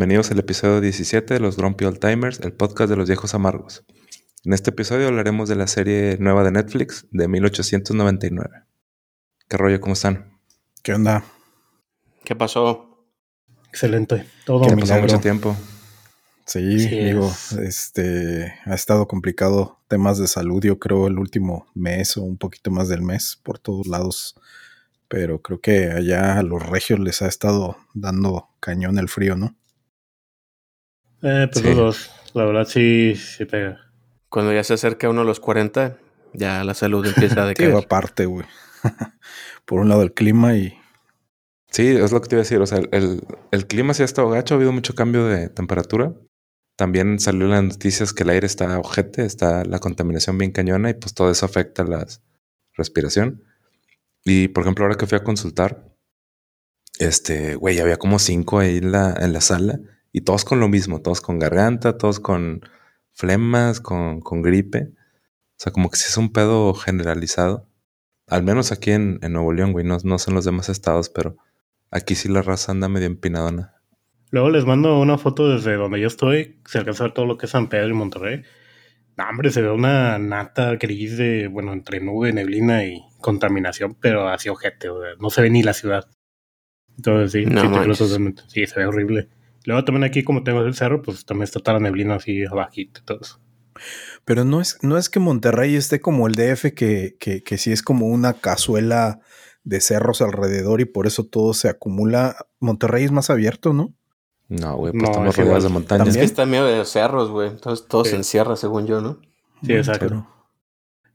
bienvenidos al episodio 17 de los Grumpy Old Timers, el podcast de los viejos amargos. En este episodio hablaremos de la serie nueva de Netflix de 1899. ¿Qué rollo? ¿Cómo están? ¿Qué onda? ¿Qué pasó? Excelente. Todo ¿Qué pasó mucho tiempo? Sí, digo, este ha estado complicado temas de salud, yo creo el último mes o un poquito más del mes por todos lados pero creo que allá a los regios les ha estado dando cañón el frío, ¿no? Eh, pues los dos, la verdad sí, sí pega. Cuando ya se acerca uno a los 40, ya la salud empieza a decaer. aparte, güey. Por un lado el clima y... Sí, es lo que te iba a decir, o sea, el, el clima sí ha estado gacho, ha habido mucho cambio de temperatura. También salió en las noticias que el aire está ojete, está la contaminación bien cañona y pues todo eso afecta la respiración. Y por ejemplo, ahora que fui a consultar, este, güey, había como cinco ahí en la, en la sala y todos con lo mismo, todos con garganta, todos con flemas, con, con gripe. O sea, como que sí es un pedo generalizado. Al menos aquí en, en Nuevo León, güey, no, no son los demás estados, pero aquí sí la raza anda medio empinadona. Luego les mando una foto desde donde yo estoy, se alcanza a ver todo lo que es San Pedro y Monterrey. No, hombre, se ve una nata gris de, bueno, entre nube, neblina y contaminación, pero así ojete, no se ve ni la ciudad. Entonces sí, sí, se ve horrible. Luego también aquí, como tengo el cerro, pues también está toda la neblina así abajito y todo eso. Pero no es, no es que Monterrey esté como el DF, que, que, que sí es como una cazuela de cerros alrededor y por eso todo se acumula. Monterrey es más abierto, ¿no? No, güey, pues estamos rodeados de montañas. Es que está medio de cerros, güey. Entonces todo se encierra, según yo, ¿no? Sí, exacto.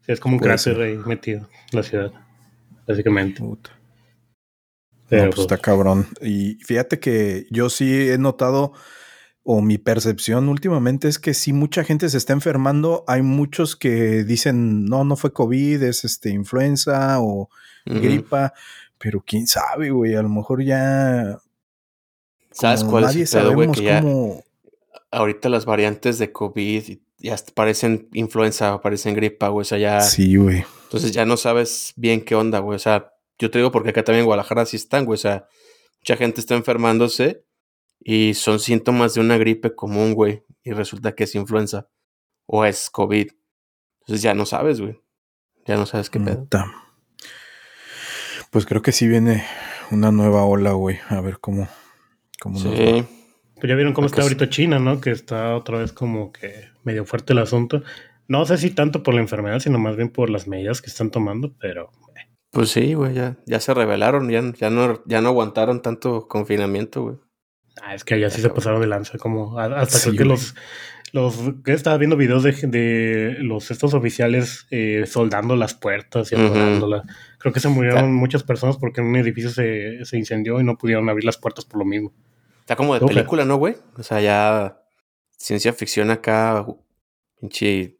Sí, es como un cráter ahí metido la ciudad, básicamente. Pero pues, está cabrón. Y fíjate que yo sí he notado, o mi percepción últimamente es que sí mucha gente se está enfermando. Hay muchos que dicen, no, no fue COVID, es este influenza o gripa. Pero quién sabe, güey, a lo mejor ya ¿Sabes cuál es el pedo, güey? Que ya ahorita las variantes de COVID ya parecen influenza, parecen gripa, güey. O sea, ya. Sí, güey. Entonces ya no sabes bien qué onda, güey. O sea, yo te digo porque acá también en Guadalajara sí están, güey. O sea, mucha gente está enfermándose y son síntomas de una gripe común, güey. Y resulta que es influenza o es COVID. Entonces ya no sabes, güey. Ya no sabes qué pedo. Pues creo que sí viene una nueva ola, güey. A ver cómo, sí. Pero ya vieron cómo está ahorita China, ¿no? Que está otra vez como que medio fuerte el asunto. No sé si tanto por la enfermedad, sino más bien por las medidas que están tomando, pero... Pues sí, güey, ya, ya se revelaron, ya, ya, no, ya no aguantaron tanto confinamiento, güey. Ah, es que allá sí se pasaron de lanza, como hasta creo que los, los que estaba viendo videos de, de los estos oficiales eh, soldando las puertas y uh Creo que se murieron muchas personas porque un edificio se, se incendió y no pudieron abrir las puertas por lo mismo. Está como de película, ¿no, güey? O sea, ya ciencia ficción acá, pinche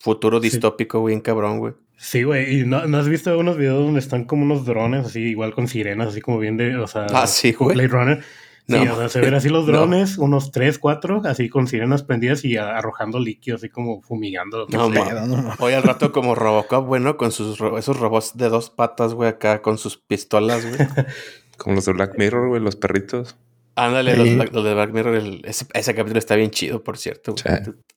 futuro distópico, güey, en cabrón, güey. Sí, güey, y no, has visto unos videos donde están como unos drones así, igual con sirenas, así como bien de, o sea, ah, sí, güey. Blade Runner. Sí, o sea, se ven así los drones, unos tres, cuatro, así con sirenas prendidas y arrojando líquido, así como fumigando. No, no, Hoy al rato como Robocop, bueno, con sus esos robots de dos patas, güey, acá con sus pistolas, güey. como los de Black Mirror, güey, los perritos. Ándale, los, de Black Mirror, ese, capítulo está bien chido, por cierto.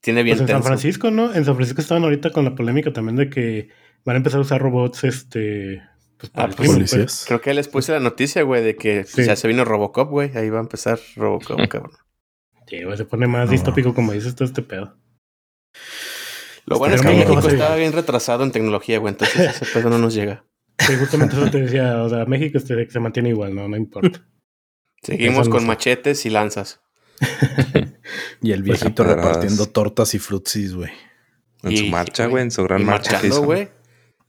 Tiene bien pues en San Francisco, ¿no? En San Francisco estaban ahorita con la polémica también de que van a empezar a usar robots, este... Pues, para ah, pues, Creo que les puse la noticia, güey, de que ya se vino Robocop, güey. Ahí va a empezar Robocop, cabrón. Sí, güey, se pone más distópico como dices todo este pedo. Lo bueno es que México estaba bien retrasado en tecnología, güey. Entonces ese pedo no nos llega. Sí, justamente eso te decía. O sea, México se, se mantiene igual, ¿no? No importa. Seguimos con machetes y lanzas. y el viejito repartiendo tortas y frutsis, güey. En su marcha, güey, en su gran marcha. Marchando, güey.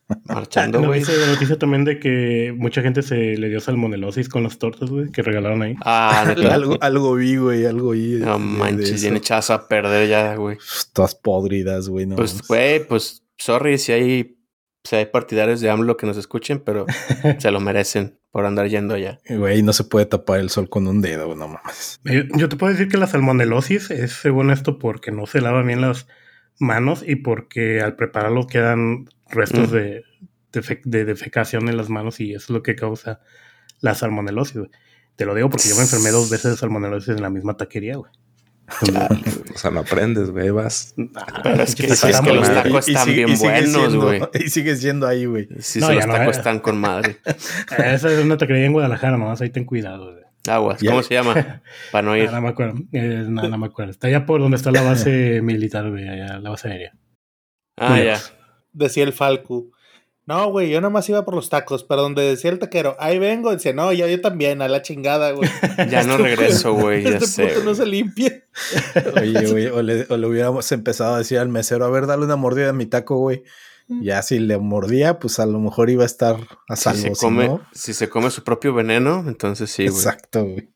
Marchando, güey. Dice la noticia también de que mucha gente se le dio salmonelosis con las tortas, güey, que regalaron ahí. Ah, algo, algo vi, güey, algo vi. No manches, viene echas a perder ya, güey. Todas podridas, güey. pues, güey, pues, sorry si hay, si hay partidarios de AMLO que nos escuchen, pero se lo merecen por andar yendo allá. Güey, no se puede tapar el sol con un dedo, no mames. Yo, te puedo decir que la salmonelosis es según esto porque no se lavan bien las manos y porque al prepararlo quedan restos mm. de, de, defecación en las manos y eso es lo que causa la salmonelosis. Te lo digo porque yo me enfermé dos veces de salmonelosis en la misma taquería, güey. o sea, no aprendes, güey, vas. pero es que, es que los tacos están bien buenos, güey. Y sigues yendo ahí, güey. Sí, no, los tacos están con madre. Esa es una taquería en Guadalajara, nomás ahí ten cuidado, güey. Aguas, ¿cómo se llama? Para no ir. no me acuerdo. Eh, no, no, me acuerdo. Está allá por donde está la base militar, güey, allá, la base aérea. Ah, ya. Decía el Falcu. No, güey, yo nomás iba por los tacos, pero donde decía el taquero, ahí vengo, dice, no, ya yo también, a la chingada, güey. ya no regreso, güey, ya este sé. Puto no se limpia. Oye, güey, o le, o le, hubiéramos empezado a decir al mesero, a ver, dale una mordida a mi taco, güey. Ya si le mordía, pues a lo mejor iba a estar a salvo. Si se come, si, no... si se come su propio veneno, entonces sí, güey. Exacto, güey.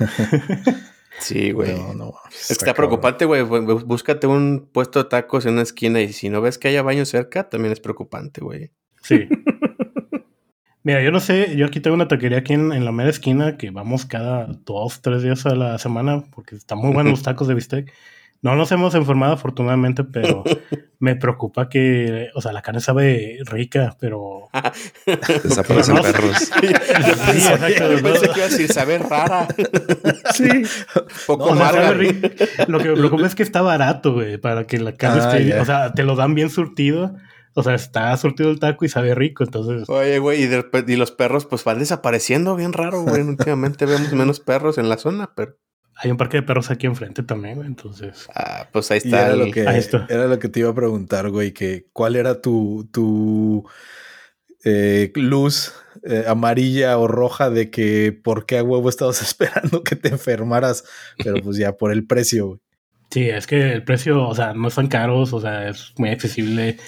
Sí, güey. No, no, es que está preocupante, güey. Búscate un puesto de tacos en una esquina y si no ves que haya baño cerca, también es preocupante, güey. Sí. Mira, yo no sé, yo aquí tengo una taquería aquí en, en, la mera esquina que vamos cada dos, tres días a la semana porque están muy buenos los tacos de bistec. No nos hemos informado afortunadamente, pero me preocupa que, o sea, la carne sabe rica, pero... Desaparecen no, perros. sí, exacto. Yo pensé que iba a decir, sabe rara. sí. Poco no. Lo que me preocupa es que está barato, güey, para que la carne ah, esté... Yeah. O sea, te lo dan bien surtido. O sea, está surtido el taco y sabe rico, entonces... Oye, güey, y, de, y los perros pues van desapareciendo bien raro, güey. Últimamente vemos menos perros en la zona, pero... Hay un parque de perros aquí enfrente también, güey, entonces. Ah, pues ahí está. Era, lo que, era lo que te iba a preguntar, güey, que cuál era tu, tu eh, luz eh, amarilla o roja de que por qué a huevo estabas esperando que te enfermaras, pero pues ya por el precio, güey. Sí, es que el precio, o sea, no están caros, o sea, es muy accesible.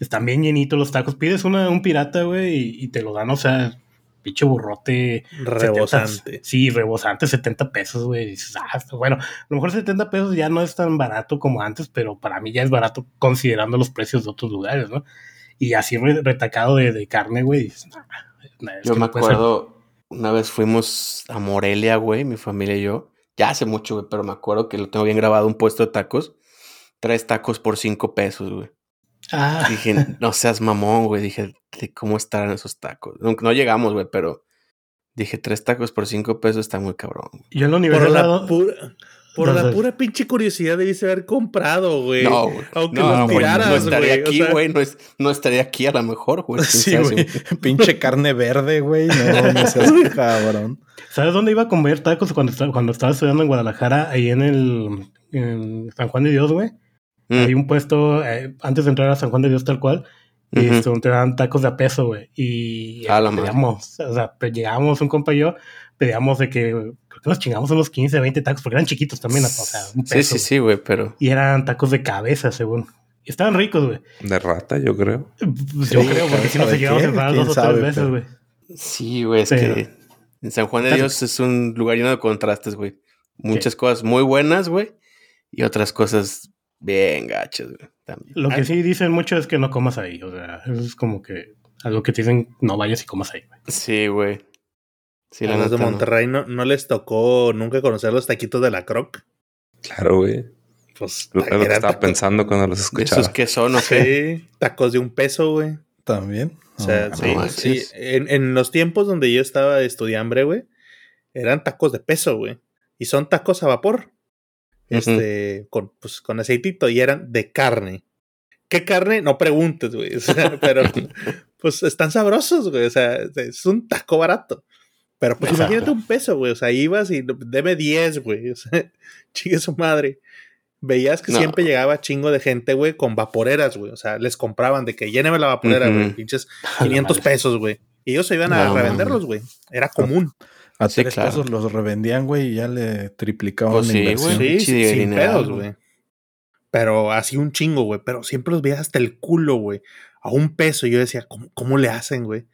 Están bien llenitos los tacos. Pides una, un pirata, güey, y, y te lo dan, o sea, pinche burrote. Rebosante. 70, sí, rebosante, 70 pesos, güey. Dices, ah, bueno, a lo mejor 70 pesos ya no es tan barato como antes, pero para mí ya es barato considerando los precios de otros lugares, ¿no? Y así retacado de, de carne, güey. Dices, nah, yo me no acuerdo, una vez fuimos a Morelia, güey, mi familia y yo. Ya hace mucho, güey, pero me acuerdo que lo tengo bien grabado, un puesto de tacos. Tres tacos por cinco pesos, güey. Ah. Dije, no seas mamón, güey. Dije, de cómo estarán esos tacos. No, no llegamos, güey, pero dije, tres tacos por cinco pesos está muy cabrón. Yo en la universidad. Por la pura, por no, la pura pinche curiosidad debiste haber comprado, güey. No, güey. Aunque no, los tiraras, no estaría güey. aquí, güey. O sea... no, es, no, estaría aquí a lo mejor, güey. Sí, güey. pinche carne verde, güey. No, no seas cabrón. ¿Sabes dónde iba a comer tacos cuando, cuando estaba estudiando en Guadalajara? Ahí en el en San Juan de Dios, güey. Mm. Hay un puesto, eh, antes de entrar a San Juan de Dios tal cual, uh -huh. y te dan tacos de a peso, güey. Y a la pedíamos, o sea, llegamos un compa y yo, pedíamos de que, creo que nos chingamos unos 15, 20 tacos, porque eran chiquitos también, o sea, un peso. Sí, sí, sí, güey, pero... Y eran tacos de cabeza, según. Y estaban ricos, güey. De rata, yo creo. Pues yo sí, creo, porque si nos llevamos a dos o tres veces, güey. Sí, güey, es pero... que en San Juan de Dios es un lugar lleno de contrastes, güey. Muchas ¿Qué? cosas muy buenas, güey, y otras cosas bien gachas, güey. También. Lo que sí dicen mucho es que no comas ahí, o sea, eso es como que algo que te dicen no vayas y comas ahí, güey. Sí, güey. Sí, a los de Monterrey no. no. les tocó nunca conocer los taquitos de la Croc. Claro, güey. Pues lo, lo que estaba pensando cuando los escuchaba. ¿Esos qué son o qué? Sí, tacos de un peso, güey. También. O sea, Oh, sí, no sí. En, en, los tiempos donde yo estaba estudiando, güey, eran tacos de peso, güey. Y son tacos a vapor. Este, uh -huh. con, pues, con aceitito y eran de carne. ¿Qué carne? No preguntes, güey. O sea, pero pues están sabrosos, güey. O sea, es un taco barato. Pero pues Exacto. imagínate un peso, güey. O sea, ibas y deme 10, güey. O sea, chingue su madre. Veías que no. siempre llegaba chingo de gente, güey, con vaporeras, güey. O sea, les compraban de que lléneme la vaporera, güey. Uh -huh. Pinches 500 pesos, güey. Y ellos se iban a no, revenderlos, güey. Era común. A sí, tres claro. pesos los revendían, güey, y ya le triplicaban pues la sí, inversión. Sí, sin pedos, güey. Pero así un chingo, güey. Pero siempre los veías hasta el culo, güey. A un peso. Y yo decía, ¿cómo, cómo le hacen, güey?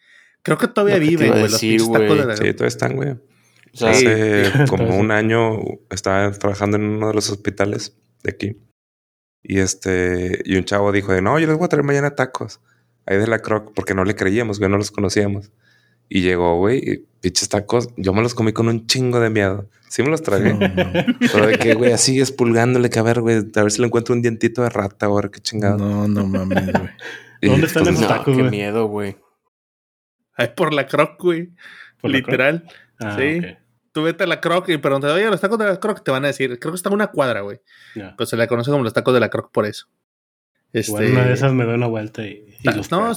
Creo que todavía viven, güey. Los pinches tacos de la... Sí, todavía están, güey. O sea, sí. Hace como un año estaba trabajando en uno de los hospitales de aquí. Y este, y un chavo dijo de no, yo les voy a traer mañana tacos. Ahí de la croc, porque no le creíamos, güey, no los conocíamos. Y llegó, güey, pinches tacos, yo me los comí con un chingo de miedo. Sí me los tragué. No, no. Pero de que, güey, así espulgándole que a ver, güey, a ver si le encuentro un dientito de rata o a ver qué chingado. No, no mames, güey. ¿Dónde están pues, esos no, tacos, Qué miedo, güey. Ay, por la croc, güey. Literal. Ah, sí. Okay. tú vete a la Croc y preguntas, oye, los tacos de la Croc te van a decir, creo que está una cuadra, güey. Pues se le conoce como los tacos de la Croc por eso. Este... una de esas me da una vuelta y. no,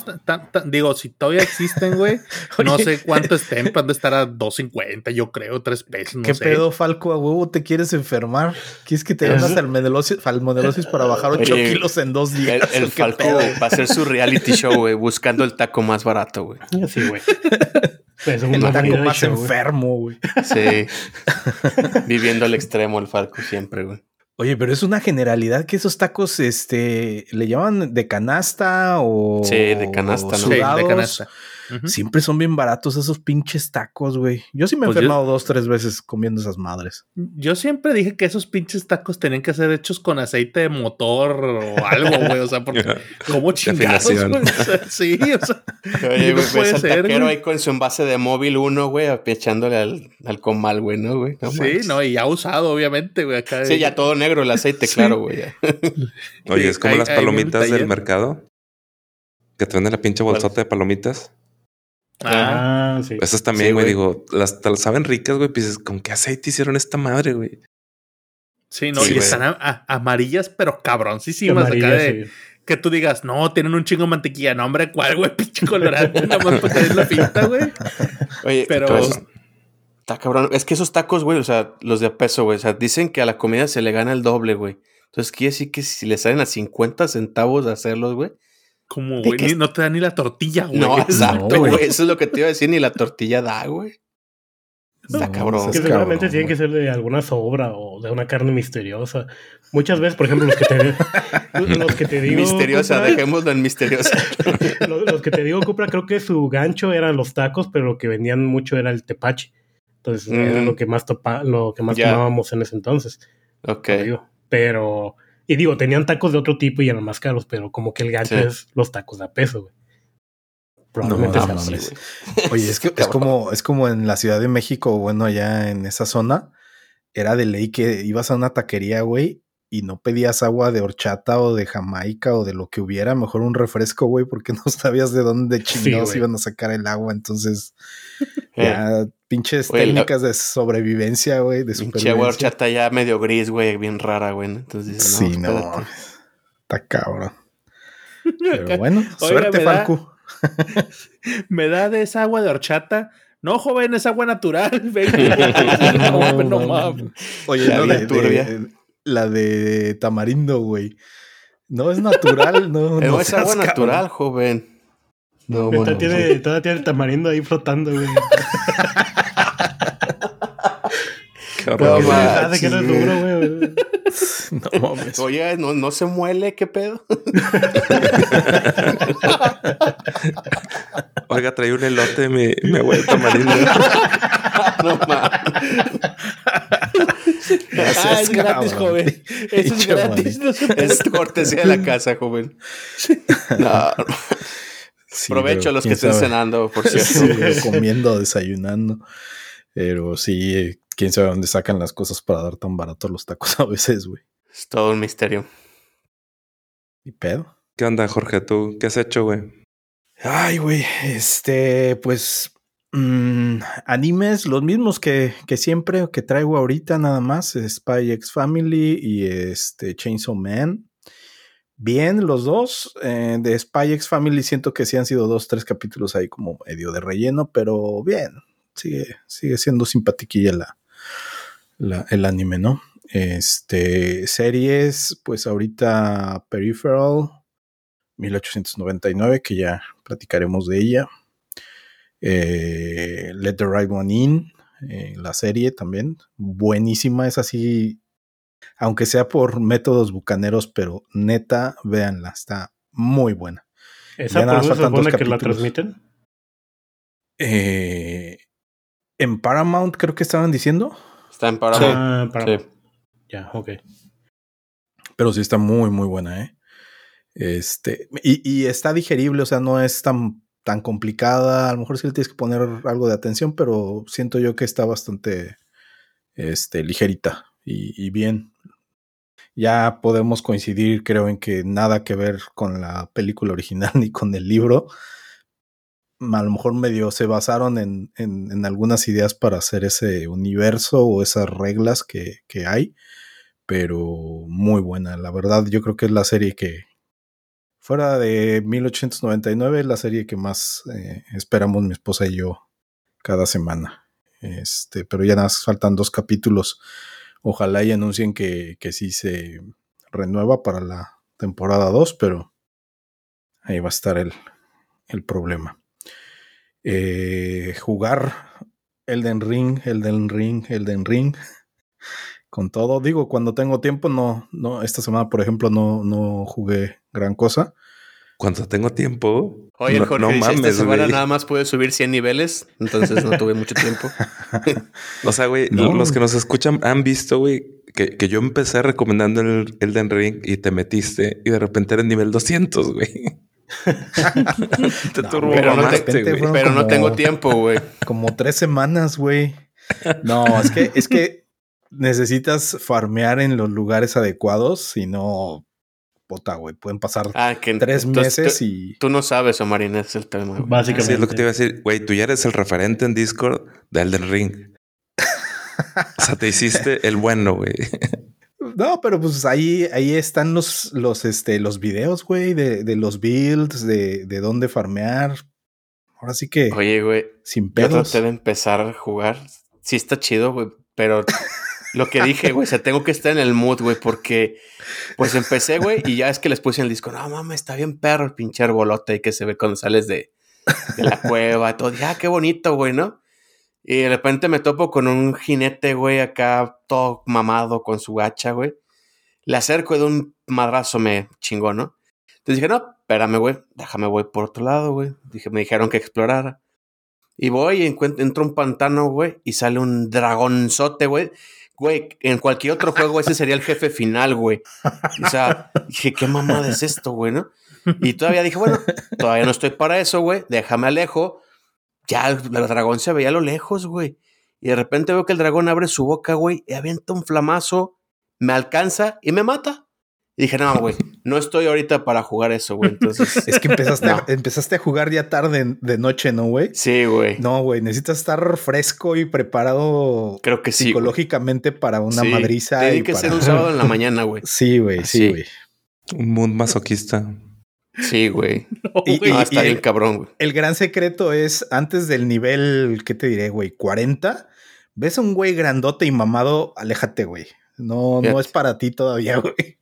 digo, si todavía existen, güey, no sé cuánto estén, puede estar a 2.50, yo creo, 3 pesos. No ¿Qué pedo, Falco? ¿A huevo te quieres enfermar? ¿Quieres que te hagas salmonelosis, para bajar 8 kilos en dos días? El, Falco va a hacer su reality show, güey, buscando el taco más barato, güey. Sí, güey. Un taco más enfermo, güey. Sí. Viviendo al extremo el Falco siempre, güey. Oye, pero es una generalidad que esos tacos, este, le llaman de canasta o. Sí, de canasta, ¿no? Sí, de canasta. Siempre son bien baratos esos pinches tacos, güey. Yo sí me he pues enfermado dos, tres veces comiendo esas madres. Yo siempre dije que esos pinches tacos tenían que ser hechos con aceite de motor o algo, güey. O sea, porque como chingados, güey. sí, o sea. Oye, güey, puede ser, taquero ahí con su envase de móvil uno, güey, echándole al, al comal, güey, ¿no, güey? sí, no, y ya usado, obviamente, güey. Acá sí, ya todo negro el aceite, claro, güey. Oye, es como las palomitas del mercado. Que te venden la pinche bolsota de palomitas. Ah, ah, sí. Esas también, güey, digo, las, saben ricas, güey, pues ¿con qué aceite hicieron esta madre, güey? Sí, no, y están amarillas, pero cabroncísimas acá de que tú digas, no, tienen un chingo de mantequilla. No, hombre, ¿cuál, güey? Pinche colorante, nada más para tener la pinta, güey. Oye, pero. Está cabrón. Es que esos tacos, güey, o sea, los de a peso, güey, o sea, dicen que a la comida se le gana el doble, güey. Entonces, quiere decir que si le salen a 50 centavos de hacerlos, güey, como, güey, no te da ni la tortilla, güey. No, exacto, güey. Eso es lo que te iba a decir, ni la tortilla da, güey. Está cabrón. Es que seguramente tienen que ser de alguna sobra o de una carne misteriosa. Muchas veces, por ejemplo, los que te, los que te digo. Misteriosa, dejémoslo en misteriosa. los, que te digo, Cupra, creo que su gancho eran los tacos, pero lo que vendían mucho era el tepache. Entonces, era lo que más, topa, lo que más tomábamos en ese entonces. Ok. Pero y digo, tenían tacos de otro tipo y eran más caros, pero como que el gancho es los tacos de a peso, güey. Probablemente no, Oye, es que es como, es como en la Ciudad de México, bueno, allá en esa zona, era de ley que ibas a una taquería, güey, y no pedías agua de horchata o de Jamaica o de lo que hubiera, mejor un refresco, güey, porque no sabías de dónde chingados iban a sacar el agua. Entonces, eh, ya pinches técnicas de sobrevivencia, güey, de supervivencia. Pinche horchata ya medio gris, güey, bien rara, güey. Entonces, sí, no, está cabrón. Pero bueno, suerte, Falcu. me da de esa agua de horchata. No, joven, es agua natural. no, no, mames. Oye, la, de, la de tamarindo, güey. No es natural, no. no es agua natural, joven. No, bueno, tiene, todavía tiene el tamarindo ahí flotando, güey. Qué horror. No, que no duro, güey. No mames. Oye, ¿no, no se muele, ¿qué pedo? Oiga, traí un elote mi, mi abuelo tamarindo. no mames. ah, es gratis, joven. Eso es gratis. No es cortesía de la casa, joven. No. Provecho a los que estén cenando, por cierto. comiendo, desayunando. Pero sí, quién sabe dónde sacan las cosas para dar tan baratos los tacos a veces, güey. Es todo un misterio. ¿Y pedo? ¿Qué onda, Jorge? ¿Tú qué has hecho, güey? Ay, güey, este, pues mm, animes, los mismos que, que siempre, que traigo ahorita nada más, Spy X Family y este Chainsaw Man bien los dos. Eh, de Spy X Family siento que sí han sido dos, tres capítulos ahí como medio de relleno, pero bien. Sigue, sigue siendo simpatiquilla la, el anime, ¿no? Este, series, pues ahorita Peripheral, 1899, que ya platicaremos de ella. Eh, Let the Right One In, eh, la serie también, buenísima, es así aunque sea por métodos bucaneros, pero neta, véanla, está muy buena. ¿Esa por se supone que la transmiten? Eh, en Paramount creo que estaban diciendo. Está en Paramount. Ah, sí. Ya, ok. Pero sí está muy, muy buena, ¿eh? Este, y, y, está digerible, o sea, no es tan, tan complicada. A lo mejor sí le tienes que poner algo de atención, pero siento yo que está bastante este, ligerita y, bien. Ya podemos coincidir, creo, en que nada que ver con la película original ni con el libro. A lo mejor medio se basaron en, en, algunas ideas para hacer ese universo o esas reglas que, que, hay, pero muy buena. La verdad, yo creo que es la serie que, fuera de 1899, es la serie que más eh, esperamos mi esposa y yo cada semana. Este, pero ya nos faltan dos capítulos. Ojalá y anuncien que, que sí se renueva para la temporada 2, pero ahí va a estar el, el problema. Eh, jugar Elden Ring, Elden Ring, Elden Ring. Con todo, digo, cuando tengo tiempo, no, no, esta semana, por ejemplo, no, no jugué gran cosa. Cuando tengo tiempo. Oye, no, Jorge, no esta semana nada más pude subir 100 niveles, entonces no tuve mucho tiempo. o sea, güey, los que nos escuchan han visto, güey, que, que, yo empecé recomendando el Elden Ring y te metiste y de repente eres nivel 200, güey. te turbo pero, no, pero no tengo tiempo, güey. Como tres semanas, güey. No, es que, es que necesitas farmear en los lugares adecuados, si no, puta, güey, pueden pasar ah, tres meses y... Tú no sabes, Omarín, es el tema, güey. Básicamente. Sí, es lo que te iba a decir, güey, tú ya eres el referente en Discord de Elden Ring. o sea, te hiciste el bueno, güey. No, pero pues ahí, ahí están los, los, este, los videos, güey, de, de los builds, de, de dónde farmear. Ahora sí que. Oye, güey. Sin pedos. Yo traté de empezar a jugar. Sí está chido, güey. Pero lo que dije, güey, o sea, tengo que estar en el mood, güey, porque pues empecé, güey, y ya es que les puse en el disco, no mames, está bien perro el pinche arbolote que se ve cuando sales de, de la cueva, todo. Ya, ah, qué bonito, güey, ¿no? Y de repente me topo con un jinete, güey, acá todo mamado con su hacha, güey. Le acerco de un madrazo me chingó, ¿no? Entonces dije, no, espérame, güey, déjame, voy por otro lado, güey. Dije, me dijeron que explorara. Y voy y entro un pantano, güey, y sale un dragonzote, güey. Güey, en cualquier otro juego ese sería el jefe final, güey. O sea, dije, ¿qué mamada es esto, güey, no? Y todavía dije, bueno, todavía no estoy para eso, güey, déjame alejo ya el, dragón se veía a lo lejos, güey. Y de repente veo que el dragón abre su boca, güey, y avienta un flamazo, me alcanza y me mata. Y dije, no, güey, no estoy ahorita para jugar eso, güey. Entonces. Es que empezaste, a, empezaste a jugar ya tarde de noche, ¿no, güey? Sí, güey. No, güey, necesitas estar fresco y preparado. Creo que Psicológicamente para una madriza. Tiene que ser un sábado en la mañana, güey. Sí, güey, sí, güey. Un mundo masoquista. Sí, güey. y, está bien cabrón, güey. El gran secreto es antes del nivel, ¿qué te diré, güey? 40. Ves a un güey grandote y mamado, aléjate, güey. No, no es para ti todavía, güey.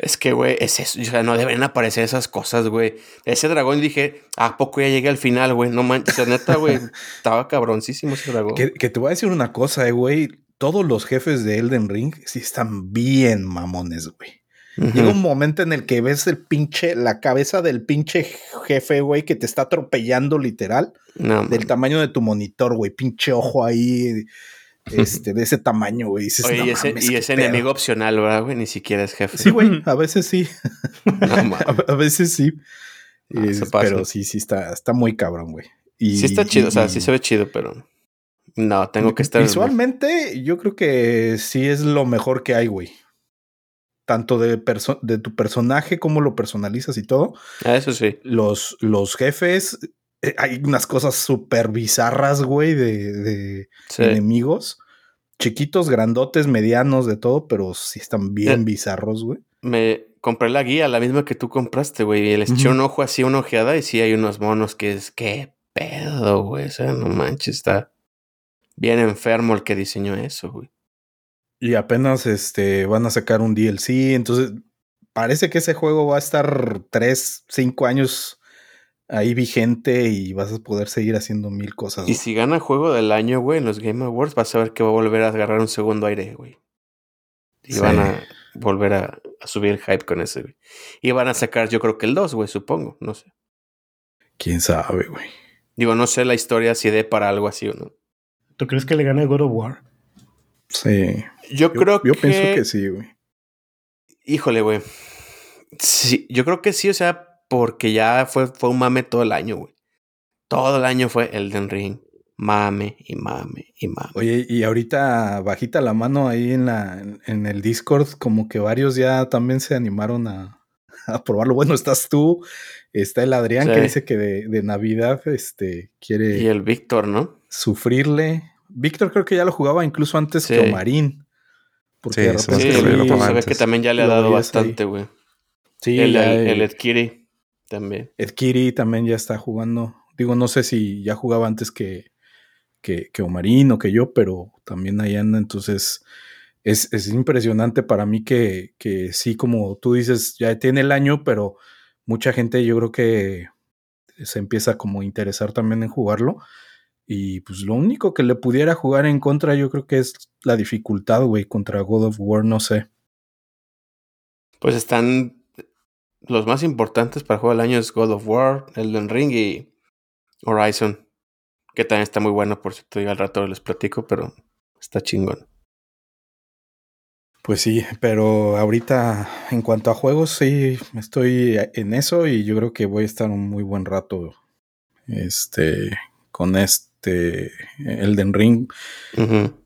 Es que, güey, es eso. O sea, no deben aparecer esas cosas, güey. Ese dragón dije, ¿a poco ya llegué al final, güey? No manches, neta, güey. estaba cabroncísimo ese dragón. Que, que, te voy a decir una cosa, eh, güey. Todos los jefes de Elden Ring sí están bien mamones, güey. Llega un momento en el que ves el pinche, la cabeza del pinche jefe, güey, que te está atropellando literal. del tamaño de tu monitor, güey. Pinche ojo ahí, este, de ese tamaño, güey. Oye, y ese, y ese enemigo opcional, ¿verdad, güey? Ni siquiera es jefe. Sí, güey, a veces sí. a, veces sí. Ah, pero sí, sí, está, está muy cabrón, güey. Y, sí está chido, o sea, sí se ve chido, pero... No, tengo que estar... Visualmente, yo creo que sí es lo mejor que hay, güey tanto de, de tu personaje, como lo personalizas y todo. Ah, eso sí. Los, los jefes, eh, hay unas cosas súper bizarras, güey, de, de enemigos. Chiquitos, grandotes, medianos, de todo, pero sí están bien eh, bizarros, güey. Me compré la guía, la misma que tú compraste, güey, y les eché un ojo así, una ojeada, y sí hay unos monos que es, qué pedo, güey, o sea, no manches, está bien enfermo el que diseñó eso, güey. Y apenas este, van a sacar un DLC. Entonces, parece que ese juego va a estar 3, 5 años ahí vigente y vas a poder seguir haciendo mil cosas. Y si gana juego del año, güey, en los Game Awards, vas a ver que va a volver a agarrar un segundo aire, güey. Y van a volver a, subir el hype con ese, güey. Y van a sacar, yo creo que el 2, güey, supongo, no sé. Quién sabe, güey. Digo, no sé la historia si dé para algo así o no. ¿Tú crees que le gane God of War? Sí. Yo, creo que. Yo pienso que sí, güey. Híjole, güey. Sí, yo creo que sí, o sea, porque ya fue, fue un mame todo el año, güey. Todo el año fue Elden Ring. Mame y mame y mame. Oye, y ahorita bajita la mano ahí en la en, el Discord, como que varios ya también se animaron a, a probarlo. Bueno, estás tú, está el Adrián que dice que de, Navidad este, quiere... Y el Víctor, ¿no? Sufrirle. Víctor creo que ya lo jugaba incluso antes que Omarín. Porque sí, se ve que también ya le ha dado bastante, güey. Sí, el, el, Ed Kiri también. Ed Kiri también ya está jugando. Digo, no sé si ya jugaba antes que, que, que Omarín o que yo, pero también ahí anda. Entonces, es, es impresionante para mí que, que, sí, como tú dices, ya tiene el año, pero mucha gente yo creo que se empieza como a interesar también en jugarlo. Y pues lo único que le pudiera jugar en contra, yo creo que es la dificultad, güey, contra God of War, no sé. Pues están los más importantes para jugar el año es God of War, Elden Ring y Horizon, que también está muy bueno, por cierto, ya al rato les platico, pero está chingón. Pues sí, pero ahorita en cuanto a juegos, sí, estoy en eso y yo creo que voy a estar un muy buen rato este, con este Elden Ring.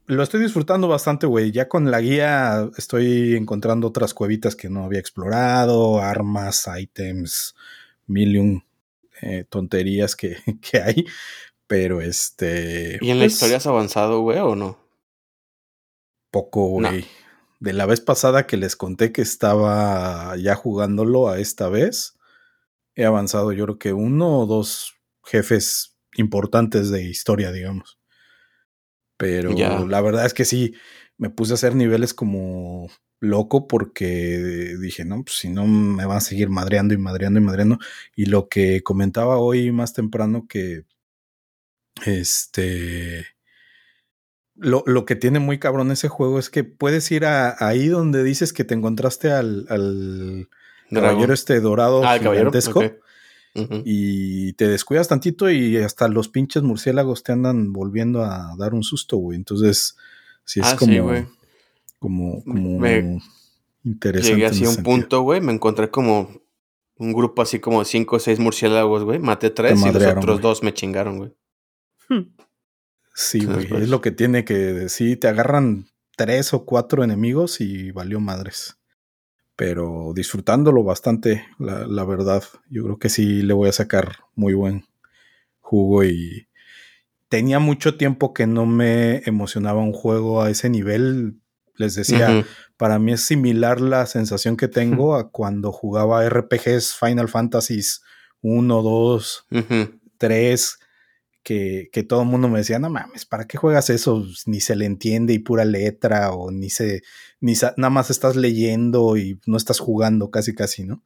Lo estoy disfrutando bastante, güey. Ya con la guía estoy encontrando otras cuevitas que no había explorado, armas, ítems, mil eh, tonterías que, que, hay. Pero este. ¿Y en la pues historia has avanzado, güey, o no? Poco, güey. De la vez pasada que les conté que estaba ya jugándolo a esta vez, he avanzado yo creo que uno o dos jefes importantes de historia, digamos. Pero la verdad es que sí, me puse a hacer niveles como loco porque dije, no, pues si no me van a seguir madreando y madreando y madreando. Y lo que comentaba hoy más temprano que este... Lo, lo que tiene muy cabrón ese juego es que puedes ir a, ahí donde dices que te encontraste al, al caballero este dorado ah, gigantesco y te descuidas tantito y hasta los pinches murciélagos te andan volviendo a dar un susto, güey. Entonces, sí es ah, como, como, como interesante. Llegué así a un punto, güey, me encontré como un grupo así como cinco o seis murciélagos, güey. Maté tres y los otros dos me chingaron, güey. Sí, güey. Es lo que tiene que sí, te agarran tres o cuatro enemigos y valió madres pero disfrutándolo bastante, la, verdad. Yo creo que sí le voy a sacar muy buen jugo y tenía mucho tiempo que no me emocionaba un juego a ese nivel. Les decía, para mí es similar la sensación que tengo a cuando jugaba RPGs Final Fantasies 1, 2, 3, que, que, todo el mundo me decía, no mames, ¿para qué juegas eso? Ni se le entiende y pura letra, o ni se, ni nada más estás leyendo y no estás jugando casi casi, ¿no?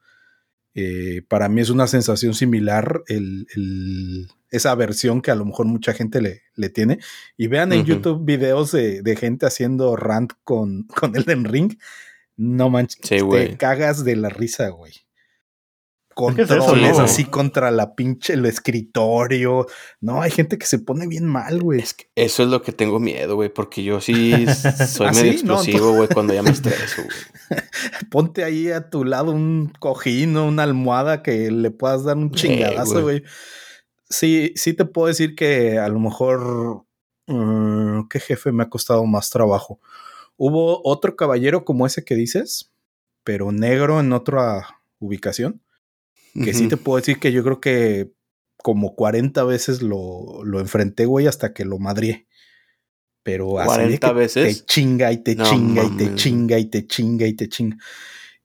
Eh, para mí es una sensación similar el, el, esa versión que a lo mejor mucha gente le, le tiene. Y vean en YouTube videos de, de, gente haciendo rant con, con Elden Ring. No manches, te cagas de la risa, güey controles así contra la pinche el escritorio. No, hay gente que se pone bien mal, güey. Es que eso es lo que tengo miedo, güey, porque yo sí soy ¿Ah, medio explosivo, güey, cuando ya me estreso, güey. Ponte ahí a tu lado un cojín o una almohada que le puedas dar un chingadazo, güey. Sí, sí te puedo decir que a lo mejor mm, qué jefe me ha costado más trabajo. Hubo otro caballero como ese que dices, pero negro en otra ubicación que sí te puedo decir que yo creo que como 40 veces lo, lo enfrenté, güey, hasta que lo madrié. Pero así 40 veces. Te chinga y te chinga y te chinga y te chinga y te chinga.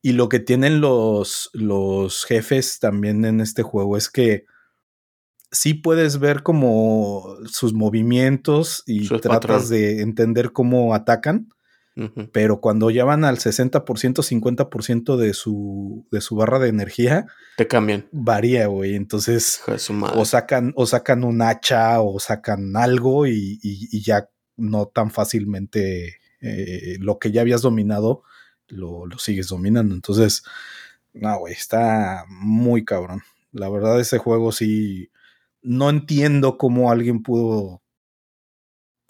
Y lo que tienen los, los jefes también en este juego es que sí puedes ver como sus movimientos y tratas de entender cómo atacan, pero cuando ya van al 60%, 50% de su, de su barra de energía, te cambian. Varía, güey. Entonces, o sacan, o sacan un hacha o sacan algo y, ya no tan fácilmente eh, lo que ya habías dominado lo, lo sigues dominando. Entonces, no, güey, está muy cabrón. La verdad, ese juego sí. No entiendo cómo alguien pudo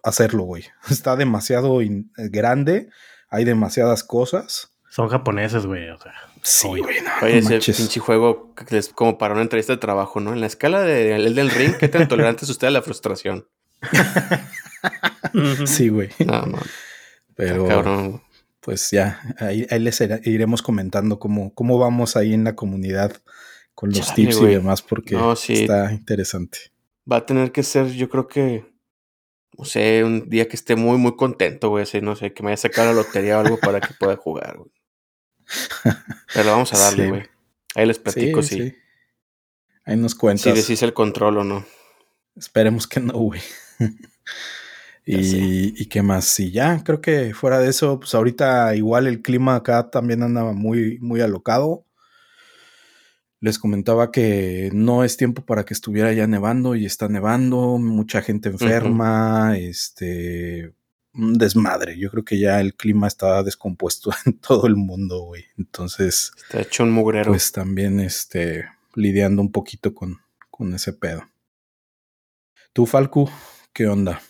hacerlo, güey. Está demasiado grande, hay demasiadas cosas. Son japoneses, güey, o sea. Sí, güey. Oye, ese pinche juego es como para una entrevista de trabajo, ¿no? En la escala del del ring, ¿qué tan tolerante es usted a la frustración? sí, güey. No, no. Pero. Cabrón. pues ya, ahí, les iremos comentando cómo, cómo vamos ahí en la comunidad con los tips y demás, porque está interesante. Va a tener que ser, yo creo que, no sé, un día que esté muy, muy contento, güey, así, no sé, que me haya sacado la lotería o algo para que pueda jugar, güey. Pero vamos a darle, güey. Ahí les platico, sí, Ahí nos cuentas. Si decís el control o no. Esperemos que no, güey. y, y, qué más. Y ya, creo que fuera de eso, pues ahorita igual el clima acá también andaba muy, muy alocado. Les comentaba que no es tiempo para que estuviera ya nevando y está nevando, mucha gente enferma, este, un desmadre. Yo creo que ya el clima está descompuesto en todo el mundo, güey. Entonces, está hecho un mugrero. Pues también, este, lidiando un poquito con, con ese pedo. Tú, Falcu, ¿qué onda?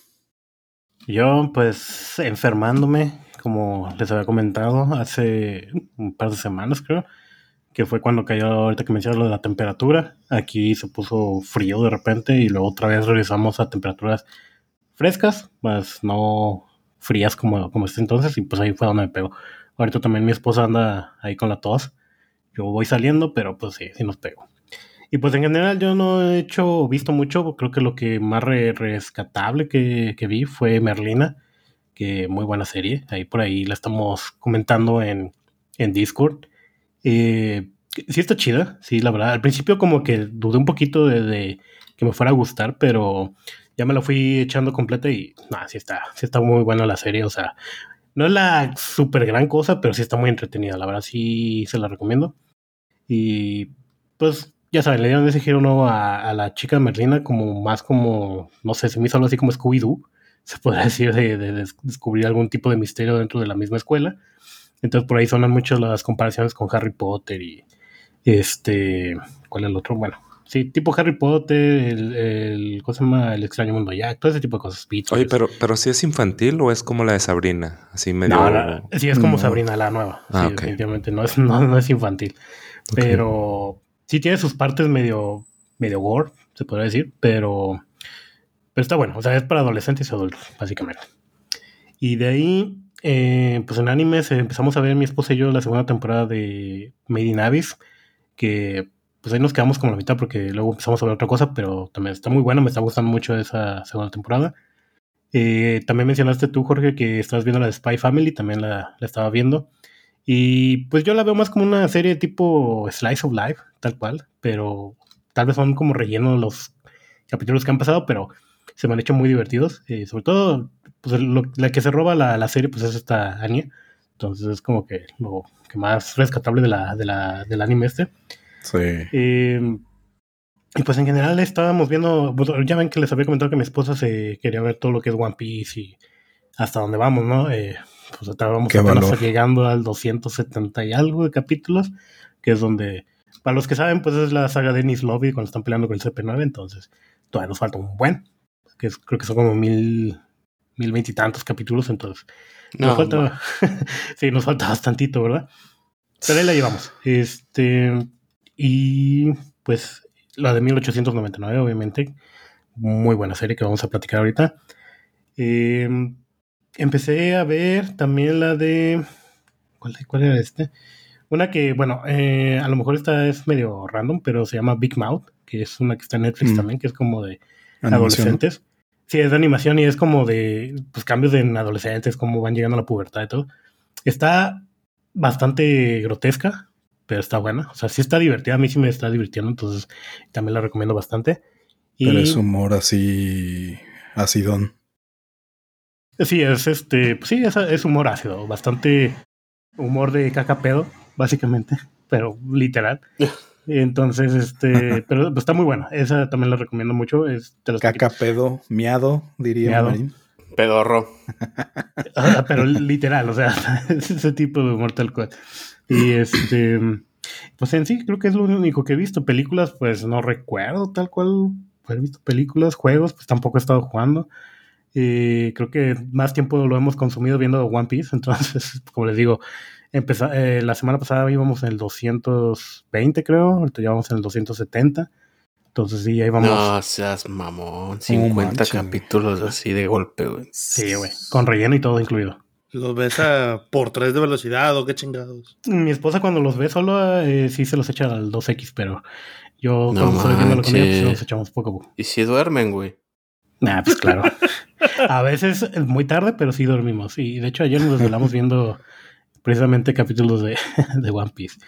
Yo, pues, enfermándome, como les había comentado hace un par de semanas, creo que fue cuando cayó, ahorita que mencionas lo de la temperatura. Aquí se puso frío de repente y luego otra vez regresamos a temperaturas frescas, más no frías como, como este entonces, y pues ahí fue donde me pegó. Ahorita también mi esposa anda ahí con la tos. Yo voy saliendo, pero pues sí, sí nos pego. Y pues en general yo no he hecho, visto mucho, creo que lo que más rescatable que, que, vi fue Merlina, que muy buena serie, ahí por ahí la estamos comentando en, en Discord. Eh, sí está chida, sí, la verdad. Al principio como que dudé un poquito de, que me fuera a gustar, pero ya me la fui echando completa y nada, sí está, sí está muy buena la serie. O sea, no es la súper gran cosa, pero sí está muy entretenida. La verdad sí se la recomiendo. Y pues ya saben, le dieron ese giro nuevo a, la chica Merlina como más como, no sé, se me hizo así como Scooby-Doo, se podría decir, de, de, descubrir algún tipo de misterio dentro de la misma escuela. Entonces por ahí sonan muchas las comparaciones con Harry Potter y este, ¿cuál es el otro? Bueno, sí, tipo Harry Potter, el, el ¿cómo se llama? El extraño mundo Jack, todo ese tipo de cosas. Oye, pero, pero si es infantil o es como la de Sabrina, así medio. No, sí es como Sabrina la nueva. Ah, sí, definitivamente no es, no, es infantil. Pero sí tiene sus partes medio, medio gore, se podría decir, pero, pero está bueno. O sea, es para adolescentes y adultos, básicamente. Y de ahí eh, pues en animes empezamos a ver mi esposa y yo la segunda temporada de Made in Abyss, que pues ahí nos quedamos como la mitad porque luego empezamos a ver otra cosa, pero también está muy bueno, me está gustando mucho esa segunda temporada. Eh, también mencionaste tú, Jorge, que estabas viendo la de Spy Family, también la, la, estaba viendo. Y pues yo la veo más como una serie tipo Slice of Life, tal cual, pero tal vez son como relleno los capítulos que han pasado, pero se me han hecho muy divertidos. Eh, sobre todo pues la que se roba la, la, serie pues es esta Anya. Entonces es como que lo que más rescatable de la, de la, del anime este. Sí. Em, y pues en general estábamos viendo, pues, ya ven que les había comentado que mi esposa se quería ver todo lo que es One Piece y hasta dónde vamos, ¿no? Eh, pues estábamos llegando al 270 y algo de capítulos, que es donde, para los que saben, pues es la saga de Ennis Lobby cuando están peleando con el CP9, entonces todavía nos falta un buen, que creo que son como mil, mil veintitantos capítulos, entonces nos falta, sí, nos falta bastantito, ¿verdad? Pero ahí la llevamos. Este, y pues la de 1899, obviamente, muy buena serie que vamos a platicar ahorita. Em, empecé a ver también la de, ¿cuál, cuál era este? Una que, bueno, eh, a lo mejor esta es medio random, pero se llama Big Mouth, que es una que está en Netflix mm. también, que es como de adolescentes. Sí, es de animación y es como de pues, cambios en adolescentes, cómo van llegando a la pubertad y todo. Está bastante grotesca, pero está buena. O sea, sí está divertida. A mí sí me está divirtiendo, entonces también la recomiendo bastante. Pero es humor así acidón. Sí, es este, pues sí, es, humor ácido, bastante humor de caca pedo, básicamente, pero literal. Entonces, este, pero está muy buena. Esa también la recomiendo mucho. Es Caca, pedo, miado, diría Marín. Pedorro. Ah, pero literal, o sea, ese tipo de Mortal Kombat. Y este, pues en sí, creo que es lo único que he visto. Películas, pues no recuerdo tal cual he visto películas, juegos, pues tampoco he estado jugando. Y creo que más tiempo lo hemos consumido viendo One Piece. Entonces, como les digo, eh, la semana pasada íbamos en el 220, creo. Ahorita ya vamos en el 270. Entonces sí, ahí vamos. No seas mamón. 50 capítulos así de golpe, güey. Sí, güey. Con relleno y todo incluido. ¿Los ves a por 3 de velocidad o qué chingados? Mi esposa cuando los ve solo eh, sí se los echa al 2X, pero yo cuando estoy viendo ella pues los echamos poco a poco. ¿Y si duermen, güey? Nah, pues claro. a veces es muy tarde, pero sí dormimos. Y de hecho ayer nos desvelamos viendo precisamente capítulos de, de One Piece.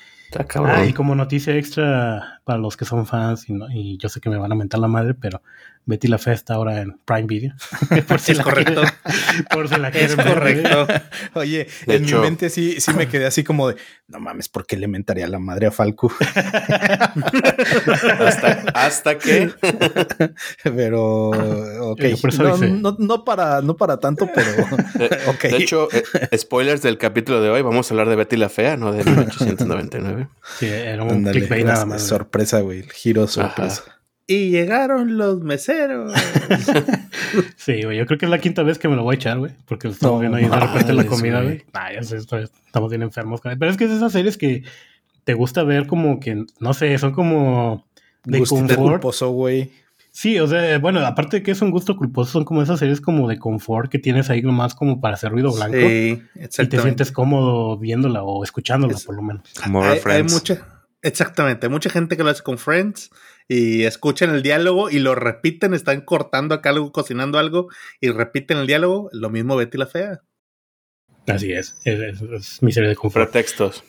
Ah, y como noticia extra para los que son fans, y, y, yo sé que me van a mentar la madre, pero Betty la Fe está ahora en Prime Video. por si es la correcto. por si la quieren Es correcto. Oye, en mi mente sí, sí me quedé así como de, no mames, ¿por qué le mentaría la madre a Falco? hasta, hasta que. pero, ok. No, no, para, no para tanto, pero. okay. De hecho, eh, spoilers del capítulo de hoy, vamos a hablar de Betty la Fea, no de 1899. Sí, era un clickbait nada más. Sorpresa, güey. El giro sorpresa. Y llegaron los meseros. sí, güey, yo creo que es la quinta vez que me lo voy a echar, güey. Porque estamos viendo ahí de repente la comida, güey. Ah, ya sé, estamos bien enfermos. Pero es que es esas series que te gusta ver como que, no sé, son como de confort. culposo, güey. Sí, o sea, bueno, aparte de que es un gusto culposo, son como esas series como de confort que tienes ahí nomás como para hacer ruido blanco. Sí, Y te sientes cómodo viéndola o escuchándola, por lo menos. Como hay, hay mucha, exactamente, hay mucha gente que lo hace con Friends y escuchan el diálogo y lo repiten, están cortando acá algo, cocinando algo y repiten el diálogo, lo mismo Betty la Fea. Así es, es, mi serie de confort. Pretextos.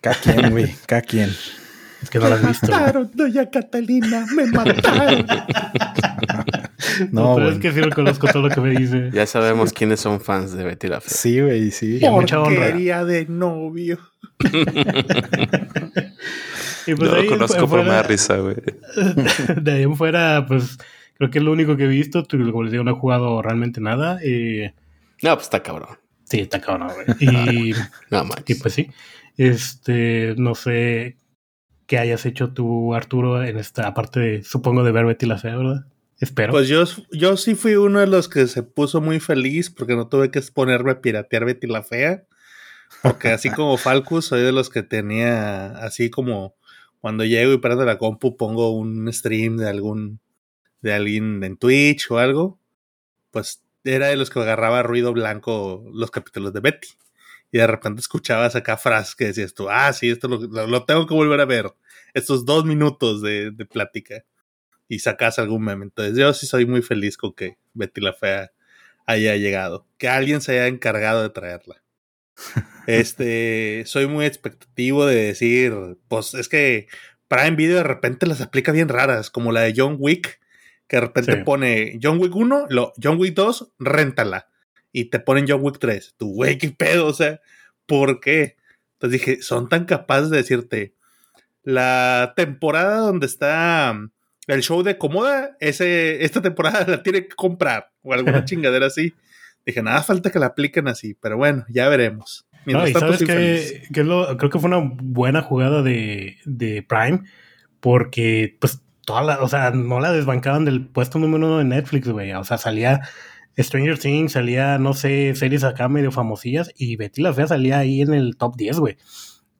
Cada quien, güey, cada quien. Es que no la has visto. Mataron, doña Catalina, me mataron. no, pero es que sí lo conozco todo lo que me dice. Ya sabemos quiénes son fans de Betty la Fea. Sí, güey, sí. Porquería de novio. Y pues lo conozco por más risa, güey. De ahí en fuera, pues creo que es lo único que he visto. Como les digo, no he jugado realmente nada. Y... No, pues está cabrón. Sí, está cabrón, güey. Y, no, y pues sí. Este, no sé qué hayas hecho tú, Arturo, en esta, aparte de, supongo, de ver Betty la Fea, ¿verdad? Espero. Pues yo, yo sí fui uno de los que se puso muy feliz porque no tuve que ponerme a piratear Betty la Fea. Porque así como Falcus, soy de los que tenía así como cuando llego y prendo la compu pongo un stream de algún de alguien en Twitch o algo, pues era de los que agarraba ruido blanco los capítulos de Betty. Y de repente escuchabas acá frases que decías tú, ah, sí, esto lo, tengo que volver a ver. Estos dos minutos de, de, plática. Y sacas algún meme. Entonces yo sí soy muy feliz con que Betty la Fea haya llegado. Que alguien se haya encargado de traerla. Este, soy muy expectativo de decir, pues es que Prime Video de repente las aplica bien raras, como la de John Wick, que de repente pone John Wick 1, lo, John Wick 2, réntala. Y te ponen John Wick 3. Tu güey, qué pedo, o sea, ¿por qué? Entonces dije, son tan capaces de decirte, la temporada donde está mm, el show de Comoda, ese, esta temporada la tiene que comprar, o alguna chingadera así. Dije, nada falta que la apliquen así, pero bueno, ya veremos. No, y sabes que, creo que fue una buena jugada de, de, Prime, porque pues toda la, o sea, no la desbancaban del puesto número uno de Netflix, güey. O sea, salía Stranger Things, salía, no sé, series acá medio famosillas, y Betty la Fea salía ahí en el top 10, güey.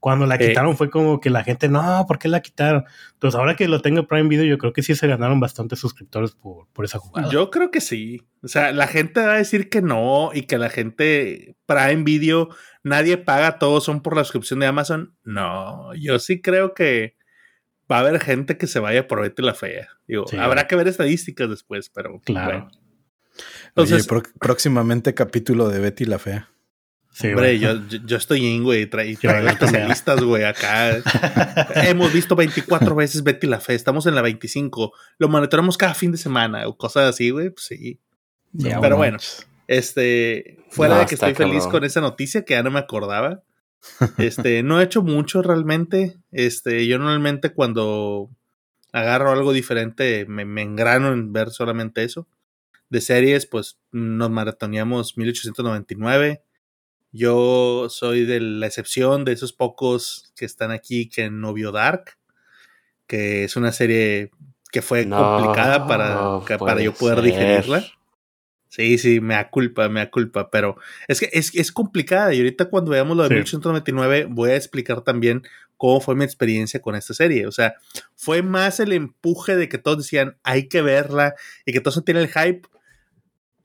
Cuando la eh, quitaron fue como que la gente, no, ¿por qué la quitaron? Entonces, ahora que lo tengo Prime Video, yo creo que sí se ganaron bastantes suscriptores por, por esa jugada. Yo creo que sí. O sea, la gente va a decir que no y que la gente Prime Video, nadie paga, todos son por la suscripción de Amazon. No, yo sí creo que va a haber gente que se vaya por Betty la Fea. Digo, habrá que ver estadísticas después, pero claro. Entonces, próximamente capítulo de Betty la Fea. Hombre, yo, yo, estoy en, güey, traigo especialistas, güey, acá. Hemos visto 24 veces Betty la Fe, estamos en la 25. Lo monitoramos cada fin de semana o cosas así, güey, pues sí. Pero bueno, este, fuera de que estoy feliz con esa noticia que ya no me acordaba. Este, no he hecho mucho realmente. Este, yo normalmente cuando agarro algo diferente me, me engrano en ver solamente eso. De series, pues nos maratoneamos 1899 yo soy de la excepción de esos pocos que están aquí que no vio Dark, que es una serie que fue complicada para, para yo poder digerirla. Sí, sí, me da culpa, me da culpa, pero es que es, es complicada y ahorita cuando veamos lo de 1899 voy a explicar también cómo fue mi experiencia con esta serie. O sea, fue más el empuje de que todos decían hay que verla y que todos tienen el hype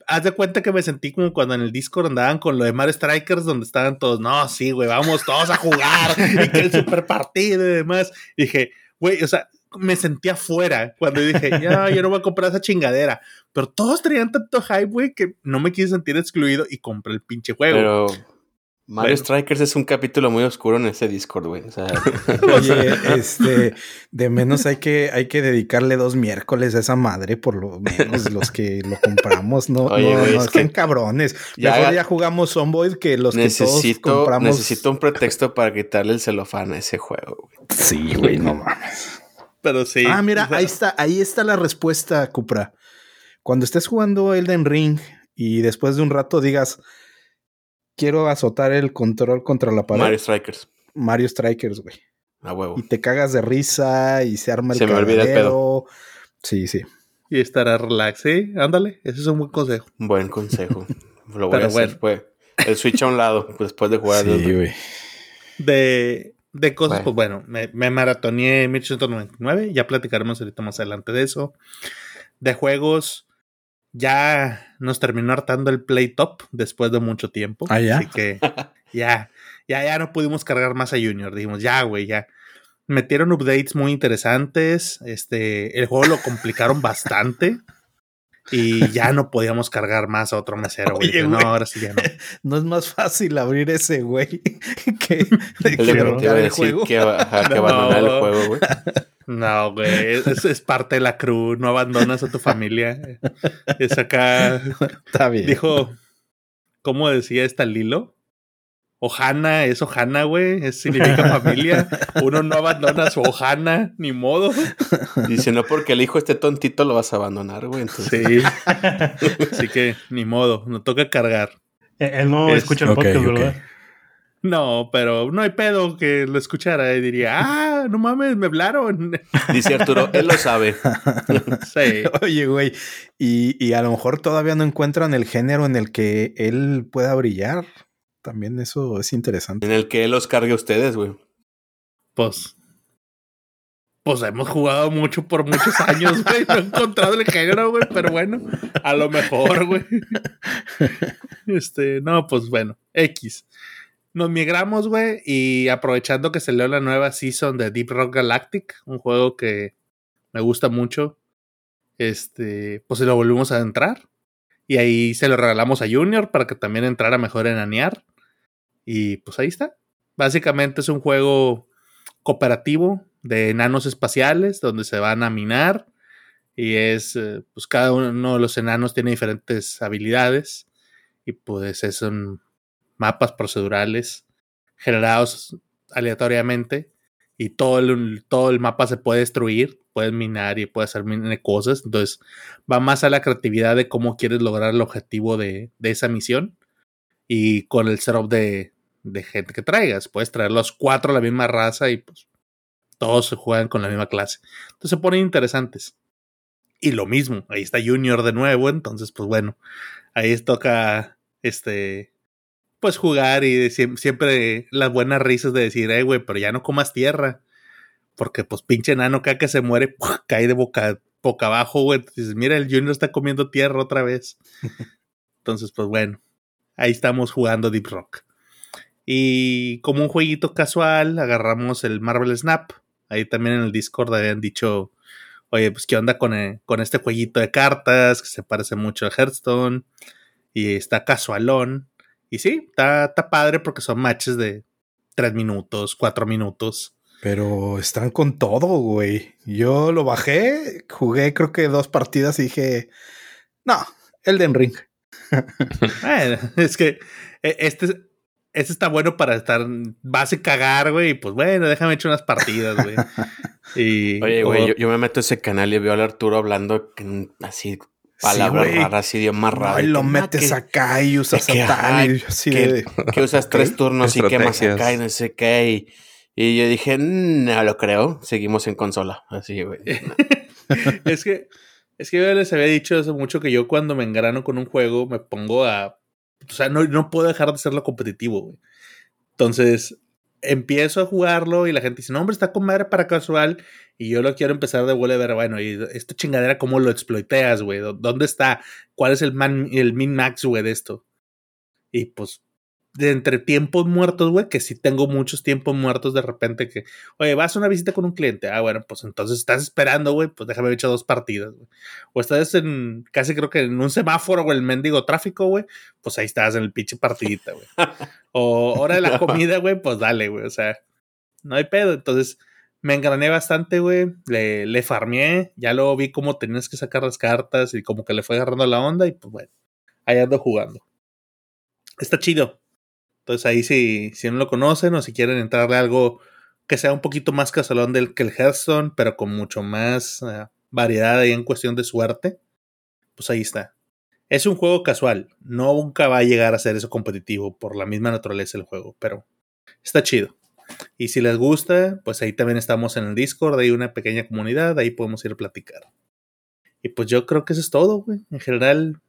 haz de cuenta que me sentí como cuando en el Discord andaban con lo de Mario Strikers, donde estaban todos, no, sí, güey, vamos todos a jugar, y que el super partido y demás. dije, güey, o sea, me sentía fuera cuando dije, ya, yo no voy a comprar esa chingadera. Pero todos traían tanto hype, güey, que no me quise sentir excluido y compré el pinche juego. Pero Mario Strikers es un capítulo muy oscuro en ese Discord, güey. O sea... Oye, este, de menos hay que, hay que dedicarle dos miércoles a esa madre, por lo menos los que lo compramos, no, Oye, no, es que cabrones. Ya, Mejor ya jugamos Zomboid que los que todos compramos. Necesito un pretexto para quitarle el celofán a ese juego, güey. Sí, güey, no mames. Pero sí. Ah, mira, ahí está, ahí está la respuesta, Cupra. Cuando estés jugando Elden Ring y después de un rato digas quiero azotar el control contra la pared. Mario Strikers. Mario Strikers, güey. A huevo. Y te cagas de risa y se arma el Se me olvida el pedo. Sí, sí. Y estará relax, sí, ándale. Ese es un buen consejo. Buen consejo. Lo voy a hacer, pues. El Switch a un lado, después de jugar. Sí, güey. De, de cosas, pues bueno, me, me maratoneé 1899. Ya platicaremos ahorita más adelante de eso. De juegos, ya nos terminó hartando el Play Top después de mucho tiempo. Ah, ya. Así que ya, ya, ya no pudimos cargar más a Junior. Dijimos, ya, güey, ya. Metieron updates muy interesantes. Este, el juego lo complicaron bastante. Y ya no podíamos cargar más a otro mesero, güey. no, ahora sí ya no. No es más fácil abrir ese güey que, que, que el juego. Que, abandonar el juego, güey. No, güey, es, es, parte de la cruz, no abandonas a tu familia. Es acá. Está bien. Dijo, ¿cómo decía esta Lilo? Ojana, es Ojana, güey, es, significa familia. Uno no abandona a su Ojana, ni modo. Dice, no porque el hijo esté tontito lo vas a abandonar, güey. Sí. Así que, ni modo, no toca cargar. Eh, él no escucha el podcast, ¿verdad? No, pero no hay pedo que lo escuchara y diría, ah, no mames, me hablaron. Dice Arturo, él lo sabe. sí. Oye, güey, y, y, a lo mejor todavía no encuentran el género en el que él pueda brillar. También eso es interesante. En el que él los cargue a ustedes, güey. Pues. Pues hemos jugado mucho por muchos años, güey. No he encontrado el género, güey, pero bueno, a lo mejor, güey. Este, no, pues bueno, X nos migramos, güey, y aprovechando que salió la nueva season de Deep Rock Galactic, un juego que me gusta mucho, este, pues se lo volvimos a entrar. Y ahí se lo regalamos a Junior para que también entrara mejor en Anear. Y pues ahí está. Básicamente es un juego cooperativo de enanos espaciales donde se van a minar. Y es, eh, pues cada uno de los enanos tiene diferentes habilidades. Y pues es un mapas procedurales generados aleatoriamente y todo el, todo el mapa se puede destruir, puedes minar y puedes hacer cosas. Entonces va más a la creatividad de cómo quieres lograr el objetivo de, esa misión y con el setup de, de, gente que traigas. Puedes traer los cuatro a la misma raza y pues todos se juegan con la misma clase. Entonces se ponen interesantes. Y lo mismo, ahí está Junior de nuevo, entonces pues bueno, ahí toca este pues jugar y siempre las buenas risas de decir, eh, güey, pero ya no comas tierra. Porque pues pinche enano cada que se muere, cae de boca, boca abajo, güey. Entonces, mira, el Junior está comiendo tierra otra vez. Entonces, pues bueno, ahí estamos jugando Deep Rock. Y como un jueguito casual, agarramos el Marvel Snap. Ahí también en el Discord habían dicho, oye, pues qué onda con, eh, con este jueguito de cartas que se parece mucho a Hearthstone. Y está casualón. Y sí, está, está padre porque son matches de tres minutos, cuatro minutos. Pero están con todo, güey. Yo lo bajé, jugué creo que dos partidas y dije, no, Elden Ring. es que e, este, este está bueno para estar, vas a cagar, güey, y pues bueno, déjame echar unas partidas, güey. y, Oye, güey, yo, yo, me meto a ese canal y veo al Arturo hablando así palabras sí, raras, idiomas raros. y lo metes acá y usas que, tal, que, que, usas tres turnos y quemas acá y no sé qué. Y, yo dije, no lo creo. Seguimos en consola. Así, güey. es que, es que yo les había dicho hace mucho que yo cuando me engrano con un juego me pongo a. O sea, no, no puedo dejar de serlo competitivo, güey. Entonces, empiezo a jugarlo y la gente dice, no, hombre, está con madre para casual. Y yo lo quiero empezar de vuelta a ver, bueno, y esta chingadera, ¿cómo lo exploiteas, güey? ¿Dónde está? ¿Cuál es el, man, el min max, güey, de esto? Y pues de entre tiempos muertos, güey, que sí tengo muchos tiempos muertos de repente que, oye, vas a una visita con un cliente, ah, bueno, pues entonces estás esperando, güey, pues déjame echar dos partidas, güey. O estás en, casi creo que en un semáforo, o el mendigo tráfico, güey, pues ahí estás en el pinche partidita, güey. o hora de la comida, güey, pues dale, güey, o sea, no hay pedo, entonces me engrané bastante, güey, le, le farmeé, ya luego vi cómo tenías que sacar las cartas y como que le fue agarrando la onda y pues bueno, ahí ando jugando. Está chido, entonces ahí si, si no lo conocen o si quieren entrarle algo que sea un poquito más casalón del que el Hearthstone, pero con mucho más eh, variedad ahí en cuestión de suerte, pues ahí está. Es un juego casual, nunca va a llegar a ser eso competitivo por la misma naturaleza del juego, pero está chido. Y si les gusta, pues ahí también estamos en el Discord, hay una pequeña comunidad, ahí podemos ir a platicar. Y pues yo creo que eso es todo, güey. En general,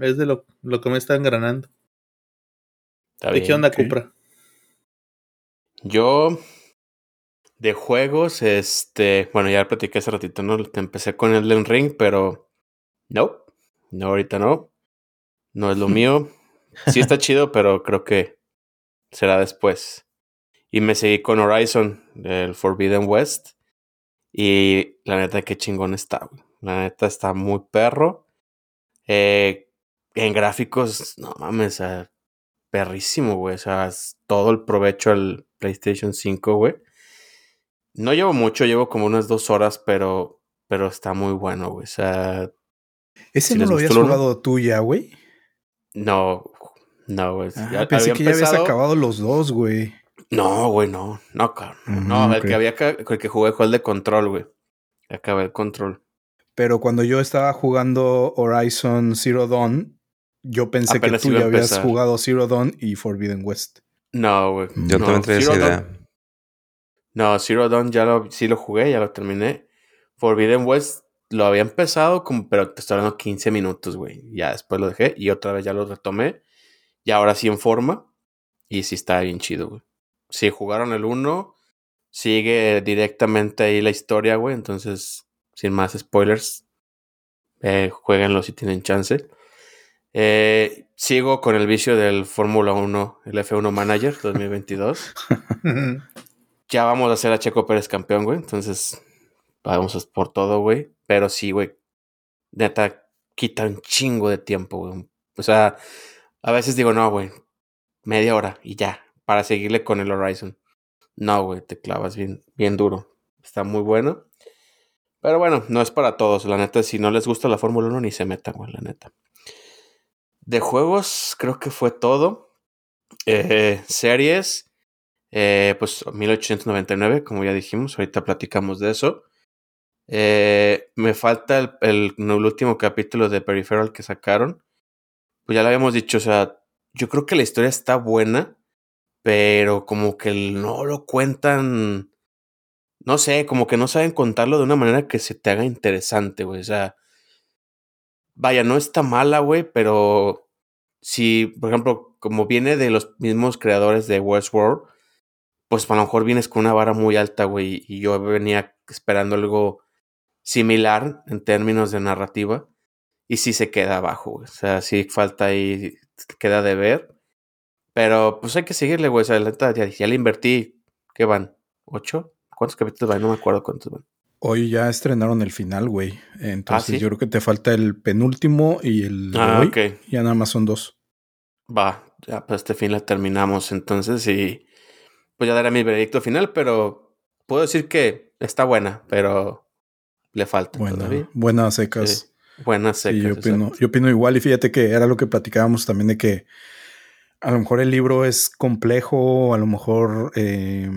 es de lo, lo que me está engranando. ¿De qué onda, Cupra? Yo, de juegos, este, bueno, ya platiqué hace ratito, ¿no? Empecé con el Ring, pero no, no, ahorita no. No es lo mío. Sí está chido, pero creo que será después. Y me seguí con Horizon, el Forbidden West. Y la neta, qué chingón está, güey. La neta está muy perro. Eh, en gráficos, no mames, perrísimo, güey. O sea, todo el provecho al PlayStation 5, güey. No llevo mucho, llevo como unas dos horas, pero, pero está muy bueno, güey. O sea. ¿Ese no lo habías jugado tú ya, güey? No, no, güey. Ah, pensé que ya habías acabado los dos, güey. No, güey, no. No, cabrón. Mm, no, el que había el que jugué fue el de control, güey. Acabé el control. Pero cuando yo estaba jugando Horizon Zero Dawn, yo pensé que tú ya habías jugado Zero Dawn y Forbidden West. No, güey. Yo también tenía esa idea. No, Zero Dawn ya lo, sí lo jugué, ya lo terminé. Forbidden West lo había empezado, como, pero te estoy hablando 15 minutos, güey. Ya después lo dejé y otra vez ya lo retomé. Y ahora sí en forma. Y sí está bien chido, güey. Si jugaron el 1, sigue directamente ahí la historia, güey. Entonces, sin más spoilers, eh, jueguenlo si tienen chance. Eh, sigo con el vicio del Fórmula 1, el F1 Manager 2022. ya vamos a hacer a Checo Pérez campeón, güey. Entonces, vamos por todo, güey. Pero sí, güey. Neta, quita un chingo de tiempo, güey. O sea, a veces digo, no, güey. Media hora y ya. Para seguirle con el Horizon. No, güey, te clavas bien, bien duro. Está muy bueno. Pero bueno, no es para todos. La neta, si no les gusta la Fórmula 1, ni se metan, güey, la neta. De juegos, creo que fue todo. Eh, series, eh, pues 1899, como ya dijimos, ahorita platicamos de eso. Eh, me falta el, el, el, último capítulo de Peripheral que sacaron. Pues ya lo habíamos dicho, o sea, yo creo que la historia está buena, pero como que no lo cuentan, no sé, como que no saben contarlo de una manera que se te haga interesante, güey. O sea, vaya, no está mala, güey, pero si, por ejemplo, como viene de los mismos creadores de Westworld, pues a lo mejor vienes con una vara muy alta, güey, y yo venía esperando algo similar en términos de narrativa, y sí se queda abajo, güey. O sea, sí falta ahí, queda de ver. Pero pues hay que seguirle, güey. O sea, ya, ya le invertí, ¿qué van? ¿Ocho? ¿Cuántos capítulos van? No me acuerdo cuántos van. Hoy ya estrenaron el final, güey. Entonces ¿Ah, yo creo que te falta el penúltimo y el ah, hoy. Ya nada más son dos. Va, ya pues este fin la terminamos. Entonces y pues ya daré mi veredicto final, pero puedo decir que está buena, pero le falta todavía. Buenas secas. buenas secas. yo, opino, yo opino igual y fíjate que era lo que platicábamos también de que a lo mejor el libro es complejo, a lo mejor... Eh,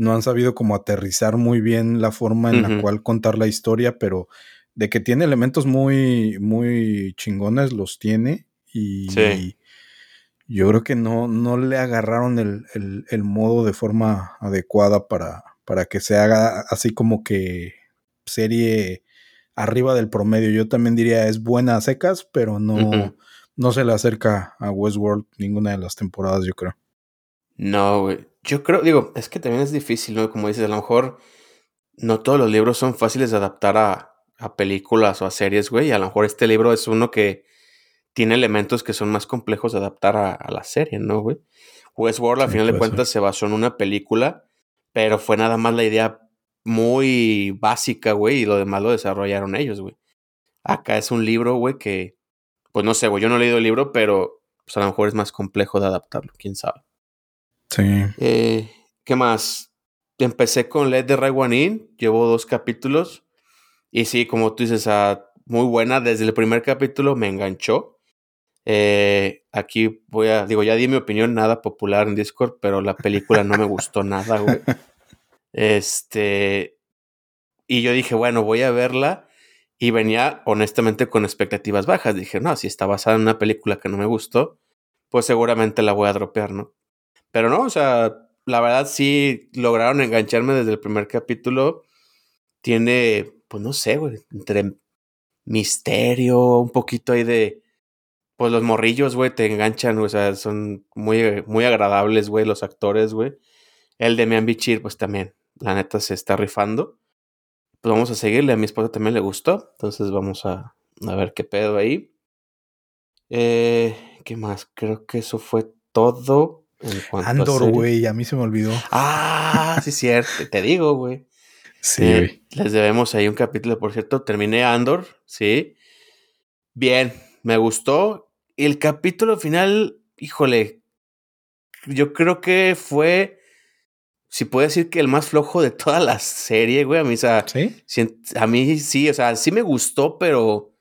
no han sabido como aterrizar muy bien la forma en la cual contar la historia, pero de que tiene elementos muy, muy chingones, los tiene. Y, yo creo que no, no le agarraron el, el, el, modo de forma adecuada para, para que se haga así como que serie arriba del promedio. Yo también diría es buena a secas, pero no, no se le acerca a Westworld ninguna de las temporadas, yo creo. No, güey. Yo creo, digo, es que también es difícil, ¿no? Como dices, a lo mejor no todos los libros son fáciles de adaptar a, a películas o a series, güey. Y a lo mejor este libro es uno que tiene elementos que son más complejos de adaptar a, la serie, ¿no, güey? Westworld, al final de cuentas, se basó en una película, pero fue nada más la idea muy básica, güey, y lo demás lo desarrollaron ellos, güey. Acá es un libro, güey, que, pues no sé, güey, yo no he leído el libro, pero pues a lo mejor es más complejo de adaptarlo, quién sabe. Sí. Eh, ¿Qué más? Empecé con Let the Right One In, llevo dos capítulos, y sí, como tú dices, ah, muy buena, desde el primer capítulo me enganchó. Eh, aquí voy a, digo, ya di mi opinión, nada popular en Discord, pero la película no me gustó nada, güey. Este, y yo dije, bueno, voy a verla. Y venía honestamente con expectativas bajas. Dije, no, si está basada en una película que no me gustó, pues seguramente la voy a dropear, ¿no? Pero no, o sea, la verdad sí lograron engancharme desde el primer capítulo. Tiene, pues no sé, güey, entre misterio, un poquito ahí de, pues los morrillos, güey, te enganchan, o sea, son muy, muy agradables, güey, los actores, güey. El de Mian Bichir, pues también, la neta se está rifando. Pues vamos a seguirle, a mi esposa también le gustó, entonces vamos a, a ver qué pedo ahí. Eh, ¿Qué más? Creo que eso fue todo. En Andor, güey, a mí se me olvidó. Ah, sí, cierto, te digo, güey. Sí. Eh, les debemos ahí un capítulo, por cierto. Terminé Andor, sí. Bien, me gustó. El capítulo final, híjole, yo creo que fue si puedo decir que el más flojo de toda la serie, güey. A mí, o sea, ¿Sí? a mí sí, o sea, sí me gustó, pero.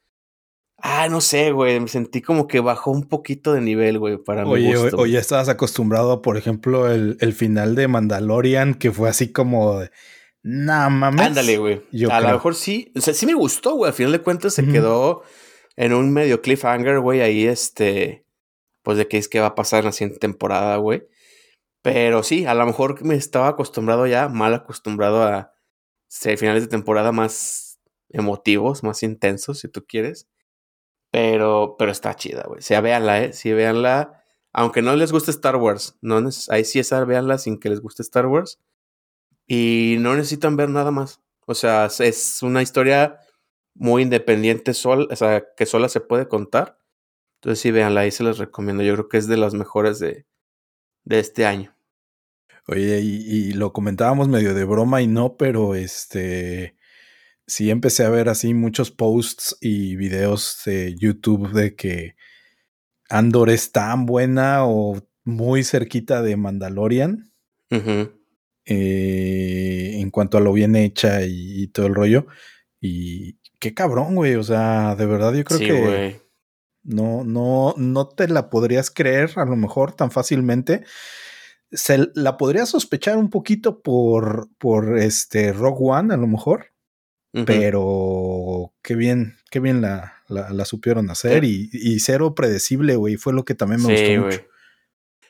Ah, no sé, güey. Me sentí como que bajó un poquito de nivel, güey, para mí. Oye, oye, estabas acostumbrado, por ejemplo, el, el, final de Mandalorian, que fue así como. Nah, mames. Ándale, güey. A lo mejor sí. O sea, sí me gustó, güey. Al final de cuentas se quedó en un medio cliffhanger, güey. Ahí, este. Pues de qué es que va a pasar en la siguiente temporada, güey. Pero sí, a lo mejor me estaba acostumbrado ya, mal acostumbrado a finales de temporada más emotivos, más intensos, si tú quieres. Pero, pero está chida, güey. O sea, véanla, ¿eh? Sí, véanla. Aunque no les guste Star Wars. No ahí sí esa, véanla sin que les guste Star Wars. Y no necesitan ver nada más. O sea, es una historia muy independiente, sol, o sea, que sola se puede contar. Entonces sí, véanla, ahí se les recomiendo. Yo creo que es de las mejores de, de este año. Oye, y, lo comentábamos medio de broma y no, pero este sí empecé a ver así muchos posts y videos de YouTube de que Andor es tan buena o muy cerquita de Mandalorian. Eh, en cuanto a lo bien hecha y, todo el rollo. Y qué cabrón, güey. O sea, de verdad yo creo que no, no, no te la podrías creer a lo mejor tan fácilmente. Se la podría sospechar un poquito por, por este Rogue One, a lo mejor. Pero qué bien, qué bien la, la, supieron hacer y, y, cero predecible, güey. Fue lo que también me gustó mucho.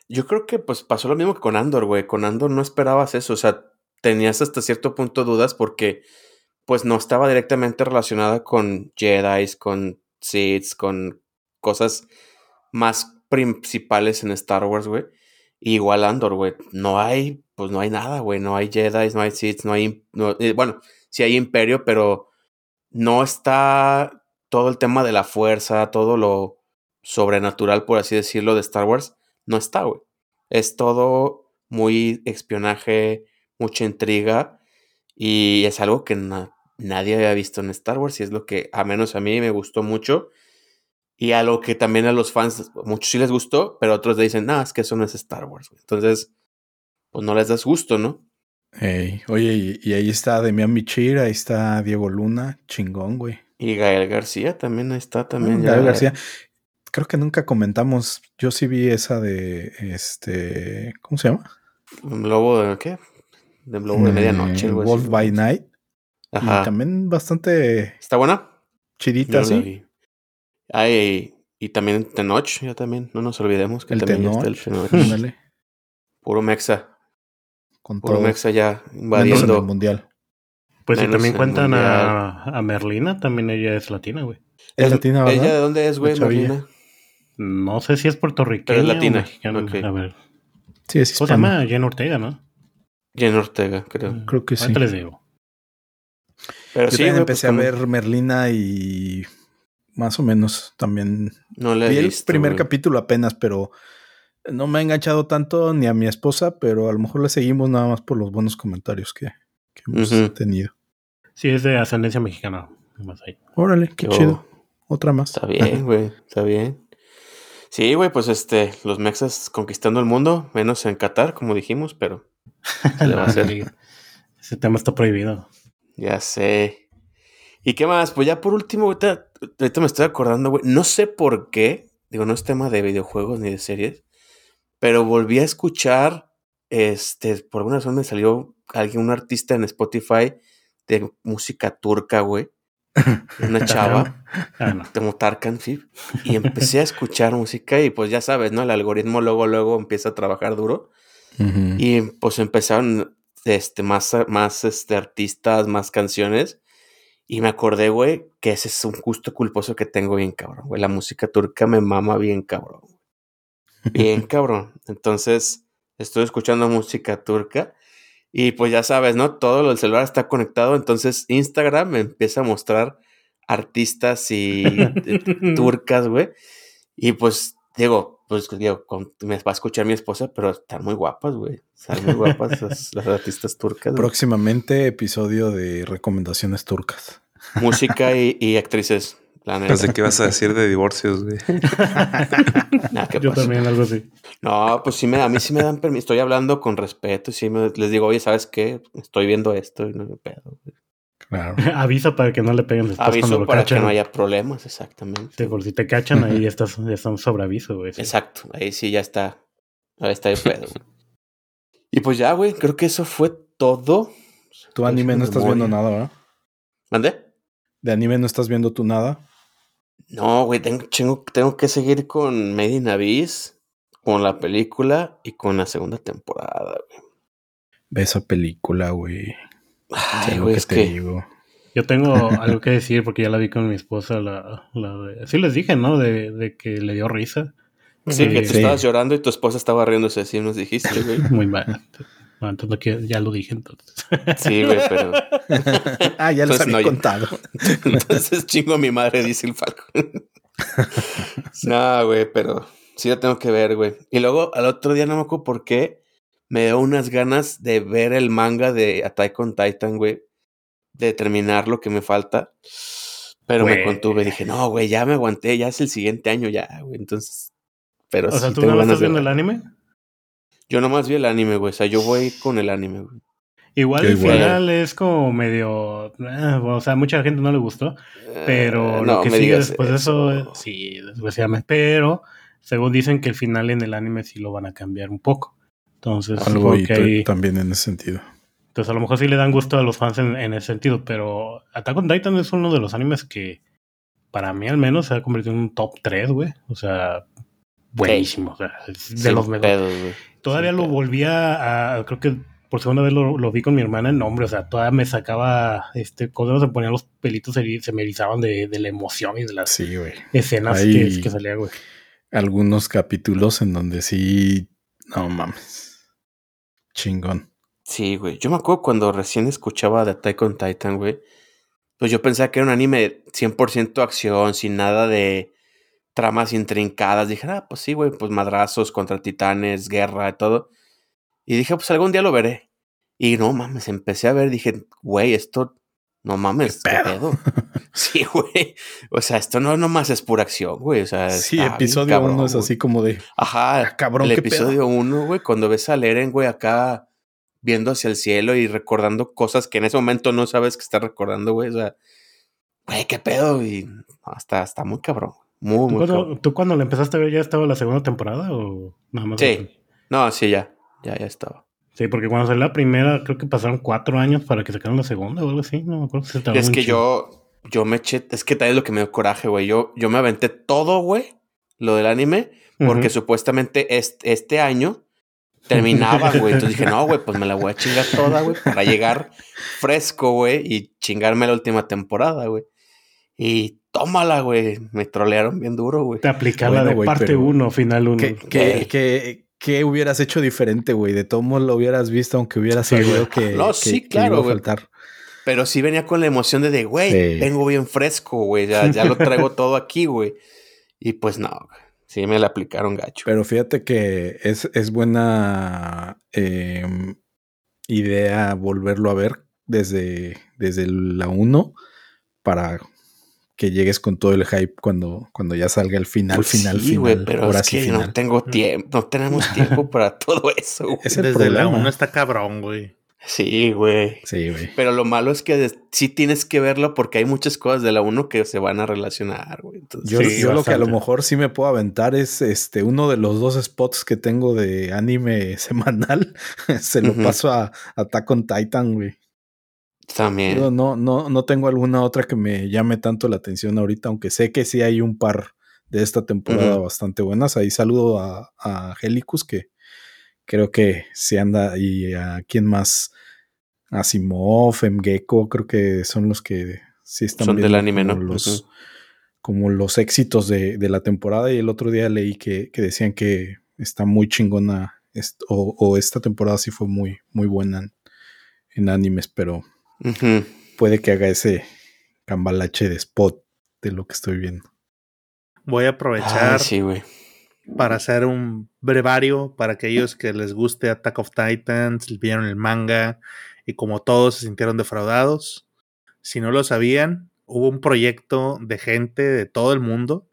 Yo creo que pues pasó lo mismo que con Andor, güey. Con Andor no esperabas eso. O sea, tenías hasta cierto punto dudas porque pues no estaba directamente relacionada con Jedi, con Sith, con cosas más principales en Star Wars, güey. Igual Andor, güey. No hay, pues no hay nada, güey. No hay Jedi, no hay Sith, no hay. Eh, bueno, sí hay Imperio, pero no está todo el tema de la fuerza, todo lo sobrenatural, por así decirlo, de Star Wars. No está, güey. Es todo muy espionaje, mucha intriga. Y es algo que nadie había visto en Star Wars. Y es lo que, a menos a mí, me gustó mucho. Y algo que también a los fans, muchos sí les gustó, pero otros le dicen, no, es que eso no es Star Wars. Entonces, pues no les das gusto, ¿no? oye, y, ahí está Demian Michir, ahí está Diego Luna, chingón, güey. Y Gael García también ahí está también. Gael García. Creo que nunca comentamos. Yo sí vi esa de este. ¿Cómo se llama? Un lobo de qué? De lobo de medianoche, güey. Wolf by Night. Ajá. Y también bastante. ¿Está buena? Chidita, sí. Ay, y también Tenoch, ya también, no nos olvidemos que también está el Tenoch. Puro Mexa. Con Puro Mexa ya invadiendo. el mundial. Pues si también cuentan a, a, Merlina, también ella es latina, güey. ¿Es latina, verdad? ¿Ella de dónde es, güey, Merlina? No sé si es puertorriqueña. Pero es latina. A ver. Sí, es ¿Cómo se llama? Jen Ortega, ¿no? Jen Ortega, creo. Creo que sí. Ahorita les digo. Pero Yo sí, también empecé pues, a ver Merlina y más o menos también. No le Vi el primer capítulo apenas, pero no me ha enganchado tanto ni a mi esposa, pero a lo mejor le seguimos nada más por los buenos comentarios que, hemos tenido. Sí, es de ascendencia mexicana. Más ahí. Órale, qué chido. Otra más. Está bien, güey, está bien. Sí, güey, pues este, los mexas conquistando el mundo, menos en Qatar, como dijimos, pero Ese tema está prohibido. Ya sé. ¿Y qué más? Pues ya por último, ahorita, ahorita me estoy acordando, güey. No sé por qué, digo, no es tema de videojuegos ni de series, pero volví a escuchar, este, por alguna razón me salió alguien, un artista en Spotify de música turca, güey. Una chava, ah, como Tarkan, sí. Y empecé a escuchar música y pues ya sabes, ¿no? El algoritmo luego, luego empieza a trabajar duro. Y pues empezaron este, más, más este, artistas, más canciones. Y me acordé, güey, que ese es un gusto culposo que tengo bien cabrón, güey. La música turca me mama bien cabrón. Bien cabrón. Entonces, estoy escuchando música turca. Y pues ya sabes, ¿no? Todo lo del celular está conectado. Entonces, Instagram me empieza a mostrar artistas y eh, turcas, güey. Y pues, digo, pues digo, me va a escuchar mi esposa, pero están muy guapas, güey. Están muy guapas las, artistas turcas. Próximamente episodio de recomendaciones turcas. Música y, actrices. La Pensé que ibas a decir de divorcios, güey. Yo también algo así. No, pues sí me, a mí sí me dan permiso. Estoy hablando con respeto y sí me, les digo, oye, ¿sabes qué? Estoy viendo esto y no me pedo. Güey. Claro. Aviso para que no le peguen después Aviso para que no haya problemas, exactamente. por si te cachan, ahí estás, ya están sobre aviso, güey. Exacto, ahí sí ya está. Ahí está el pedo. y pues ya, güey, creo que eso fue todo. Tu anime no estás viendo nada, ¿verdad? ¿Mande? ¿De anime no estás viendo tú nada? No, güey, tengo, tengo, tengo, que seguir con Made in Abyss, con la película y con la segunda temporada, güey. Ve esa película, güey. Ay, güey, es que... Yo tengo algo que decir porque ya la vi con mi esposa. La, la Sí les dije, ¿no? De, de que le dio risa. Sí, que tú estabas llorando y tu esposa estaba riéndose, así nos dijiste, güey. Muy mal. Bueno, entonces ya lo dije entonces. Sí, güey, pero. ah, ya lo había contado. entonces chingo a mi madre, dice el Falco. no, güey, pero sí la tengo que ver, güey. Y luego al otro día no me acuerdo por qué me dio unas ganas de ver el manga de Attack on Titan, güey. De terminar lo que me falta. Pero me contuve, dije, no, güey, ya me aguanté, ya es el siguiente año ya, güey. Entonces, pero O sea, ¿tú no estás viendo el anime? Yo nomás vi el anime, güey. O sea, yo voy con el anime, güey. Igual el final es como medio. Eh, o sea, mucha gente no le gustó. Pero eh, lo que sigue después de eso, sí, desgraciadamente. Pero según dicen que el final en el anime sí lo van a cambiar un poco. Entonces, algo ahí también en ese sentido. Entonces, a lo mejor sí le dan gusto a los fans en, ese sentido, pero Attack on Titan es uno de los animes que, para mí al menos, se ha convertido en un top 3, güey. O sea, buenísimo. O sea, de los mejores. Todavía lo volvía a, creo que por segunda vez lo, vi con mi hermana en nombre, o sea, todavía me sacaba, este, cuando se ponían los pelitos se, me erizaban de, la emoción y de las escenas que, que salía, güey. Algunos capítulos en donde sí, no mames Chingón. Sí, güey. Yo me acuerdo cuando recién escuchaba de Attack on Titan, güey. Pues yo pensaba que era un anime 100% acción, sin nada de tramas intrincadas. Dije, ah, pues sí, güey, pues madrazos contra titanes, guerra todo. Y dije, pues algún día lo veré. Y no mames, empecé a ver, dije, güey, esto, no mames, ¿qué pedo? sí, güey. O sea, esto no nomás es pura acción, güey. O sea, sí, episodio uno es así como de. Ajá, ah, cabrón. El episodio uno, güey, cuando ves a Leren, güey, acá viendo hacia el cielo y recordando cosas que en ese momento no sabes que está recordando, güey. O sea, güey, qué pedo. Y hasta está muy cabrón. Muy, ¿Tú muy cuando, cabrón. ¿Tú cuando le empezaste a ver ya estaba la segunda temporada o nada más? Sí. No, sí, ya. Ya, ya estaba. Sí, porque cuando salió la primera, creo que pasaron cuatro años para que sacaran la segunda o algo así. No me acuerdo si se Es que yo, yo me eché, es que tal es lo que me dio coraje, güey. Yo, yo me aventé todo, güey, lo del anime, porque supuestamente este, este año terminaba, güey. Entonces dije, no, güey, pues me la voy a chingar toda, güey, para llegar fresco, güey, y chingarme la última temporada, güey. Y tómala, güey. Me trolearon bien duro, güey. Te aplicaron la de parte 1, final 1. Que, que, ¿qué hubieras hecho diferente, güey? De todo modo lo hubieras visto, aunque hubieras sabido que, no, que, sí, que claro, güey. Pero sí venía con la emoción de, de güey, Sí. vengo bien fresco, güey. Ya, ya lo traigo todo aquí, güey. Y pues no. Sí me la aplicaron gacho. Pero fíjate que es, es buena eh, idea volverlo a ver desde, desde la 1 para que llegues con todo el hype cuando, cuando ya salga el final, Pues final, sí, güey, final. pero ahora es que final. no tengo tiempo, no tenemos tiempo para todo eso, güey. Es el Desde la problema. 1 está cabrón, güey. Sí, güey. Sí, güey. Pero lo malo es que sí tienes que verlo porque hay muchas cosas de la 1 que se van a relacionar, güey. Entonces, Yo, Sí, yo lo que a lo mejor sí me puedo aventar es este uno de los dos spots que tengo de anime semanal. Se lo paso a Attack on Titan, güey. También. Yo no, no, no tengo alguna otra que me llame tanto la atención ahorita, aunque sé que sí hay un par de esta temporada bastante buenas. Ahí saludo a, a Helicus, que creo que se anda, y a quién más, Asimov, Mgeko, creo que son los que sí están Son del anime, como ¿no? Los. Como los éxitos de, de la temporada. Y el otro día leí que, que decían que está muy chingona, o, o esta temporada sí fue muy, muy buena en, en animes, pero Puede que haga ese cambalache de spot de lo que estoy viendo. Voy a aprovechar Ay, sí, güey. para hacer un brevario para aquellos que les guste Attack of Titans, vieron el manga y como todos se sintieron defraudados. Si no lo sabían, hubo un proyecto de gente de todo el mundo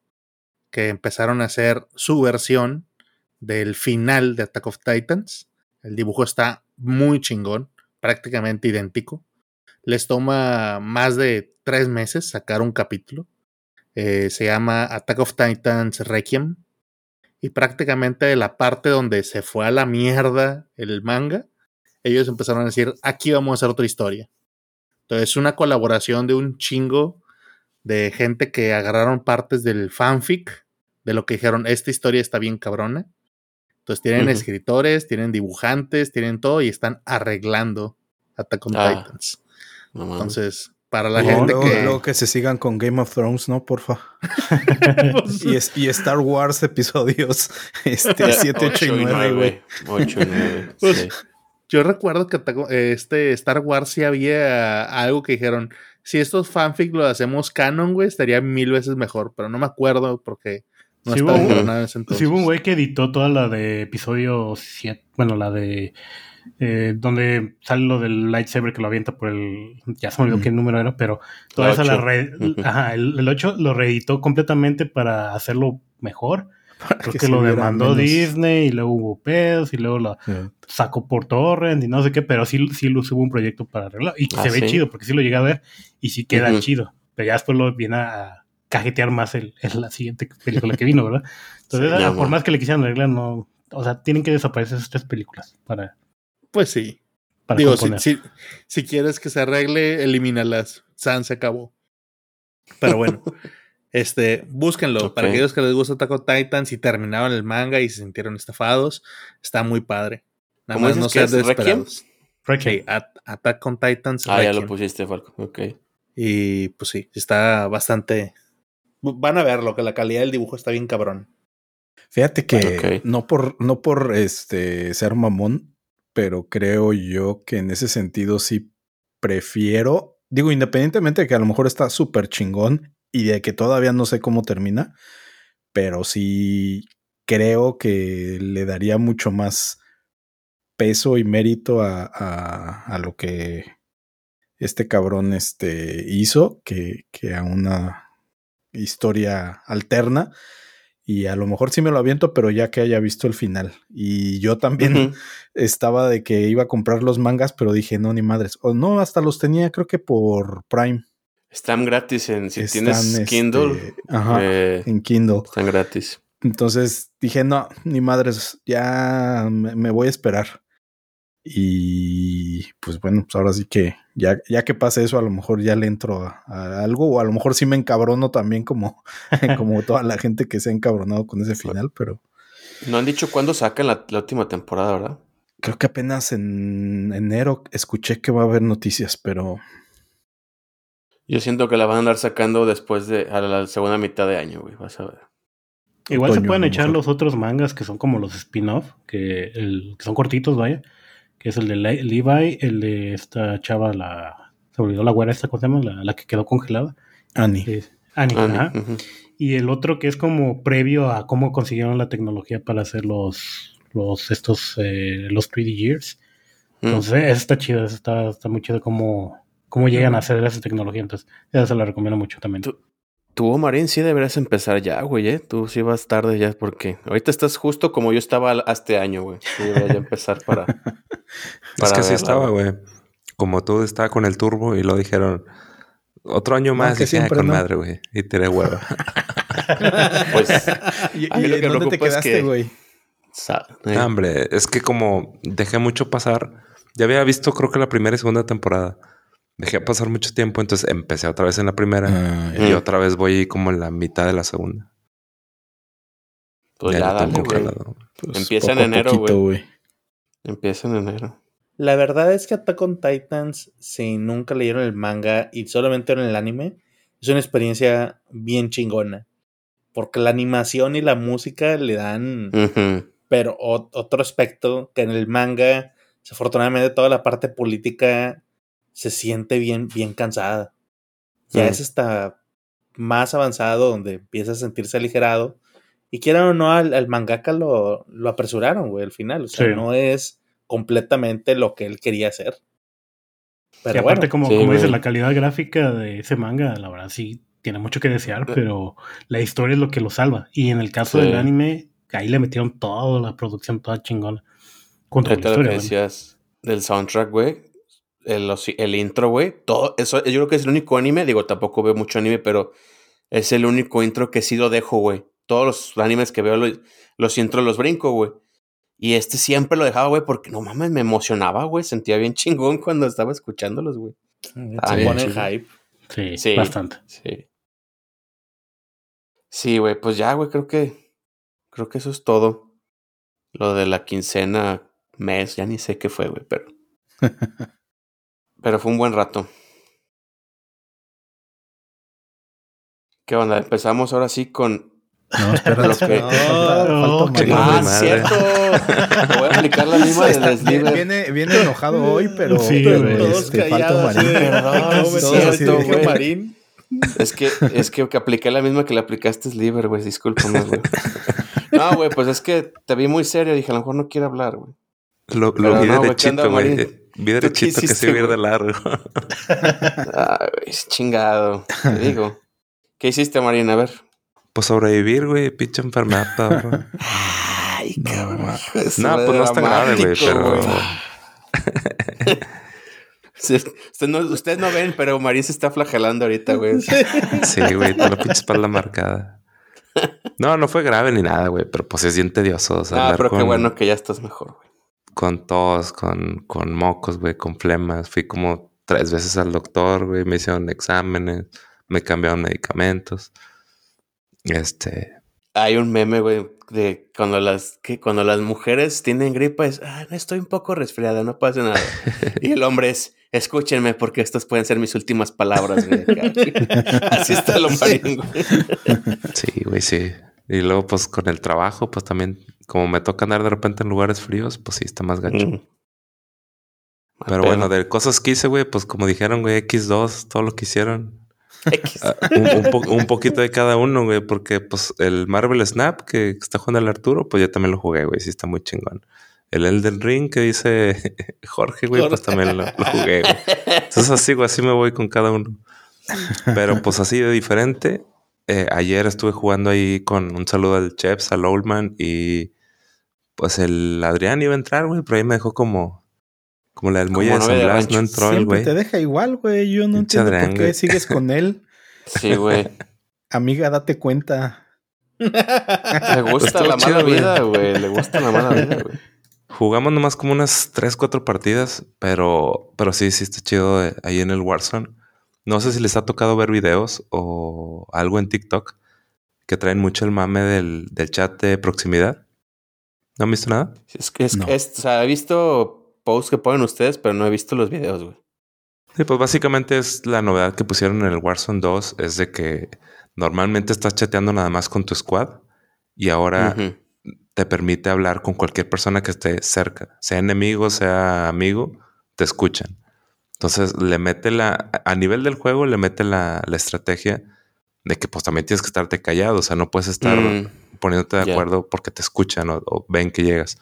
que empezaron a hacer su versión del final de Attack of Titans. El dibujo está muy chingón, prácticamente idéntico. Les toma más de tres meses sacar un capítulo. Eh, se llama Attack of Titans Requiem y prácticamente la parte donde se fue a la mierda el manga, ellos empezaron a decir, aquí vamos a hacer otra historia. Entonces, es una colaboración de un chingo de gente que agarraron partes del fanfic, de lo que dijeron, esta historia está bien cabrona. Entonces, tienen escritores, tienen dibujantes, tienen todo y están arreglando Attack on Ah. Titans. No. Entonces, para la Y gente luego, que... luego que se sigan con Game of Thrones, ¿no? Porfa. y, es- y Star Wars episodios este, 7, 8 y 9, güey. 8 y 9. Pues, sí. Yo recuerdo que este Star Wars sí había algo que dijeron, si estos fanfic lo hacemos canon, güey, estaría mil veces mejor, pero no me acuerdo porque no Sí, estaba hubo- encoronado en ese entonces. Sí, hubo un güey que editó toda la de episodio 7, bueno, la de eh, donde sale lo del lightsaber que lo avienta por el, ya se me olvidó Mm. qué número era, pero toda La esa la ocho. re- ajá, el, el 8 lo reeditó completamente para hacerlo mejor. Para Creo que lo demandó menos. Disney y luego hubo pedos y luego lo Sí. sacó por torrent y no sé qué, pero sí, sí lo hubo un proyecto para arreglar y Ah, se ve ¿sí? chido porque sí lo llegué a ver y sí queda chido, pero ya después lo viene a cajetear más el, en la siguiente película que vino, ¿verdad? Entonces, Sí, ah, por más que le quisieran arreglar, no, o sea, tienen que desaparecer esas tres películas para, Pues sí. para Digo, si, si, si quieres que se arregle, elimínalas. San se acabó. Pero bueno, este, búsquenlo. Para aquellos que les gusta Attack on Titans y terminaron el manga y se sintieron estafados, está muy padre. Nada ¿Cómo más no sean desesperados. Requiem. Sí, At- Attack on Titans. Ah, ya lo pusiste, Falco. Ok. Y pues sí, está bastante. Van a verlo, que la calidad del dibujo está bien cabrón. Fíjate que no por, no por este ser mamón, pero creo yo que en ese sentido sí prefiero, digo, independientemente de que a lo mejor está súper chingón y de que todavía no sé cómo termina, pero sí creo que le daría mucho más peso y mérito a, a, a lo que este cabrón este, hizo que, que a una historia alterna. Y a lo mejor sí me lo aviento, pero ya que haya visto el final. Y yo también estaba de que iba a comprar los mangas, pero dije, no, ni madres. O no, hasta los tenía, creo que por Prime. Están gratis en. Si Están, tienes este, Kindle, ajá, eh, en Kindle. están gratis. Entonces dije, no, ni madres, ya me, me voy a esperar. Y pues bueno, pues ahora sí que ya, ya que pase eso, a lo mejor ya le entro a, a algo, o a lo mejor sí me encabrono también como, como toda la gente que se ha encabronado con ese final, pero No han dicho cuándo sacan la, la última temporada, ¿verdad? creo que apenas en enero escuché que va a haber noticias, pero Yo siento que la van a andar sacando después de a la segunda mitad de año, güey. Vas a ver. Igual se pueden echar los otros mangas que son como los spin-off, que, que son cortitos, vaya. Que es el de Levi, el de esta chava, la. Se olvidó la güera esta, ¿cómo se llama? La, que quedó congelada. Annie. Annie, ajá. Y el otro que es como previo a cómo consiguieron la tecnología para hacer los. los estos. Eh, los 3D Years. Mm. Entonces, está chido, está, está muy chido cómo, cómo llegan a hacer esa tecnología. Entonces, esa se la recomiendo mucho también. Tú, Marín, sí deberías empezar ya, güey, ¿eh? Tú sí vas tarde ya, porque ahorita estás justo como yo estaba este año, güey. Sí, debería ya empezar para. es que así estaba, güey. Como tú estaba con el turbo y lo dijeron. Otro año más, que ah, siempre con madre, güey. Y tiré huevo. pues. ¿Y, lo que ¿dónde te quedaste, güey? Eh. hombre, es que como dejé mucho pasar, ya había visto creo que la primera y segunda temporada dejé pasar mucho tiempo, entonces empecé otra vez en la primera ah, y otra vez voy como en la mitad de la segunda. Pues ya, dale, güey. Pues Empieza en enero, güey. Empieza en enero. La verdad es que Attack on Titans, si nunca leyeron el manga y solamente en el anime, es una experiencia bien chingona. Porque la animación y la música le dan, pero otro aspecto que en el manga, desafortunadamente toda la parte política se siente bien, bien cansada. Ya mm. es hasta más avanzado donde empieza a sentirse aligerado. Y quieran o no, al, mangaka lo, lo, apresuraron, güey, al final. O sea, no es completamente lo que él quería hacer. Pero aparte, como, como dices, la calidad gráfica de ese manga, la verdad sí tiene mucho que desear, eh. pero la historia es lo que lo salva. Y en el caso del anime, ahí le metieron toda la producción, toda chingona. Contra la historia, decías del soundtrack, güey, el, intro, güey. Todo eso, yo creo que es el único anime. Digo, tampoco veo mucho anime, pero es el único intro que sí lo dejo, güey. Todos los animes que veo, los, los intros los brinco, güey. Y este siempre lo dejaba, güey, porque no mames, me emocionaba, güey. Sentía bien chingón cuando estaba escuchándolos, güey. Ah, Se pone hype. Sí, sí, bastante. Sí. Sí, güey, pues ya, güey, creo que. Creo que eso es todo. Lo de la quincena, mes, ya ni sé qué fue, güey, pero. Pero fue un buen rato. ¿Qué onda? Empezamos ahora sí con. No, espera, que... no, ah, cierto. Voy a aplicar la misma de Sliver. Viene, viene enojado hoy, pero, sí, todos este, falta Marín. Perdón, cierto, güey. Marín. Es que, es que, que apliqué la misma que le aplicaste Sliver, güey. Discúlpame, güey. No, güey, pues es que te vi muy serio. Dije, a lo mejor no quiere hablar, güey. Lo, lo vi no, derechito, güey. Vi derechito que sí vi de largo. Ay, chingado. Te digo. ¿Qué hiciste, Marina? A ver. Pues sobrevivir, güey. Pinche enfermata, bro. Ay, cabrón. No, pues no está grave, güey, pero. Ustedes no, usted no ven, pero María se está flagelando ahorita, güey. Sí, güey, toda la pinche espalda marcada. No, no fue grave ni nada, güey, pero pues es bien tedioso. ah, pero qué bueno que ya estás mejor, güey con tos, con, con mocos, güey, con flemas. Fui como tres veces al doctor, güey, me hicieron exámenes, me cambiaron medicamentos. Este. Hay un meme, güey, de cuando las, que cuando las mujeres tienen gripa es, ah, estoy un poco resfriada, no pasa nada. y el hombre es, escúchenme porque estas pueden ser mis últimas palabras, güey. Así está lo marín, güey. sí, güey, sí. Y luego, pues, con el trabajo, pues también como me toca andar de repente en lugares fríos, pues sí, está más gacho. Mm. Pero bueno, de cosas que hice, güey, pues como dijeron, güey, X2, todo lo que hicieron. X. Ah, un, poquito de cada uno, güey, porque pues el Marvel Snap que está jugando el Arturo, pues yo también lo jugué, güey, sí está muy chingón. El Elden Ring que dice Jorge, güey, pues también lo, jugué, güey. Entonces así, güey, así me voy con cada uno. Pero pues así de diferente. Eh, ayer estuve jugando ahí con un saludo al Chefs, al Oldman y pues el Adrián iba a entrar, güey, pero ahí me dejó como, como la del muelle de San Blas, no entró el güey. te deja igual, güey. Yo no entiendo por qué sigues con él. Sí, güey. Amiga, date cuenta. Le gusta la mala vida, güey. Le gusta la mala vida, güey. Jugamos nomás como unas 3, 4 partidas, pero, pero sí, sí está chido eh, ahí en el Warzone. No sé si les ha tocado ver videos o algo en TikTok que traen mucho el mame del, del chat de proximidad. ¿No han visto nada? Es que es, o sea, he visto posts que ponen ustedes, pero no he visto los videos, güey. Sí, pues básicamente es la novedad que pusieron en el Warzone 2, es de que normalmente estás chateando nada más con tu squad y ahora te permite hablar con cualquier persona que esté cerca, sea enemigo, sea amigo, te escuchan. Entonces le mete la, a nivel del juego, le mete la, estrategia de que pues también tienes que estarte callado, o sea, no puedes estar mm. poniéndote de acuerdo porque te escuchan o, ven que llegas.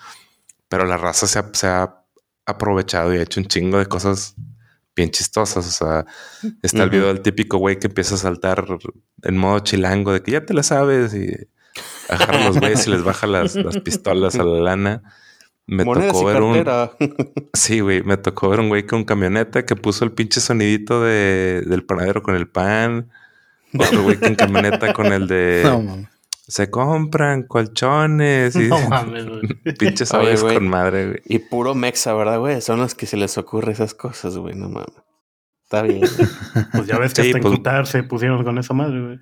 Pero la raza se se ha aprovechado y ha hecho un chingo de cosas bien chistosas. O sea, está el video del típico güey que empieza a saltar en modo chilango de que ya te la sabes y agarra a los güeyes y les baja las, pistolas a la lana. Me tocó ver un. Sí, güey. Me tocó ver un güey con camioneta que puso el pinche sonidito de, del panadero con el pan. Otro güey con camioneta con el de. No, se compran colchones y no mames, pinches aves con madre, güey. Y puro mexa, ¿verdad, güey? Son los que se les ocurre esas cosas, güey, no mames. Está bien. pues ya ves que hasta en pues Qatar se pusieron con esa madre, güey.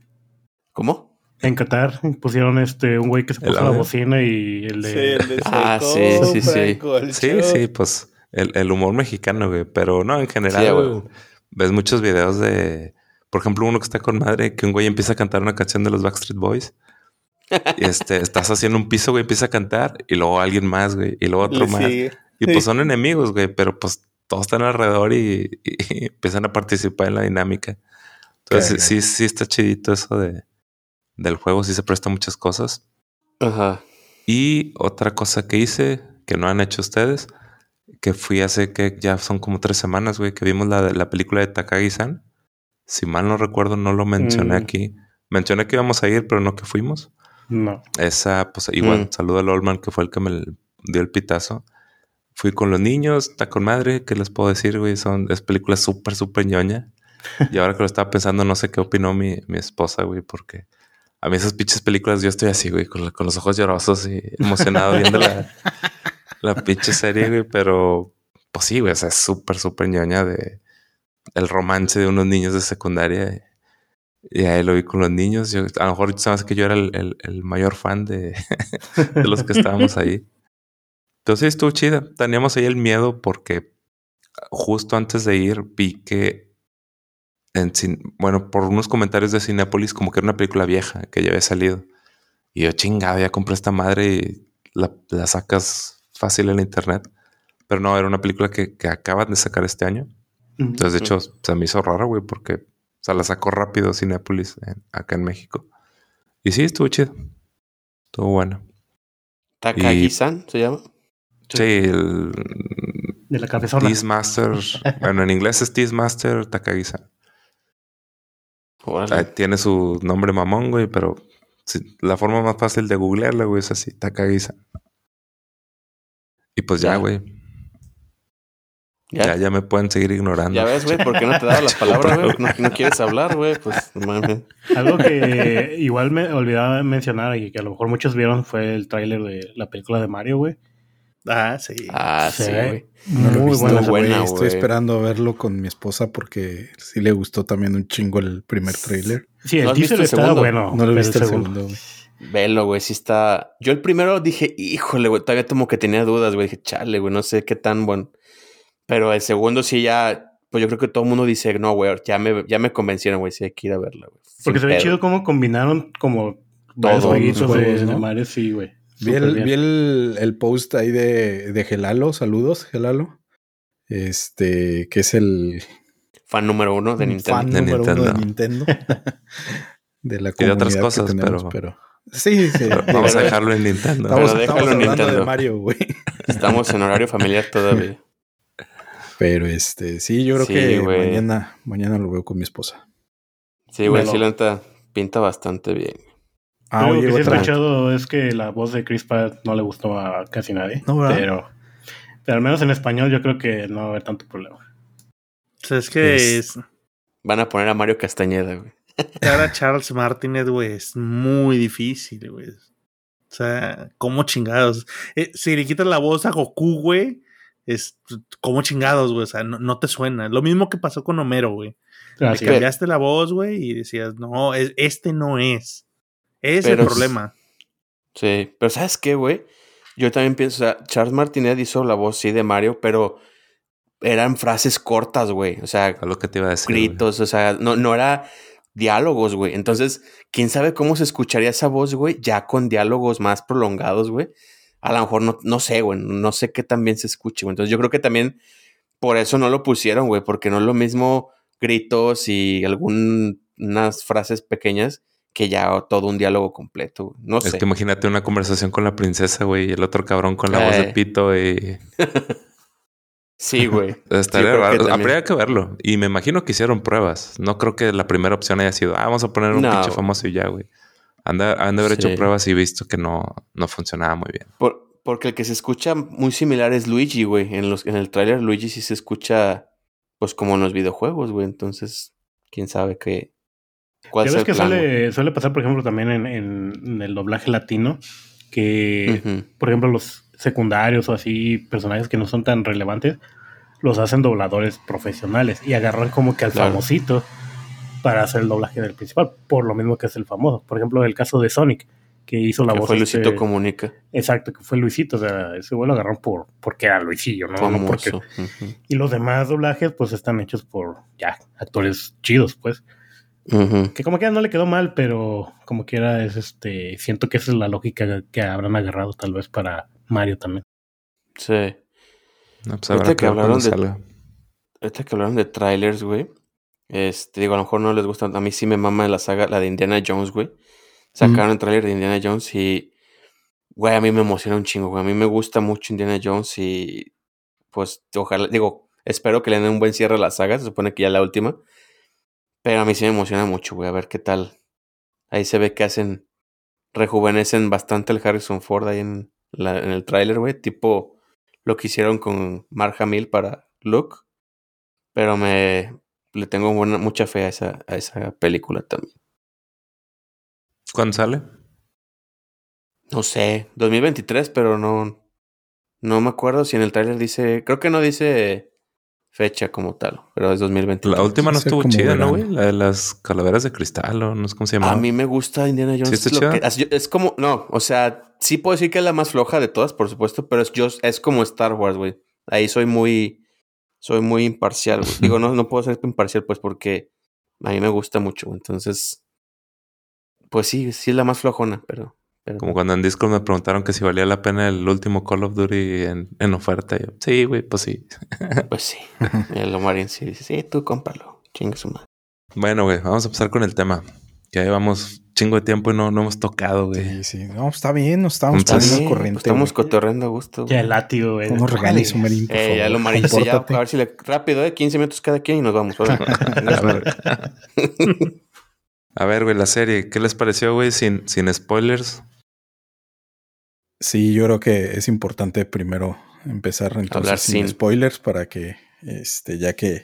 ¿Cómo? En Qatar pusieron este un güey que se puso la bocina y el de. Sí, el de ah, sí, sí, sí. Sí, sí, pues el, el, humor mexicano, güey. Pero no, en general, güey. Ves muchos videos de. Por ejemplo, uno que está con madre, que un güey empieza a cantar una canción de los Backstreet Boys y este, estás haciendo un piso, güey, empieza a cantar y luego alguien más, güey, y luego otro más. Y pues son enemigos, güey, pero pues todos están alrededor y, empiezan a participar en la dinámica. Entonces, sí, sí está chidito eso de del juego, sí se presta muchas cosas. Ajá. Y otra cosa que hice, que no han hecho ustedes, que fui hace que ya son como tres semanas, güey, que vimos la, la película de Takagi-san. Si mal no recuerdo, no lo mencioné mm. aquí. Mencioné que íbamos a ir, pero no que fuimos. No. Esa, pues igual, mm. saludo al Oldman que fue el que me dio el pitazo. Fui con los niños, está con madre, ¿qué les puedo decir, güey? Son, es película súper, súper ñoña. Y ahora que lo estaba pensando, no sé qué opinó mi, mi esposa, güey, porque a mí esas pinches películas yo estoy así, güey, con, los ojos llorosos y emocionado viendo la, la pinche serie, güey, pero pues sí, güey, o sea, es súper, súper ñoña de el romance de unos niños de secundaria. Y ahí lo vi con los niños. Yo, a lo mejor sabes que yo era el, el, mayor fan de, de, los que estábamos ahí. Entonces estuvo chida. Teníamos ahí el miedo porque justo antes de ir vi que, en, bueno, por unos comentarios de Cinepolis, como que era una película vieja que ya había salido. Y yo, chingada, ya compré esta madre y la, la sacas fácil en internet. Pero no, era una película que, que acaban de sacar este año. Entonces, de hecho, se me hizo raro, güey, porque o sea, la sacó rápido Cinepolis acá en México. Y sí, estuvo chido. Estuvo bueno. ¿Takagi-san se llama? Sí, el. De la cabezona. Master. bueno, en inglés es Tease Master Tiene su nombre mamón, güey, pero la forma más fácil de googlearla, güey, es así, Takagi-san. Y pues ya, güey. ¿Ya? ya, me pueden seguir ignorando. Ya ves, güey, ¿por qué no te daba la palabra, güey? No, quieres hablar, güey, pues mames. Algo que igual me olvidaba mencionar y que a lo mejor muchos vieron fue el tráiler de la película de Mario, güey. Ah, sí. Ah, sí, güey. Muy buena, güey. Estoy esperando verlo con mi esposa porque sí le gustó también un chingo el primer tráiler. Sí, el teaser está bueno. No lo viste el segundo, güey. Velo, güey, sí está. Yo el primero dije, híjole, güey, todavía como que tenía dudas, güey. Dije, chale, güey, no sé qué tan bueno. Pero el segundo sí ya, pues yo creo que todo el mundo dice, no, güey, ya me, ya me convencieron, güey, sí hay que ir a verla, güey. Porque se ve chido cómo combinaron como todos los de, ¿no? Mario, sí, güey. Vi, el, vi el, el, post ahí de, de Gelalo, saludos, Gelalo. Este, que es el fan número uno de Nintendo. Fan número Nintendo. uno de Nintendo. de la comunidad y de otras cosas, pero... Sí, sí. vamos a dejarlo en Nintendo. Estamos, pero déjalo en Nintendo. De Mario, güey. Estamos en horario familiar todavía. Pero este, sí, yo creo que mañana, mañana lo veo con mi esposa. Sí, güey, sí, la pinta bastante bien. Ah, lo que sí he es que la voz de Chris Pratt no le gustó a casi nadie. No, pero, pero al menos en español yo creo que no va a haber tanto problema. O sea, es que es... Van a poner a Mario Castañeda, güey. Ahora Charles Martinet, güey, es muy difícil, güey. O sea, ¿cómo chingados? Eh, si le quitas la voz a Goku, güey, es como chingados, güey. O sea, no, te suena. Lo mismo que pasó con Homero, güey. Le cambiaste la voz, güey, y decías, no, este no es. Es el problema. Sí, pero ¿sabes qué, güey? Yo también pienso, o sea, Charles Martinet hizo la voz, sí, de Mario, pero eran frases cortas, güey. O sea, a lo que te iba a decir. Gritos, o sea, no, no era diálogos, güey. Entonces, quién sabe cómo se escucharía esa voz, güey, ya con diálogos más prolongados, güey. A lo mejor no, no sé, güey, no sé qué también se escuche, güey. Entonces, yo creo que también por eso no lo pusieron, güey, porque no es lo mismo gritos y algunas frases pequeñas que ya todo un diálogo completo. No sé. Es que imagínate una conversación con la princesa, güey, y el otro cabrón con la voz de eh. pito y... sí, güey. Estaría raro. Habría que verlo. Y me imagino que hicieron pruebas. No creo que la primera opción haya sido, ah, vamos a poner un pinche famoso y ya, güey. Han de, haber hecho pruebas y visto que no, no funcionaba muy bien. porque el que se escucha muy similar es Luigi, güey. En, los, en el tráiler Luigi sí se escucha, pues como en los videojuegos, güey. Entonces, quién sabe qué, ¿Cuál es que suele, suele, pasar, por ejemplo, también en, en, el doblaje latino, que, por ejemplo, los secundarios o así, personajes que no son tan relevantes, los hacen dobladores profesionales y agarran como que al famosito para hacer el doblaje del principal, por lo mismo que es el famoso. Por ejemplo, el caso de Sonic, que hizo la voz. Fue Luisito este Comunica. Exacto, que fue Luisito. O sea, ese vuelo lo agarraron por, porque era Luisillo, ¿no? no porque... Y los demás doblajes, pues están hechos por ya actores chidos, pues. Que como quiera no le quedó mal, pero como quiera es este. Siento que esa es la lógica que habrán agarrado tal vez para Mario también. Sí. No, pues que hablaron de. Este que hablaron de trailers, güey. Este, digo, a lo mejor no les gusta. A mí sí me mama la saga, la de Indiana Jones, güey. Sacaron el trailer de Indiana Jones y. Güey, a mí me emociona un chingo, güey. A mí me gusta mucho Indiana Jones y. Pues, ojalá, digo, espero que le den un buen cierre a la saga. Se supone que ya la última. Pero a mí sí me emociona mucho, güey, a ver qué tal. Ahí se ve que hacen, rejuvenecen bastante el Harrison Ford ahí en, la, en el tráiler, güey, tipo lo que hicieron con Mark Hamill para Luke. Pero me le tengo mucha fe a esa, a esa película también. ¿Cuándo sale? No sé, 2023, pero no, no me acuerdo si en el tráiler dice, creo que no dice fecha como tal, pero es 2020. La última no estuvo chida, ¿no, güey? La de las calaveras de cristal o no sé cómo se llama. A mí me gusta Indiana Jones. ¿Sí es, como, no, o sea, sí puedo decir que es la más floja de todas, por supuesto, pero es, es como Star Wars, güey. Ahí soy muy, soy muy imparcial. Digo, no, no puedo ser imparcial, pues, porque a mí me gusta mucho, entonces, pues sí, sí es la más flojona, pero como cuando en Discord me preguntaron que si valía la pena el último Call of Duty en, en oferta. Yo, sí, güey, pues sí. pues sí. el Omarín sí dice, sí, tú cómpralo. Chingue su madre. Bueno, güey, vamos a empezar con el tema. Ya llevamos chingo de tiempo y no, no hemos tocado, güey. Sí, sí. No, está bien, nos estamos poniendo corriente. estamos cotorreando a gusto. Ya el látigo, güey. Unos regalos, Marín, por eh, Ya lo Marín, ya, a ver si le... Rápido, eh, 15 minutos cada quien y nos vamos. a ver, güey, la serie. ¿Qué les pareció, güey? Sin, sin spoilers. Sí, yo creo que es importante primero empezar entonces sin, spoilers para que, este, ya que,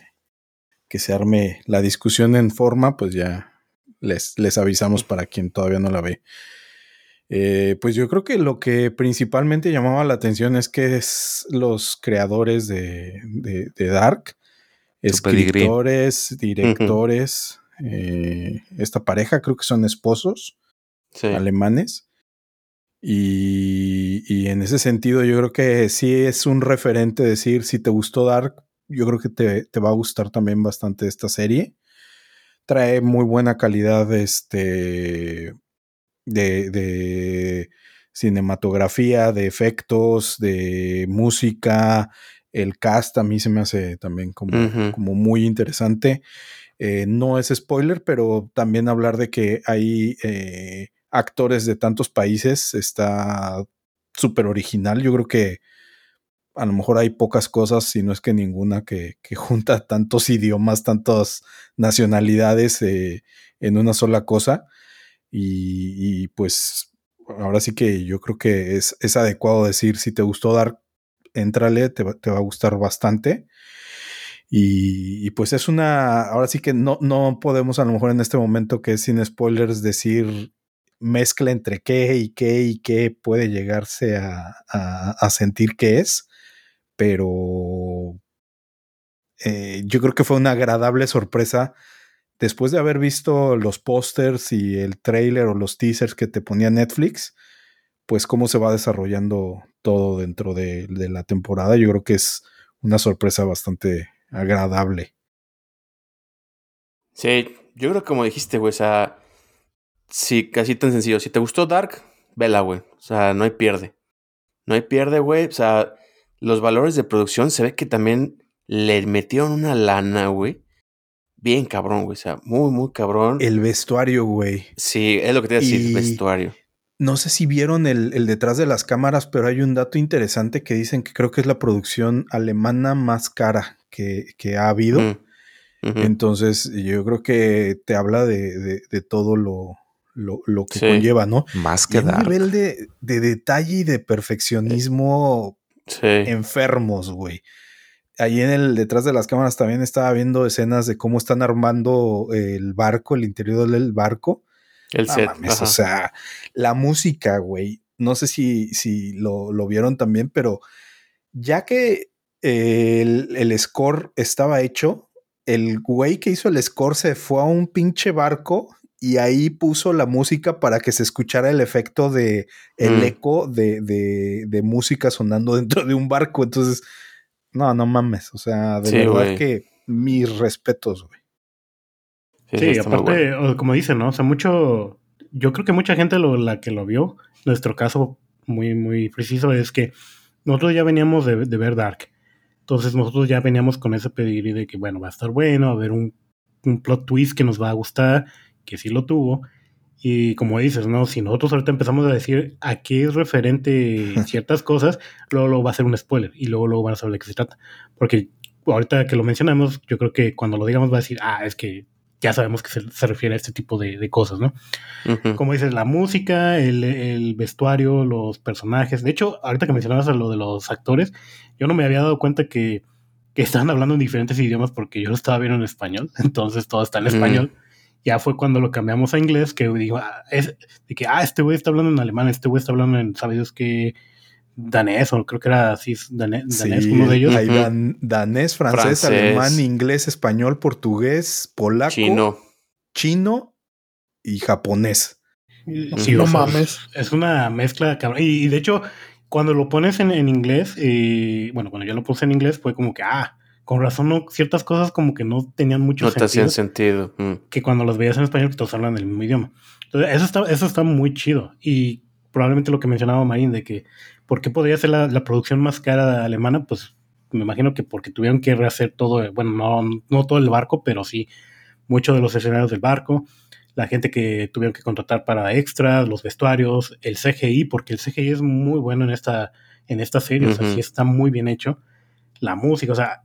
que se arme la discusión en forma, pues ya les, les avisamos para quien todavía no la ve. Eh, pues yo creo que lo que principalmente llamaba la atención es que es los creadores de, de, Dark, escritores, directores, eh, esta pareja creo que son esposos alemanes y, en ese sentido, yo creo que sí es un referente decir, si te gustó Dark, yo creo que te, va a gustar también bastante esta serie. Trae muy buena calidad este, de, de cinematografía, de efectos, de música. El cast a mí se me hace también como, como muy interesante. Eh, no es spoiler, pero también hablar de que hay eh, actores de tantos países está súper original. Yo creo que a lo mejor hay pocas cosas, si no es que ninguna, que, junta tantos idiomas, tantas nacionalidades eh, en una sola cosa. Y, pues ahora sí que yo creo que es, es adecuado decir, si te gustó dar, entrale, te, te va a gustar bastante. Y, y, pues es una, ahora sí que no, no podemos a lo mejor en este momento que es sin spoilers decir mezcla entre qué y qué y qué puede llegarse a, sentir que es, pero eh, yo creo que fue una agradable sorpresa después de haber visto los pósters y el trailer o los teasers que te ponía Netflix, pues cómo se va desarrollando todo dentro de, de la temporada. Yo creo que es una sorpresa bastante agradable. Sí, Yo creo que como dijiste, güey, o sí, casi tan sencillo. Si te gustó Dark, vela, güey. O sea, no hay pierde. No hay pierde, güey. O sea, los valores de producción se ve que también le metieron una lana, güey. Bien cabrón, güey. O sea, muy, muy cabrón. El vestuario, güey. Sí, es lo que te iba a decir, vestuario. No sé si vieron el, detrás de las cámaras, pero hay un dato interesante que dicen que creo que es la producción alemana más cara que, ha habido. Mm, Entonces, yo creo que te habla de, todo lo, lo, que conlleva, ¿no? Más que Un nivel de, detalle y de perfeccionismo enfermos, güey. Ahí en el detrás de las cámaras también estaba viendo escenas de cómo están armando el barco, el interior del barco. El set. o sea, la música, güey. No sé si, si lo, vieron también, pero ya que el, el, score estaba hecho, el güey que hizo el score se fue a un pinche barco y ahí puso la música para que se escuchara el efecto de el mm. eco de, de, música sonando dentro de un barco. Entonces, no, no mames. O sea, de verdad que mis respetos, güey. Sí, aparte, como dicen, ¿no? O sea, mucho. Yo creo que mucha gente lo, la que lo vio, nuestro caso muy, muy preciso es que nosotros ya veníamos de, ver Dark. Entonces nosotros ya veníamos con ese pedigrí de que, bueno, va a estar bueno, va a haber un, un plot twist que nos va a gustar que sí lo tuvo. Y como dices, ¿no? Si nosotros ahorita empezamos a decir a qué es referente ciertas cosas, luego lo va a ser un spoiler y luego, luego van a saber de qué se trata. Porque ahorita que lo mencionamos, yo creo que cuando lo digamos va a decir, ah, es que ya sabemos que se, refiere a este tipo de, cosas, ¿no? Como dices, la música, el, vestuario, los personajes. De hecho, ahorita que mencionabas lo de los actores, yo no me había dado cuenta que, que estaban hablando en diferentes idiomas porque yo lo estaba viendo en español, entonces todo está en español ya fue cuando lo cambiamos a inglés, que digo, ah, es, de que, ah, este güey está hablando en alemán, este güey está hablando en, ¿sabes qué? Danés, o creo que era así, danés, uno de ellos. Hay danés, francés, alemán, inglés, español, portugués, polaco, chino, chino y japonés. Sí, no mames. Es una mezcla, cabrón. Y, de hecho, cuando lo pones en, inglés, eh, bueno, cuando yo lo puse en inglés, fue como que, ah, con razón no, ciertas cosas como que no tenían mucho sentido. No te hacían sentido. Mm. Que cuando los veías en español, que todos hablan el mismo idioma. Entonces, eso está, eso está muy chido. Y probablemente lo que mencionaba Marín, de que, ¿por qué podría ser la, producción más cara alemana? Pues me imagino que porque tuvieron que rehacer todo, bueno, no, no todo el barco, pero sí muchos de los escenarios del barco, la gente que tuvieron que contratar para extras, los vestuarios, el CGI, porque el CGI es muy bueno en esta, en esta serie, o sea, sí está muy bien hecho. La música, o sea,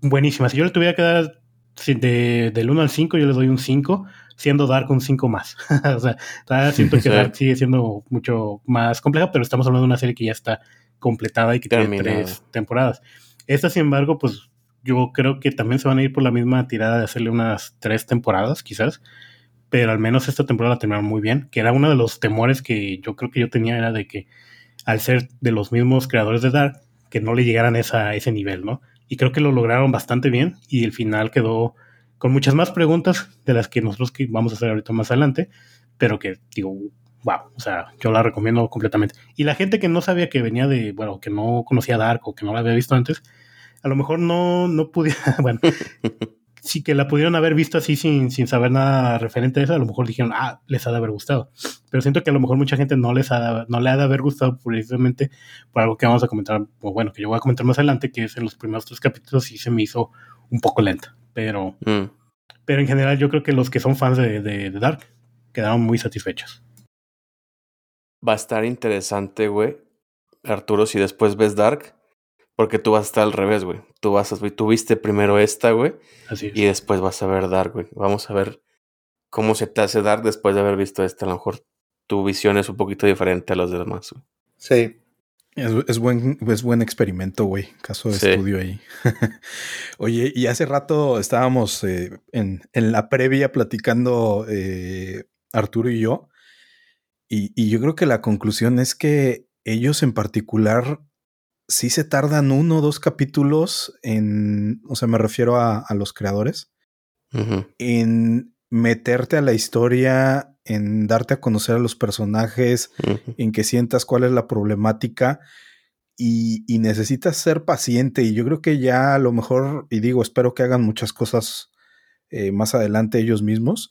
buenísima. Si yo le tuviera que dar de, del 1 al 5, yo le doy un 5, siendo Dark un 5 más. o sea, siento que Dark sigue siendo mucho más compleja, pero estamos hablando de una serie que ya está completada y que tiene tres temporadas. Esta, sin embargo, pues yo creo que también se van a ir por la misma tirada de hacerle unas tres temporadas, quizás. Pero al menos esta temporada la terminaron muy bien, que era uno de los temores que yo creo que yo tenía, era de que al ser de los mismos creadores de Dark, que no le llegaran esa, a ese nivel, ¿no? Y creo que lo lograron bastante bien y el final quedó con muchas más preguntas de las que nosotros vamos a hacer ahorita más adelante, pero que digo, wow, o sea, yo la recomiendo completamente. Y la gente que no sabía que venía de, bueno, que no conocía Dark o que no la había visto antes, a lo mejor no, no pudiera, bueno, sí que la pudieron haber visto así sin, sin saber nada referente a eso, a lo mejor dijeron, ah, les ha de haber gustado. Pero siento que a lo mejor mucha gente no les ha, no le ha de haber gustado precisamente por algo que vamos a comentar, o bueno, que yo voy a comentar más adelante, que es en los primeros tres capítulos sí se me hizo un poco lenta. Pero, mm. pero en general yo creo que los que son fans de, de Dark quedaron muy satisfechos. Va a estar interesante, güey. Arturo, si después ves Dark, porque tú vas a estar al revés, güey. Tú vas a, tú viste primero esta, güey. Así es. Y después vas a ver Dark, güey. Vamos a ver cómo se te hace Dark después de haber visto esta. A lo mejor tu visión es un poquito diferente a los demás, güey. Sí. Es, buen, es buen experimento, güey. Caso de estudio ahí. Oye, y hace rato estábamos eh, en, en, la previa platicando eh, Arturo y yo. Y, y yo creo que la conclusión es que ellos en particular sí se tardan uno o dos capítulos en, o sea, me refiero a, los creadores, en meterte a la historia, en darte a conocer a los personajes, en que sientas cuál es la problemática y, y, necesitas ser paciente. Y yo creo que ya a lo mejor, y digo, espero que hagan muchas cosas eh, más adelante ellos mismos,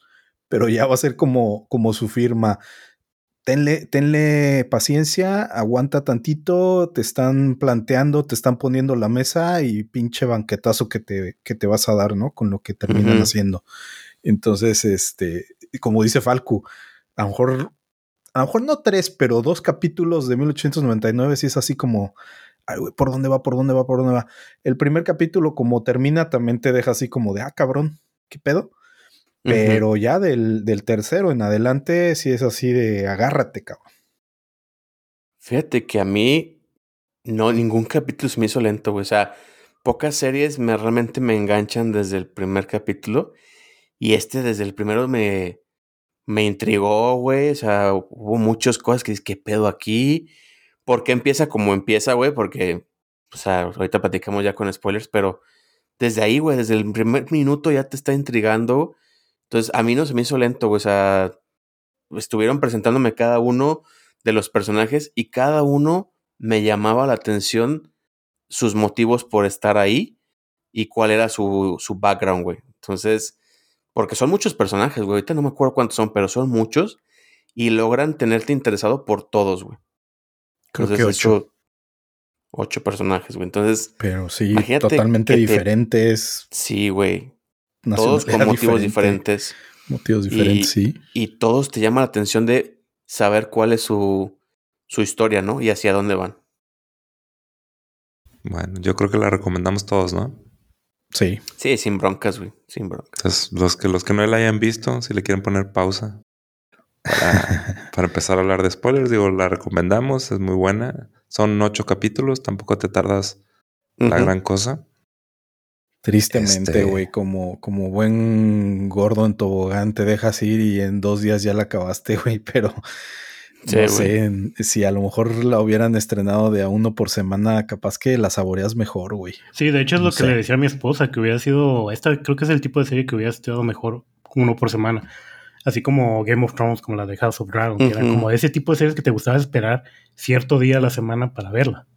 pero ya va a ser como, como su firma. Tenle, tenle paciencia, aguanta tantito, te están planteando, te están poniendo la mesa y pinche banquetazo que te, que te vas a dar, ¿no? Con lo que terminan haciendo. Entonces, este, como dice Falcu, a lo mejor, a lo mejor no tres, pero dos capítulos de 1899 sí es así como, ¿por dónde va? ¿Por dónde va? ¿Por dónde va? El primer capítulo, como termina, también te deja así como de, ah, cabrón, ¿qué pedo? Pero ya del, del, tercero en adelante, sí es así de agárrate, cabrón. Fíjate que a mí no, ningún capítulo se me hizo lento, güey. O sea, pocas series me realmente me enganchan desde el primer capítulo. Y este desde el primero me, me intrigó, güey. O sea, hubo muchas cosas que dices, ¿qué pedo aquí? ¿Por qué empieza como empieza, güey? Porque, o sea, ahorita platicamos ya con spoilers, pero desde ahí, güey, desde el primer minuto ya te está intrigando. Entonces, a mí no se me hizo lento, güey. O sea, estuvieron presentándome cada uno de los personajes y cada uno me llamaba la atención sus motivos por estar ahí y cuál era su, su background, güey. Entonces, porque son muchos personajes, güey. Ahorita no me acuerdo cuántos son, pero son muchos y logran tenerte interesado por todos, güey. Creo que ocho. ocho personajes, güey. Entonces. Pero sí, totalmente diferentes. Sí, güey. Todos con motivos diferentes. Motivos diferentes, sí. Y todos te llaman la atención de saber cuál es su, su historia, ¿no? Y hacia dónde van. Bueno, yo creo que la recomendamos todos, ¿no? Sí. Sí, sin broncas, güey. Sin broncas. Entonces, los que, los que no la hayan visto, si le quieren poner pausa, para, empezar a hablar de spoilers, digo, la recomendamos, es muy buena. Son ocho capítulos, tampoco te tardas la gran cosa. Tristemente, este güey, como, como buen gordo en tobogán, te dejas ir y en dos días ya la acabaste, güey, pero no sé si a lo mejor la hubieran estrenado de a uno por semana, capaz que la saboreas mejor, güey. Sí, de hecho es lo que le decía a mi esposa, que hubiera sido, esta creo que es el tipo de serie que hubiera estado mejor uno por semana así como Game of Thrones, como la de House of Dragon, que era como ese tipo de series que te gustaba esperar cierto día a la semana para verla.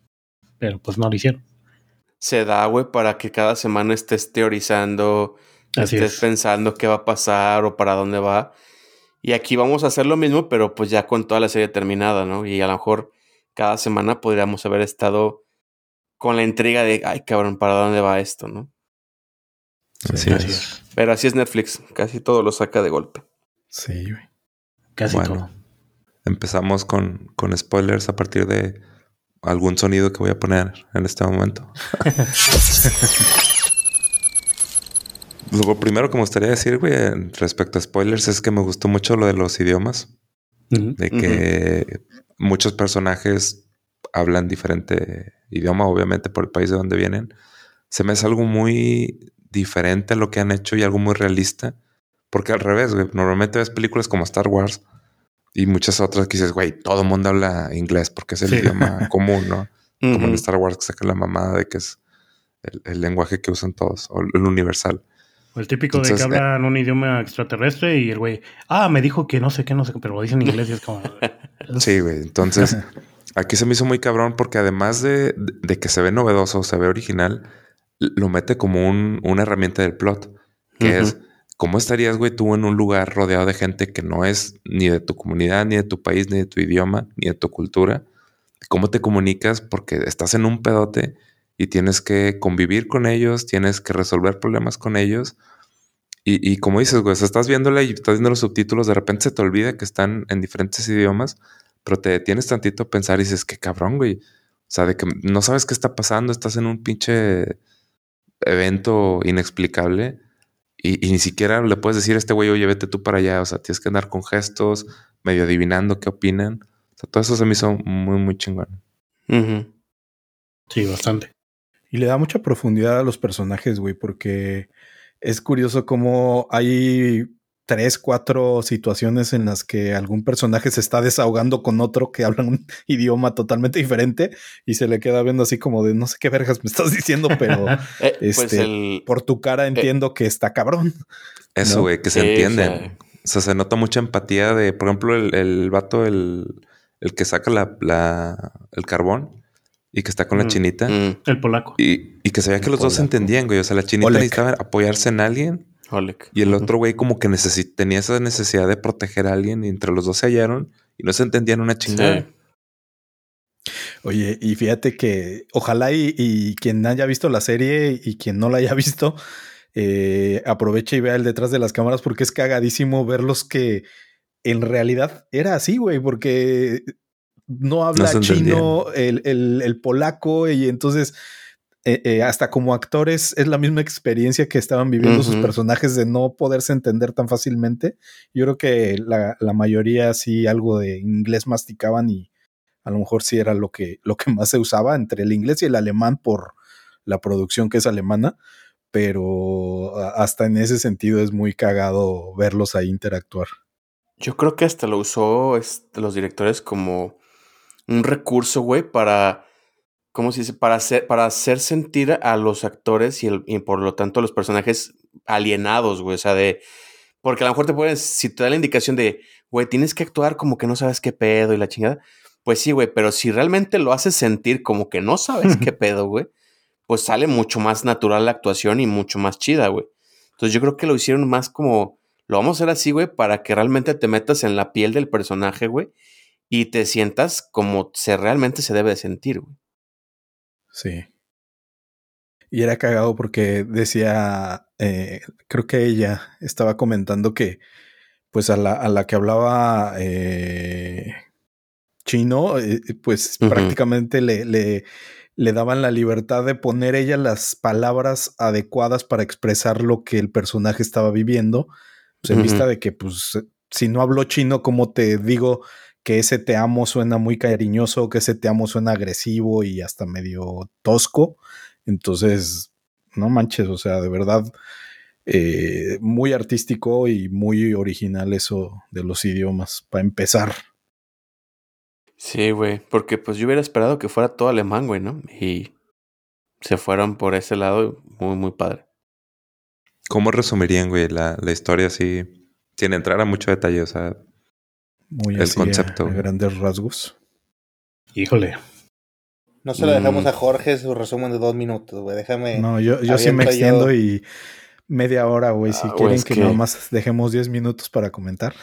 Pero pues no lo hicieron. Se da, güey, para que cada semana estés teorizando, estés pensando qué va a pasar o para dónde va. Y aquí vamos a hacer lo mismo, pero pues ya con toda la serie terminada, ¿no? Y a lo mejor cada semana podríamos haber estado con la intriga de, ay, cabrón, ¿para dónde va esto, no? Así, es. Pero así es Netflix, casi todo lo saca de golpe. Sí, güey. Casi todo. Empezamos con, con spoilers a partir de algún sonido que voy a poner en este momento. Lo primero que me gustaría decir, güey, respecto a spoilers, es que me gustó mucho lo de los idiomas. De que muchos personajes hablan diferente idioma, obviamente, por el país de donde vienen. Se me hace algo muy diferente a lo que han hecho y algo muy realista. Porque al revés, güey, normalmente ves películas como Star Wars y muchas otras que dices, güey, todo el mundo habla inglés porque es el idioma común, ¿no? Como en Star Wars que saca la mamada de que es el, lenguaje que usan todos, o el universal. O el típico de que hablan un idioma extraterrestre y el güey, ah, me dijo que no sé qué, no sé qué, pero lo dicen en inglés y es como... sí, güey. Entonces, aquí se me hizo muy cabrón porque además de, que se ve novedoso, se ve original, lo mete como un, una herramienta del plot, que es ¿Cómo estarías, güey, tú en un lugar rodeado de gente que no es ni de tu comunidad, ni de tu país, ni de tu idioma, ni de tu cultura? ¿Cómo te comunicas? Porque estás en un pedote y tienes que convivir con ellos, tienes que resolver problemas con ellos. Y, como dices, güey, estás viéndola y estás viendo los subtítulos, de repente se te olvida que están en diferentes idiomas, pero te detienes tantito a pensar y dices, qué cabrón, güey. O sea, de que no sabes qué está pasando, estás en un pinche evento inexplicable y, ni siquiera le puedes decir a este güey, oye, vete tú para allá. O sea, tienes que andar con gestos, medio adivinando qué opinan. O sea, todo eso se me hizo muy, muy chingón. Sí, bastante. Y le da mucha profundidad a los personajes, güey, porque es curioso cómo hay tres, cuatro situaciones en las que algún personaje se está desahogando con otro que habla un idioma totalmente diferente y se le queda viendo así como de no sé qué vergas me estás diciendo, pero eh, pues este, por tu cara eh, entiendo que está cabrón. Eso, güey, que se entiende. O sea, se nota mucha empatía de, por ejemplo, el, el vato, el, el que saca la, la, el carbón y que está con la mm, chinita. Mm. El polaco. Y, y que se veía que los dos se entendían, güey. O sea, la chinita necesitaba apoyarse en alguien Y el otro güey como que tenía esa necesidad de proteger a alguien y entre los dos se hallaron y no se entendían una chingada. Oye, y fíjate que ojalá y, quien haya visto la serie y quien no la haya visto, eh, aproveche y vea el detrás de las cámaras porque es cagadísimo verlos que en realidad era así, güey, porque no habla chino el, el, polaco y entonces eh, eh, hasta como actores es la misma experiencia que estaban viviendo sus personajes de no poderse entender tan fácilmente. Yo creo que la, la, mayoría sí algo de inglés masticaban y a lo mejor sí era lo que, lo que más se usaba entre el inglés y el alemán por la producción que es alemana, pero hasta en ese sentido es muy cagado verlos ahí interactuar. Yo creo que hasta lo usó este, los directores como un recurso, güey, para ¿cómo se dice? Para hacer, para hacer sentir a los actores y, el, y por lo tanto a los personajes alienados, güey. O sea, de. Porque a lo mejor te pueden, si te da la indicación de, güey, tienes que actuar como que no sabes qué pedo y la chingada. Pues sí, güey, pero si realmente lo haces sentir como que no sabes qué pedo, güey, pues sale mucho más natural la actuación y mucho más chida, güey. Entonces yo creo que lo hicieron más como, lo vamos a hacer así, güey, para que realmente te metas en la piel del personaje, güey, y te sientas como se realmente se debe de sentir, güey. Sí. Y era cagado porque decía, eh, creo que ella estaba comentando que, pues a la, a la que hablaba eh, chino, eh, pues prácticamente le, le, le, daban la libertad de poner ella las palabras adecuadas para expresar lo que el personaje estaba viviendo, pues en vista de que, pues, si no hablo chino, como te digo que ese te amo suena muy cariñoso, que ese te amo suena agresivo y hasta medio tosco. Entonces, no manches, o sea, de verdad, eh, muy artístico y muy original eso de los idiomas, para empezar. Sí, güey, porque pues yo hubiera esperado que fuera todo alemán, güey, ¿no? Y se fueron por ese lado, muy, muy padre. ¿Cómo resumirían, güey, la, la historia así, sin entrar a mucho detalle? O sea, muy el concepto. grandes rasgos. Híjole. No se lo dejamos mm. a Jorge su resumen de dos minutos, güey. Déjame. No, yo, yo sí me extiendo y media hora, güey. si ah, quieren que, nada más dejemos diez minutos para comentar.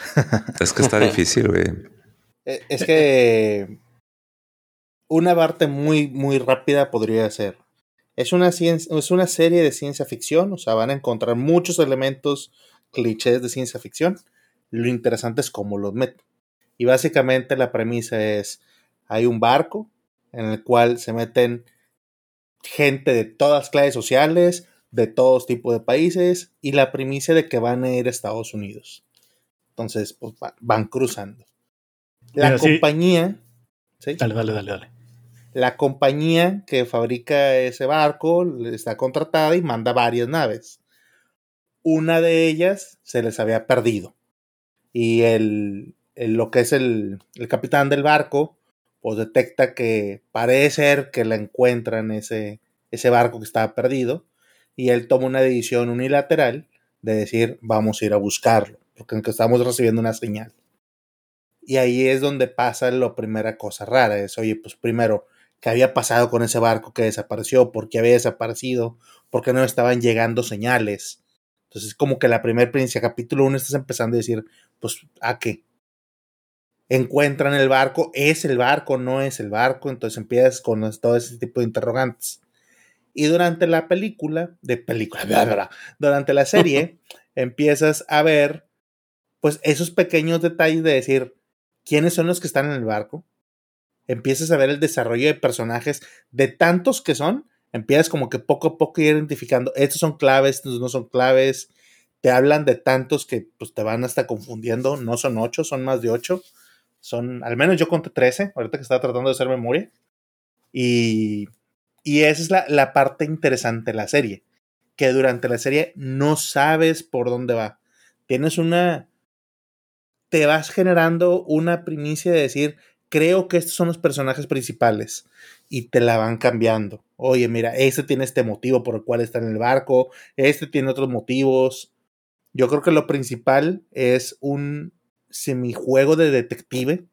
es que está difícil, güey. Eh, es que una parte muy, muy rápida podría ser. Es una, ciencia, es una serie de ciencia ficción, o sea, van a encontrar muchos elementos clichés de ciencia ficción. Lo interesante es cómo los meten. Y básicamente la premisa es, hay un barco en el cual se meten gente de todas clases sociales, de todos tipos de países, y la premisa de que van a ir a Estados Unidos. Entonces, pues van cruzando. La compañía... Dale, dale, dale, dale. La compañía que fabrica ese barco está contratada y manda varias naves. Una de ellas se les había perdido. Y el, lo que es el, capitán del barco, pues detecta que parece ser que la encuentran ese, ese barco que estaba perdido y él toma una decisión unilateral de decir vamos a ir a buscarlo, porque estamos recibiendo una señal. Y ahí es donde pasa la primera cosa rara, es, oye, pues primero, ¿qué había pasado con ese barco que desapareció? ¿Por qué había desaparecido? ¿Por qué no estaban llegando señales? Entonces, como que la primera experiencia, capítulo 1, estás empezando a decir, pues, ¿a qué? Encuentran el barco, es el barco, no es el barco, entonces empiezas con todo ese tipo de interrogantes. Y durante la película, de película, durante la serie, empiezas a ver, pues, esos pequeños detalles de decir, ¿quiénes son los que están en el barco? Empiezas a ver el desarrollo de personajes, de tantos que son, empiezas como que poco a poco ir identificando, estos son claves, estos no son claves, te hablan de tantos que pues te van hasta confundiendo, no son ocho, son más de ocho, son, al menos yo conté 13, ahorita que estaba tratando de hacer memoria. Y, y esa es la, la parte interesante de la serie, que durante la serie no sabes por dónde va. Tienes una... Te vas generando una primicia de decir, creo que estos son los personajes principales y te la van cambiando. Oye, mira, este tiene este motivo por el cual está en el barco, este tiene otros motivos. Yo creo que lo principal es un, semijuego de detective,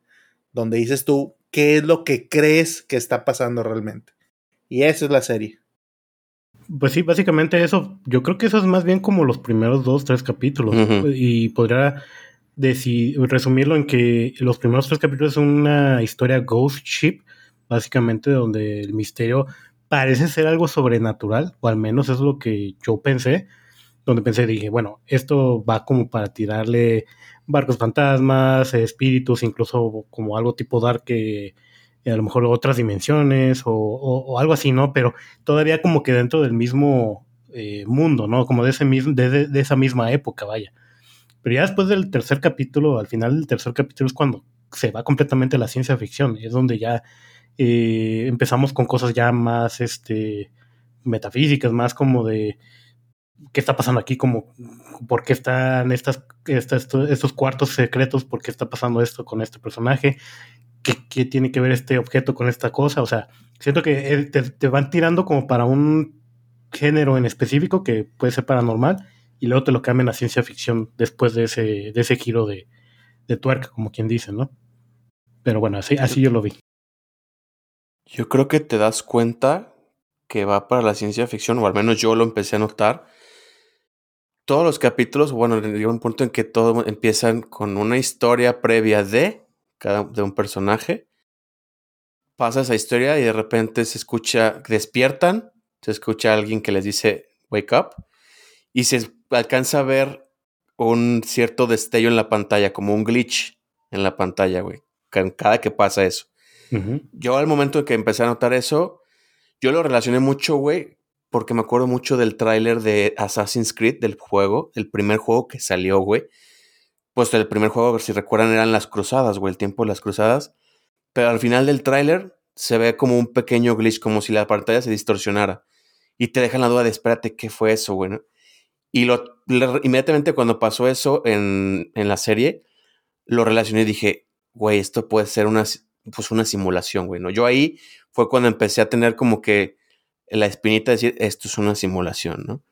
donde dices tú qué es lo que crees que está pasando realmente. Y esa es la serie. Pues sí, básicamente eso, yo creo que eso es más bien como los primeros dos, tres capítulos. Y podría decir, resumirlo en que los primeros tres capítulos son una historia ghost ship, básicamente donde el misterio parece ser algo sobrenatural, o al menos es lo que yo pensé, donde pensé, dije, bueno, esto va como para tirarle barcos fantasmas, espíritus, incluso como algo tipo dark que a lo mejor otras dimensiones o, algo así, ¿no? Pero todavía como que dentro del mismo eh, mundo, ¿no? Como de, ese mismo, de, esa misma época, vaya. Pero ya después del tercer capítulo, al final del tercer capítulo es cuando se va completamente la ciencia ficción, es donde ya eh, empezamos con cosas ya más este, metafísicas, más como de qué está pasando aquí, como por qué están estas, estos cuartos secretos, por qué está pasando esto con este personaje, ¿Qué, tiene que ver este objeto con esta cosa? O sea, siento que te, van tirando como para un género en específico que puede ser paranormal y luego te lo cambian a ciencia ficción después de ese, de ese giro de, de tuerca, como quien dice, ¿no? Pero bueno, así, así yo lo vi. Yo creo que te das cuenta que va para la ciencia ficción, o al menos yo lo empecé a notar. Todos los capítulos, bueno, llega un punto en que todos empiezan con una historia previa de cada, de un personaje. Pasa esa historia y de repente se escucha, despiertan, se escucha a alguien que les dice wake up y se alcanza a ver un cierto destello en la pantalla, como un glitch en la pantalla, güey, cada que pasa eso. Yo al momento en que empecé a notar eso, yo lo relacioné mucho, güey, porque me acuerdo mucho del tráiler de Assassin's Creed, del juego, el primer juego que salió, güey, pues el primer juego, si recuerdan, eran las cruzadas, güey, el tiempo de las cruzadas. Pero al final del tráiler se ve como un pequeño glitch, como si la pantalla se distorsionara. Y te dejan la duda de, espérate, ¿qué fue eso, güey? Y lo, inmediatamente cuando pasó eso en, en, la serie, lo relacioné y dije, güey, esto puede ser una, pues una simulación, güey, ¿no? Yo ahí fue cuando empecé a tener como que la espinita de decir, esto es una simulación, ¿no?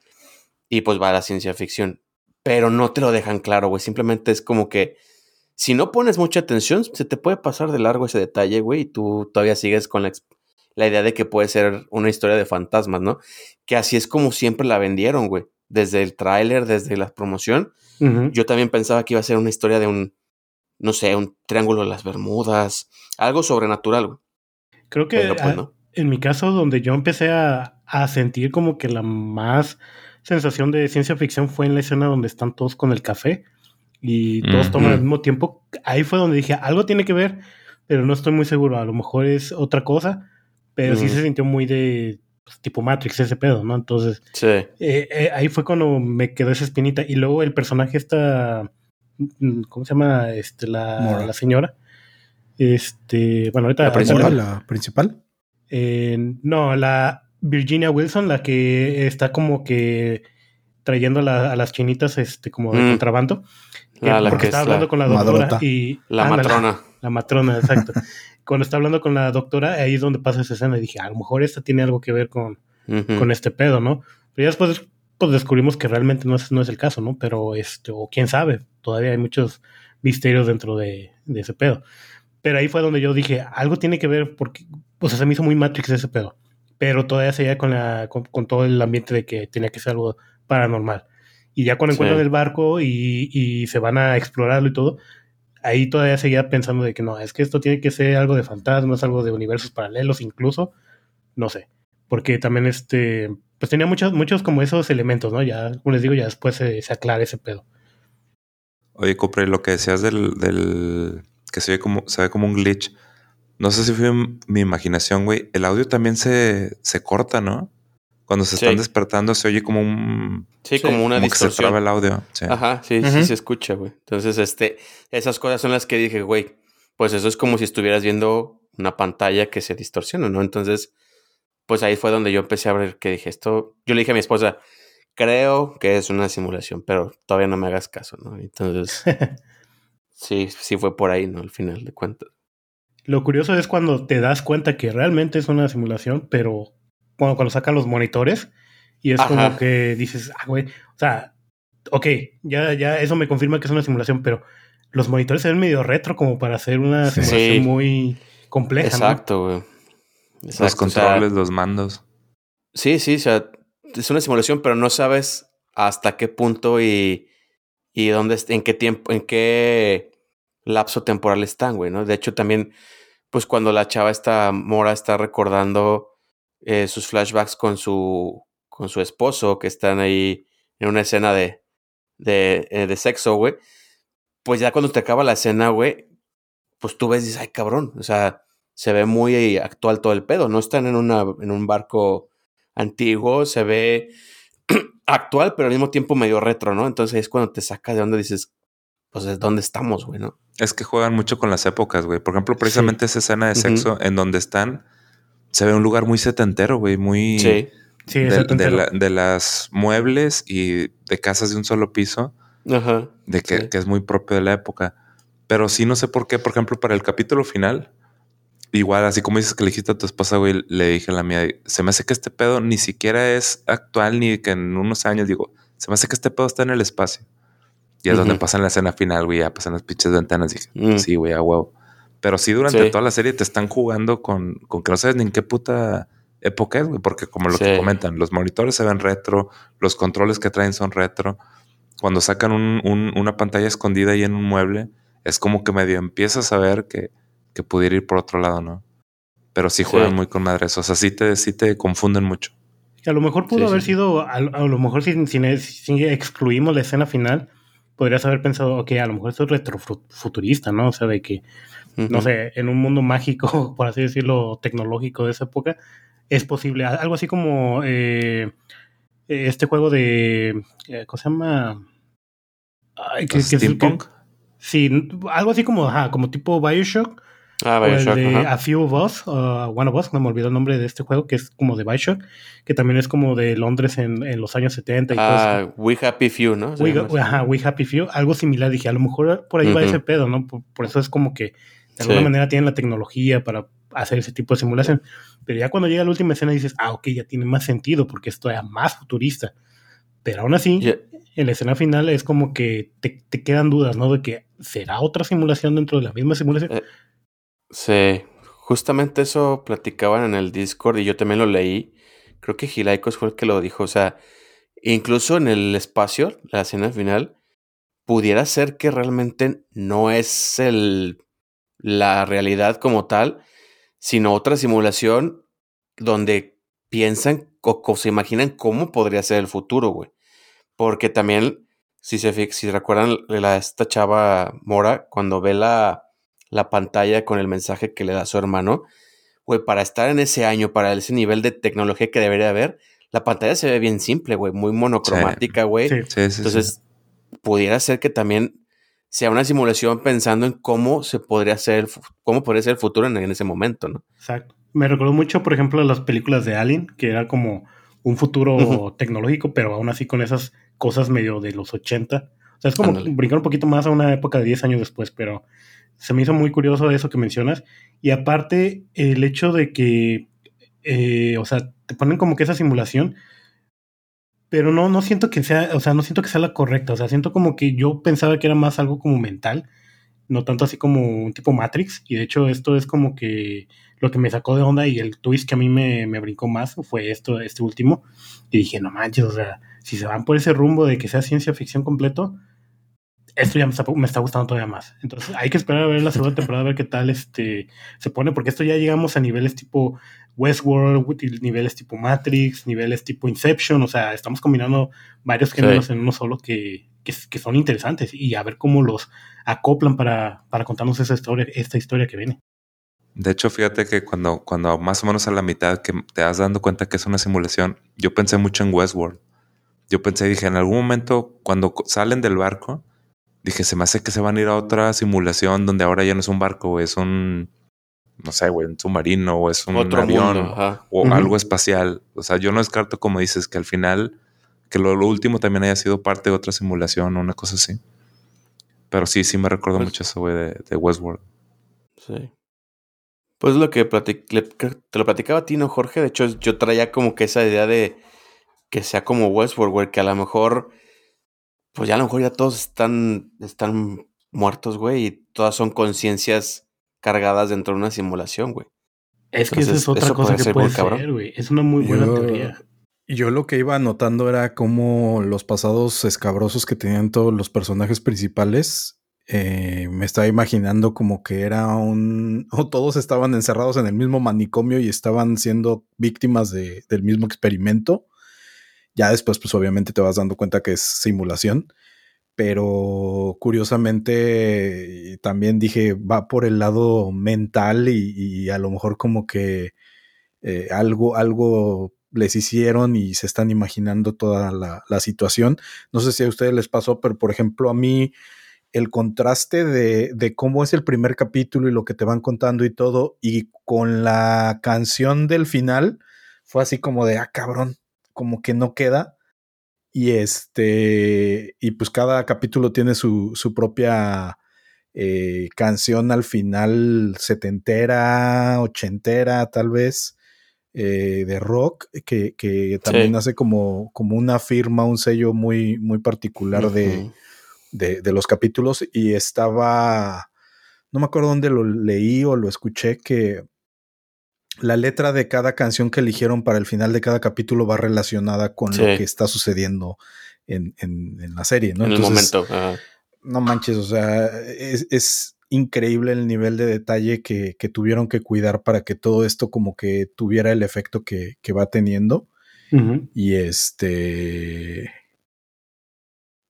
Y pues va a la ciencia ficción pero no te lo dejan claro, güey. Simplemente es como que si no pones mucha atención, se te puede pasar de largo ese detalle, güey, y tú todavía sigues con la, la, idea de que puede ser una historia de fantasmas, ¿no? Que así es como siempre la vendieron, güey. Desde el tráiler, desde la promoción. Yo también pensaba que iba a ser una historia de un, no sé, un triángulo de las Bermudas, algo sobrenatural, güey. Creo que pues, en mi caso, donde yo empecé a, a sentir como que la más sensación de ciencia ficción fue en la escena donde están todos con el café y todos toman al mismo tiempo. Ahí fue donde dije, algo tiene que ver, pero no estoy muy seguro. A lo mejor es otra cosa, pero sí se sintió muy de pues, tipo Matrix ese pedo, ¿no? Entonces, eh, eh, ahí fue cuando me quedó esa espinita. Y luego el personaje está, ¿cómo se llama? Este, la, la señora. Este, bueno, ahorita la principal. La principal. Eh, no, la Virginia Wilson, la que está como que trayendo a las chinitas este como de mm. contrabando. Ah, porque está hablando con la doctora y... La matrona. La, matrona, exacto. Cuando está hablando con la doctora, ahí es donde pasa esa escena. Y dije, a lo mejor esta tiene algo que ver con, con este pedo, ¿no? Pero ya después pues descubrimos que realmente no es, no es el caso, ¿no? Pero, este, o quién sabe, todavía hay muchos misterios dentro de, de ese pedo. Pero ahí fue donde yo dije, algo tiene que ver porque, pues se me hizo muy Matrix ese pedo pero todavía seguía con, la, con, todo el ambiente de que tenía que ser algo paranormal. Y ya cuando encuentran el barco y, y, se van a explorarlo y todo, ahí todavía seguía pensando de que no, es que esto tiene que ser algo de fantasmas, algo de universos paralelos incluso, no sé, porque también este, pues tenía muchos, muchos como esos elementos, ¿no? Ya, como les digo, ya después se, se aclara ese pedo. Oye, Copre, lo que decías del, del que se ve como, se ve como un glitch, no sé si fue mi imaginación, güey. El audio también se, se corta, ¿no? Cuando se están despertando se oye como un... Sí, como una distorsión. el audio. Ajá, sí, sí se escucha, güey. Entonces, este, esas cosas son las que dije, güey, pues eso es como si estuvieras viendo una pantalla que se distorsiona, ¿no? Entonces, pues ahí fue donde yo empecé a ver que dije esto. Yo le dije a mi esposa, creo que es una simulación, pero todavía no me hagas caso, ¿no? Entonces, sí, sí fue por ahí, ¿no? Al final de cuentas. Lo curioso es cuando te das cuenta que realmente es una simulación, pero cuando, cuando sacan los monitores y es como que dices, ah, güey, o sea, ok, ya, ya eso me confirma que es una simulación, pero los monitores se ven medio retro como para hacer una simulación muy compleja. Exacto, güey. Los controles, los mandos. Sí, sí, o sea, es una simulación, pero no sabes hasta qué punto y, y dónde, en qué tiempo, en qué lapso temporal están, güey, ¿no? De hecho, también, pues cuando la chava está, Mora está recordando eh, sus flashbacks con su, con su esposo, que están ahí en una escena de, de, eh, de sexo, güey, pues ya cuando te acaba la escena, güey, pues tú ves y dices, ay, cabrón, o sea, se ve muy actual todo el pedo, no están en, una, en un barco antiguo, se ve actual, pero al mismo tiempo medio retro, ¿no? Entonces es cuando te saca de donde dices, pues es donde estamos, güey, ¿no? Es que juegan mucho con las épocas, güey. Por ejemplo, precisamente esa escena de sexo en donde están, se ve un lugar muy setentero, güey, muy... Sí. Sí, de, es de, de las muebles y de casas de un solo piso, Ajá. de que, Sí. que es muy propio de la época. Pero sí no sé por qué, por ejemplo, para el capítulo final, igual, así como dices que le dijiste a tu esposa, güey, le dije a la mía, se me hace que este pedo ni siquiera es actual ni que en unos años, digo, se me hace que este pedo está en el espacio. Y es donde pasan la escena final, güey, ya pasan las pinches ventanas. Dije, Mm. sí, güey, a huevo. Pero sí, durante Sí. toda la serie te están jugando con, con que no sabes ni en qué puta época es, güey, porque como lo que comentan, los monitores se ven retro, los controles que traen son retro. Cuando sacan un- un- una pantalla escondida ahí en un mueble, es como que medio empiezas a ver que, que pudiera ir por otro lado, ¿no? Pero sí juegan Sí. muy con madres. O sea, sí te, sí te confunden mucho. A lo mejor pudo haber sí. sido, a, a lo mejor si, si- si excluimos la escena final, podrías haber pensado, ok, a lo mejor esto es retrofuturista, ¿no? O sea, de que, no sé, en un mundo mágico, por así decirlo, tecnológico de esa época, es posible. Algo así como eh, este juego de, eh, ¿cómo se llama? Ay, que- que- Steampunk. sí, algo así como, ajá, como tipo Bioshock, Ah, o el Bioshock, de. A Few of Us, uh, One of Us, no me olvidó el nombre de este juego, que es como de Bioshock, que también es como de Londres en, en los años 70 y todo eso. Ah, We Happy Few, ¿no? We, ajá, We Happy Few, algo similar. Dije, a lo mejor por ahí va Ujú. ese pedo, ¿no? Por, por eso es como que de alguna Sí. manera tienen la tecnología para hacer ese tipo de simulación. Pero ya cuando llega la última escena dices, ah, ok, ya tiene más sentido porque esto es más futurista. Pero aún así, Ya- en la escena final es como que te, te quedan dudas, ¿no? De que será otra simulación dentro de la misma simulación. Eh, Sí, justamente eso platicaban en el Discord y yo también lo leí. Creo que Gilaicos fue el que lo dijo. O sea, incluso en el espacio, la escena final, pudiera ser que realmente no es el, la realidad como tal, sino otra simulación donde piensan o, o se imaginan cómo podría ser el futuro, güey. Porque también, si se si recuerdan la, esta chava Mora, cuando ve la, la pantalla con el mensaje que le da su hermano, güey, para estar en ese año, para ese nivel de tecnología que debería haber, la pantalla se ve bien simple, güey, muy monocromática, güey. Sí. Sí, sí, sí. Entonces, pudiera ser que también sea una simulación pensando en cómo se podría hacer, cómo podría ser el futuro en, en ese momento, ¿no? Exacto. Me recordó mucho, por ejemplo, las películas de Alien, que era como un futuro tecnológico, pero aún así con esas cosas medio de los 80. O sea, es como Ándale. brincar un poquito más a una época de 10 años después, pero se me hizo muy curioso eso que mencionas. Y aparte, el hecho de que, eh, o sea, te ponen como que esa simulación, pero no, no siento que sea, o sea, no siento que sea la correcta. O sea, siento como que yo pensaba que era más algo como mental, no tanto así como un tipo Matrix. Y de hecho, esto es como que lo que me sacó de onda y el twist que a mí me, me brincó más fue esto, este último. Y dije, no manches, o sea, si se van por ese rumbo de que sea ciencia ficción completo, esto ya me está, me está gustando todavía más. Entonces hay que esperar a ver la segunda temporada, a ver qué tal este, se pone, porque esto ya llegamos a niveles tipo Westworld, niveles tipo Matrix, niveles tipo Inception, o sea, estamos combinando varios géneros en uno solo que, que, que, son interesantes y a ver cómo los acoplan para, para contarnos esa historia, esta historia que viene. De hecho, fíjate que cuando, cuando más o menos a la mitad que te das dando cuenta que es una simulación, yo pensé mucho en Westworld. Yo pensé, dije, en algún momento, cuando salen del barco, dije, se me hace que se van a ir a otra simulación donde ahora ya no es un barco, güey, es un, no sé, güey, un submarino o es un Otro avión mundo, o algo espacial. O sea, yo no descarto, como dices, que al final, que lo, lo último también haya sido parte de otra simulación o una cosa así. Pero sí, sí me recuerdo Pues- mucho eso, güey, de, de Westworld. Sí. Pues lo que platic- le- que te lo platicaba a ti, ¿no, Jorge? De hecho, yo traía como que esa idea de que sea como Westworld, güey, que a lo mejor, pues ya a lo mejor ya todos están, están muertos, güey, y todas son conciencias cargadas dentro de una simulación, güey. Es que esa es otra eso cosa puede que ser puede ser, güey. Es una muy buena Yo- teoría. Yo lo que iba notando era cómo los pasados escabrosos que tenían todos los personajes principales, eh, me estaba imaginando como que era un... o todos estaban encerrados en el mismo manicomio y estaban siendo víctimas de, del mismo experimento. Ya después, pues obviamente te vas dando cuenta que es simulación, pero curiosamente también dije, va por el lado mental y, a lo mejor como que eh, algo, algo les hicieron y se están imaginando toda la, situación. No sé si a ustedes les pasó, pero por ejemplo a mí el contraste de, cómo es el primer capítulo y lo que te van contando y todo, y con la canción del final, fue así como de, ah, cabrón, como que no queda. Y este, y pues cada capítulo tiene su, su propia eh, canción al final, setentera, ochentera, tal vez. Eh, de rock que, que también hace como, como una firma, un sello muy, muy particular de, de, los capítulos y estaba, no me acuerdo dónde lo leí o lo escuché, que la letra de cada canción que eligieron para el final de cada capítulo va relacionada con lo que está sucediendo en, en, la serie, ¿no? En el momento. No manches, o sea, es, es increíble el nivel de detalle que, tuvieron que cuidar para que todo esto como que tuviera el efecto que, va teniendo. Y este.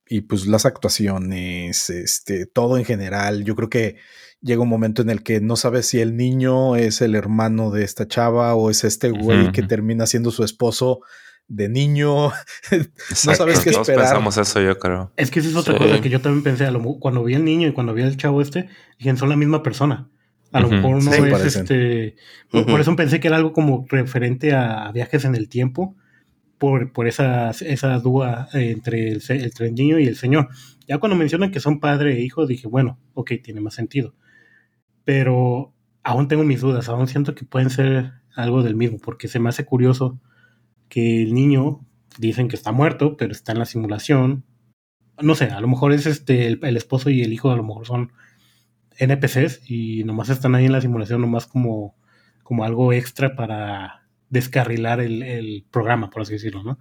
Y pues las actuaciones, este, todo en general. Yo creo que llega un momento en el que no sabes si el niño es el hermano de esta chava o es este güey que termina siendo su esposo de niño. no sabes qué esperar. pensamos eso, yo creo. Es que esa es otra cosa que yo también pensé. cuando vi al niño y cuando vi al chavo este, dije, son la misma persona. A lo mejor no es este. Por eso pensé que era algo como referente a viajes en el tiempo. Por, por esa, esa duda entre el, el, niño y el señor. Ya cuando mencionan que son padre e hijo, dije, bueno, ok, tiene más sentido. Pero aún tengo mis dudas, aún siento que pueden ser algo del mismo, porque se me hace curioso que el niño dicen que está muerto, pero está en la simulación. No sé, a lo mejor es este el, esposo y el hijo, a lo mejor son NPCs y nomás están ahí en la simulación, nomás como, como algo extra para descarrilar el, programa, por así decirlo, ¿no?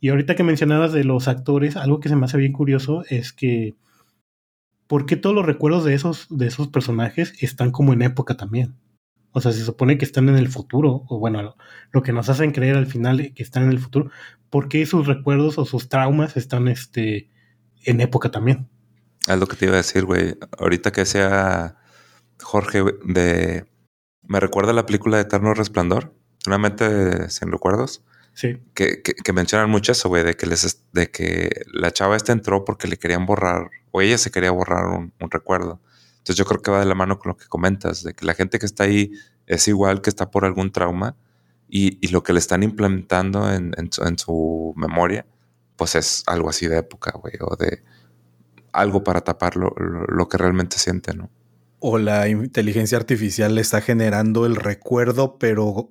Y ahorita que mencionabas de los actores, algo que se me hace bien curioso es que ¿por qué todos los recuerdos de esos, de esos personajes están como en época también? O sea, se supone que están en el futuro, o bueno, lo, que nos hacen creer al final que están en el futuro, ¿por qué sus recuerdos o sus traumas están este, en época también? Es lo que te iba a decir, güey. Ahorita que sea Jorge de... Me recuerda la película de Eterno Resplandor, Solamente sin recuerdos. Sí. Que, que, mencionan mucho eso, güey, de que les de que la chava esta entró porque le querían borrar, o ella se quería borrar un recuerdo. Entonces yo creo que va de la mano con lo que comentas, de que la gente que está ahí es igual que está por algún trauma y, lo que le están implementando en, su, memoria, pues es algo así de época, güey, o de algo para tapar lo, que realmente siente, ¿no? O la inteligencia artificial le está generando el recuerdo, pero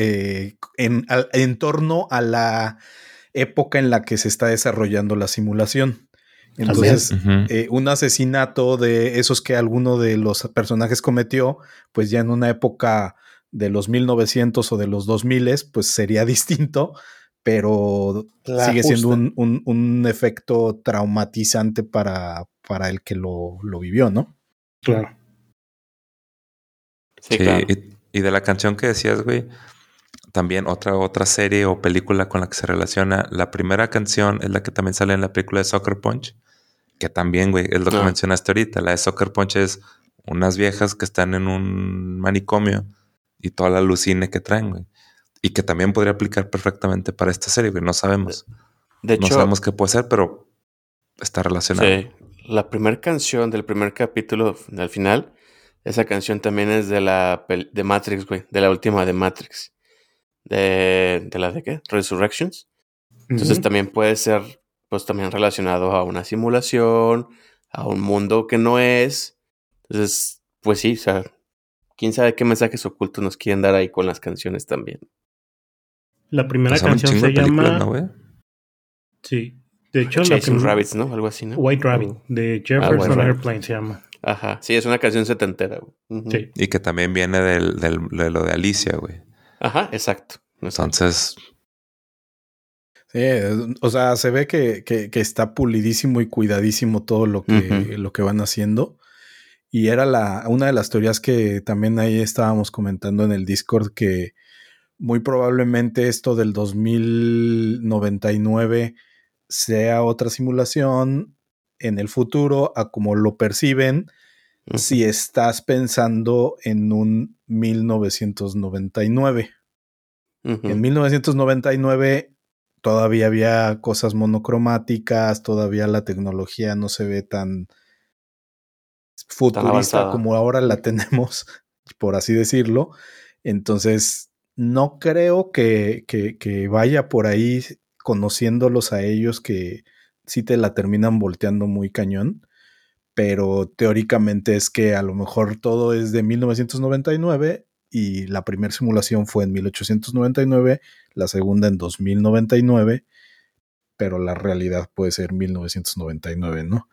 eh, en, en torno a la época en la que se está desarrollando la simulación. Entonces, eh, un asesinato de esos que alguno de los personajes cometió, pues ya en una época de los 1900 o de los 2000, pues sería distinto, pero sigue siendo un, efecto traumatizante para, para el que lo, vivió, ¿no? Claro. Sí, Y, de la canción que decías, güey, también otra, otra serie o película con la que se relaciona. La primera canción es la que también sale en la película de Soccer Punch que también, güey, es lo que ah. mencionaste ahorita. La de Soccer Punch es unas viejas que están en un manicomio y toda la alucine que traen, güey. Y que también podría aplicar perfectamente para esta serie, güey. No sabemos. De hecho, no sabemos qué puede ser, pero está relacionado. Sí. La primera canción del primer capítulo al final, esa canción también es de la de Matrix, güey. De la última de Matrix. De, de la de qué? Resurrections. Entonces también puede ser pues también relacionado a una simulación, a un mundo que no es. Entonces, pues sí, o sea, quién sabe qué mensajes ocultos nos quieren dar ahí con las canciones también. La primera canción se llama. sí. De hecho, Chasing Rabbits, ¿no? Algo así, ¿no? White Rabbit, de Jefferson ah, Airplane se llama. Ajá, sí, es una canción setentera, güey. Sí. Y que también viene del, del, de lo de Alicia, güey. Ajá, exacto. Entonces, Sí, o sea, se ve que, está pulidísimo y cuidadísimo todo lo que, lo que van haciendo. Y era la, una de las teorías que también ahí estábamos comentando en el Discord que muy probablemente esto del 2099 sea otra simulación en el futuro a como lo perciben si estás pensando en un 1999. En 1999 todavía había cosas monocromáticas, todavía la tecnología no se ve tan futurista como ahora la tenemos, por así decirlo. Entonces, no creo que, que, vaya por ahí conociéndolos a ellos que sí te la terminan volteando muy cañón. Pero teóricamente es que a lo mejor todo es de 1999 y la primera simulación fue en 1899, la segunda en 2099, pero la realidad puede ser 1999, ¿no?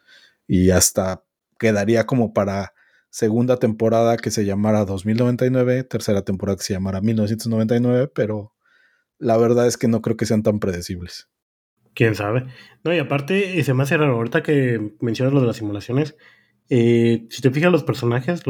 Y hasta quedaría como para segunda temporada que se llamara 2099, tercera temporada que se llamara 1999, pero la verdad es que no creo que sean tan predecibles. Quién sabe. No, y aparte, se me hace raro, ahorita que mencionas lo de las simulaciones, eh, si te fijas los personajes,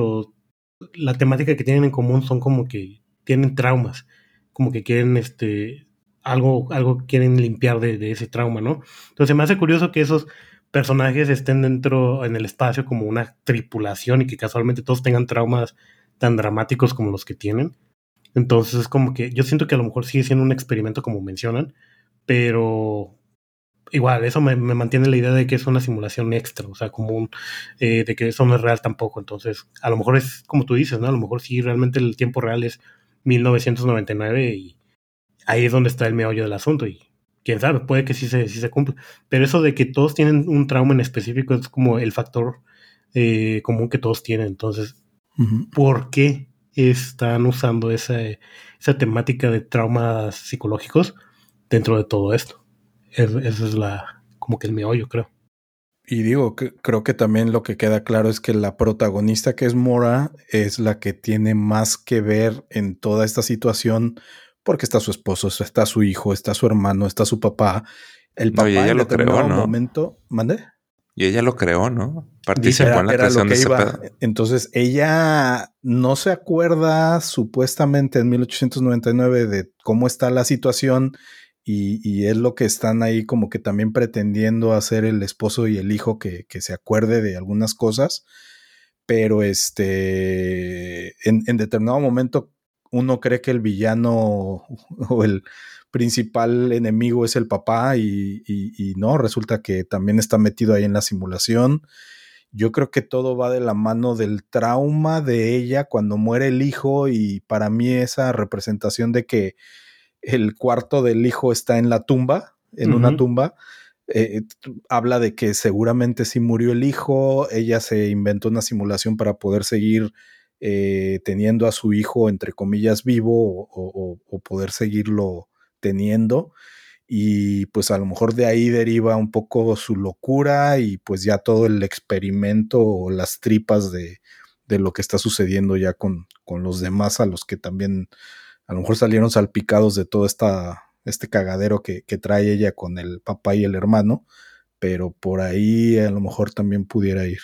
la temática que tienen en común son como que tienen traumas, como que quieren este algo, algo quieren limpiar de, de ese trauma, ¿no? Entonces me hace curioso que esos personajes estén dentro en el espacio como una tripulación y que casualmente todos tengan traumas tan dramáticos como los que tienen. Entonces es como que yo siento que a lo mejor sigue siendo un experimento como mencionan, pero igual eso me, mantiene la idea de que es una simulación extra, o sea, como un, eh, de que eso no es real tampoco. Entonces a lo mejor es como tú dices, ¿no? A lo mejor sí realmente el tiempo real es 1999 y ahí es donde está el meollo del asunto y quién sabe, puede que sí se, sí se cumpla. Pero eso de que todos tienen un trauma en específico es como el factor eh, común que todos tienen. Entonces, ¿por qué están usando esa, esa temática de traumas psicológicos dentro de todo esto? Eso es la, como que el meollo, creo. Y digo, que creo que también lo que queda claro es que la protagonista que es Mora es la que tiene más que ver en toda esta situación porque está su esposo, está su hijo, está su hermano, está su papá. El papá y ella lo creó, ¿no? momento, ¿mande? Y ella lo creó, ¿no? Participó en la creación de ese Entonces, ella no se acuerda supuestamente en 1899 de cómo está la situación y, es lo que están ahí como que también pretendiendo hacer el esposo y el hijo que, se acuerde de algunas cosas. Pero este, en determinado momento uno cree que el villano o el principal enemigo es el papá y, no, resulta que también está metido ahí en la simulación. Yo creo que todo va de la mano del trauma de ella cuando muere el hijo y para mí esa representación de que el cuarto del hijo está en la tumba, en una tumba, eh, habla de que seguramente sí murió el hijo, ella se inventó una simulación para poder seguir eh, teniendo a su hijo, entre comillas, vivo o, poder seguirlo teniendo. Y pues a lo mejor de ahí deriva un poco su locura y pues ya todo el experimento o las tripas de, lo que está sucediendo ya con, con, los demás, a los que también a lo mejor salieron salpicados de todo esta, este cagadero que, que trae ella con el papá y el hermano, pero por ahí a lo mejor también pudiera ir.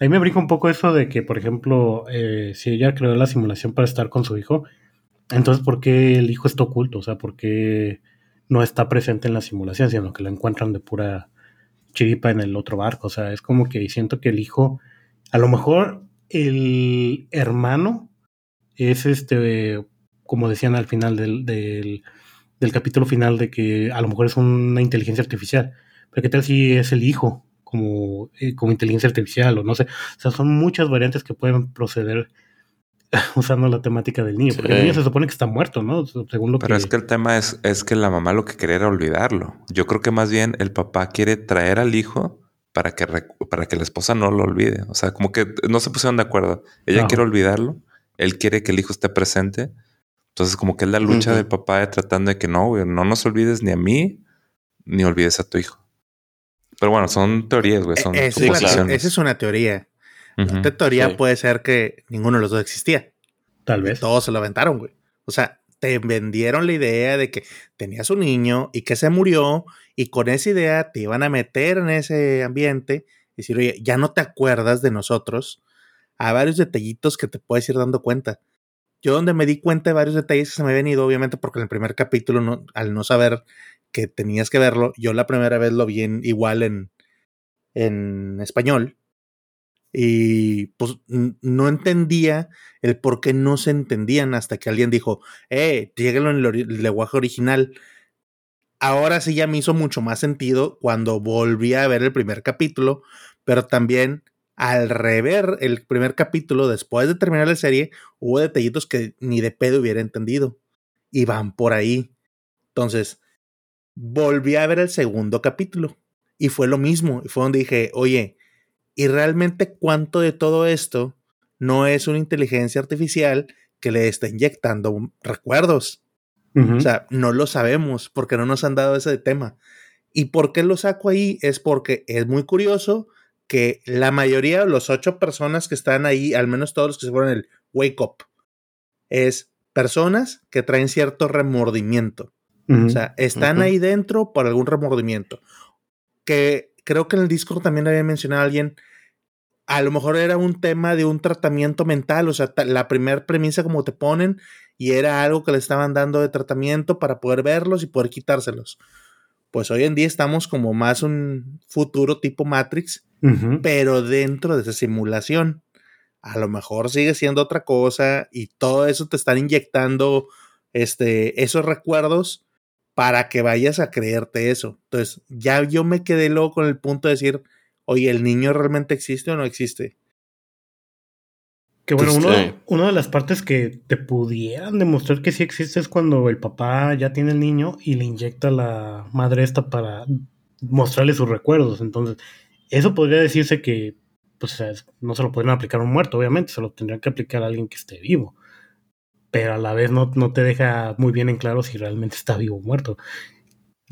A mí me brinca un poco eso de que, por ejemplo, eh, si ella creó la simulación para estar con su hijo, entonces, ¿por qué el hijo está oculto? O sea, ¿por qué no está presente en la simulación, sino que lo encuentran de pura chiripa en el otro barco? O sea, es como que siento que el hijo, a lo mejor el hermano es este, como decían al final del, del, del capítulo final, de que a lo mejor es una inteligencia artificial. Pero ¿qué tal si es el hijo? como, eh, como inteligencia artificial o no sé. O sea, son muchas variantes que pueden proceder usando la temática del niño. Porque el niño se supone que está muerto, ¿no? Según lo Pero es que el tema es, es que la mamá lo que quería era olvidarlo. Yo creo que más bien el papá quiere traer al hijo para que, para que la esposa no lo olvide. O sea, como que no se pusieron de acuerdo. Ella quiere olvidarlo, él quiere que el hijo esté presente. Entonces, como que es la lucha del papá tratando de que no, no nos olvides ni a mí, ni olvides a tu hijo. Pero bueno, son teorías, güey. Son esa, es una teoría. La teoría puede ser que ninguno de los dos existía. Tal vez. Todos se lo aventaron, güey. O sea, te vendieron la idea de que tenías un niño y que se murió y con esa idea te iban a meter en ese ambiente y decir, oye, ya no te acuerdas de nosotros. Hay varios detallitos que te puedes ir dando cuenta. Yo donde me di cuenta de varios detalles que se me habían ido, obviamente porque en el primer capítulo, al no saber que tenías que verlo, yo la primera vez lo vi igual en, en español y pues no entendía el por qué no se entendían hasta que alguien dijo, eh, lléguelo en el, lenguaje original. Ahora sí ya me hizo mucho más sentido cuando volví a ver el primer capítulo, pero también al rever el primer capítulo después de terminar la serie, hubo detallitos que ni de pedo hubiera entendido. Y van por ahí. Entonces, volví a ver el segundo capítulo. Y fue lo mismo. Y fue donde dije, oye, y realmente cuánto de todo esto no es una inteligencia artificial que le está inyectando recuerdos. O sea, no lo sabemos porque no nos han dado ese tema. ¿Y por qué lo saco ahí? Es porque es muy curioso que la mayoría de los ocho personas que están ahí, al menos todos los que se fueron el Wake Up, es personas que traen cierto remordimiento. O sea, están ahí dentro por algún remordimiento. Que creo que en el Discord también había mencionado a alguien, a lo mejor era un tema de un tratamiento mental, o sea, la primera premisa como te ponen y era algo que le estaban dando de tratamiento para poder verlos y poder quitárselos. Pues hoy en día estamos como más un futuro tipo Matrix, pero dentro de esa simulación. A lo mejor sigue siendo otra cosa y todo eso te están inyectando este, esos recuerdos para que vayas a creerte eso. Entonces, ya yo me quedé luego con el punto de decir, oye, ¿el niño realmente existe o no existe? Que bueno, una de las partes que te pudieran demostrar que sí existe es cuando el papá ya tiene el niño y le inyecta la madre esta para mostrarle sus recuerdos. Entonces, eso podría decirse que pues no se lo podrían aplicar a un muerto, obviamente, se lo tendrían que aplicar a alguien que esté vivo pero a la vez no, no te deja muy bien en claro si realmente está vivo o muerto.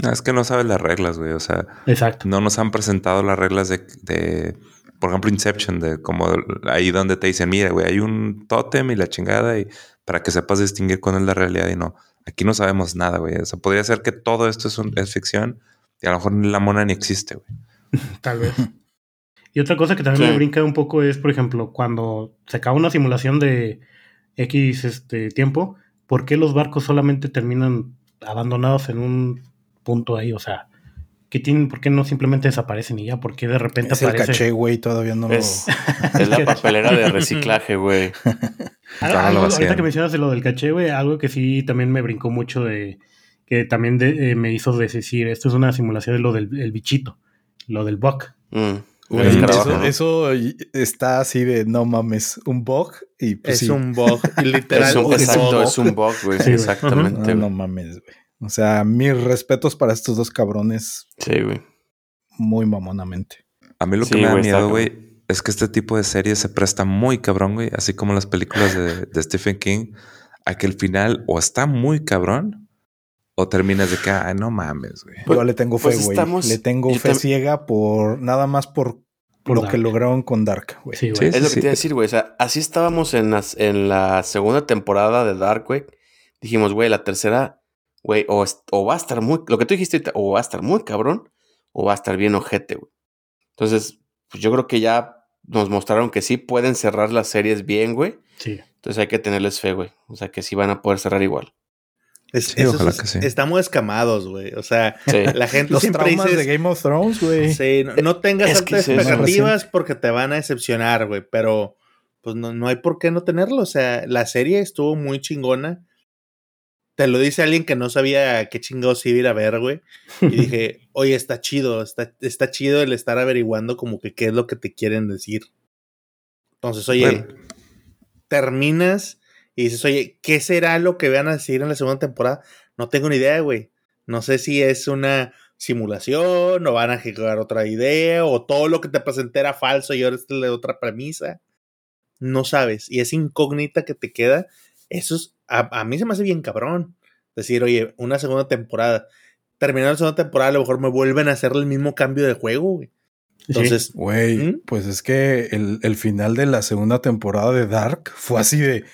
No, es que no sabes las reglas, güey. O sea, Exacto. no nos han presentado las reglas de, de, por ejemplo, Inception, de como ahí donde te dicen, mira, güey, hay un tótem y la chingada, y para que sepas distinguir cuál es la realidad y no. Aquí no sabemos nada, güey. O sea, podría ser que todo esto es, es ficción y a lo mejor la mona ni existe, güey. Tal vez. Y otra cosa que también me brinca un poco es, por ejemplo, cuando se acaba una simulación de X este, tiempo, ¿por qué los barcos solamente terminan abandonados en un punto ahí? O sea, ¿qué tienen, ¿por qué no simplemente desaparecen y ya? ¿Por qué de repente es aparece? el caché, güey, todavía no es, Es la papelera de reciclaje, güey. ahorita que mencionas lo del caché, güey, algo que sí también me brincó mucho de... que también eh, me hizo decir, esto es una simulación de lo del bichito, lo del bug. Mm eso, está así de no mames, un bug y pues es un bug, literal. Es un, exacto, es un bug, güey. exactamente. No, mames, güey. O sea, mis respetos para estos dos cabrones. Sí, güey. Muy mamonamente. A mí lo que me da miedo, güey, es que este tipo de series se presta muy cabrón, güey. Así como las películas de, de Stephen King, a que el final o está muy cabrón o terminas de que, ay, no mames, güey. Yo le tengo fe, pues güey. le tengo fe ciega por nada más por, lo que lograron con Dark, güey. Sí, es lo que te iba a decir, güey. O sea, así estábamos en, en la segunda temporada de Dark, güey. Dijimos, güey, la tercera, güey, o, va a estar muy, lo que tú dijiste, o va a estar muy cabrón, o va a estar bien ojete, güey. Entonces, pues yo creo que ya nos mostraron que sí pueden cerrar las series bien, güey. Sí. Entonces hay que tenerles fe, güey. O sea, que sí van a poder cerrar igual. Estamos escamados, güey. O sea, la gente Los siempre dice. de Game of Thrones, güey. Sí, no, tengas altas expectativas porque te van a decepcionar, güey. Pero, pues no, no hay por qué no tenerlo. O sea, la serie estuvo muy chingona. Te lo dice alguien que no sabía qué chingados iba a ir a ver, güey. Y dije, oye, está chido, está, está chido el estar averiguando como que qué es lo que te quieren decir. Entonces, oye, terminas y dices, oye, ¿qué será lo que van a decir en la segunda temporada? No tengo ni idea, güey. No sé si es una simulación o van a jugar otra idea o todo lo que te presenté era falso y ahora es de otra premisa. No sabes. Y esa incógnita que te queda, eso es, a, mí se me hace bien cabrón. Decir, oye, una segunda temporada. Terminando la segunda temporada, a lo mejor me vuelven a hacer el mismo cambio de juego, güey. Entonces, güey, ¿Mm? pues es que el, el final de la segunda temporada de Dark fue así de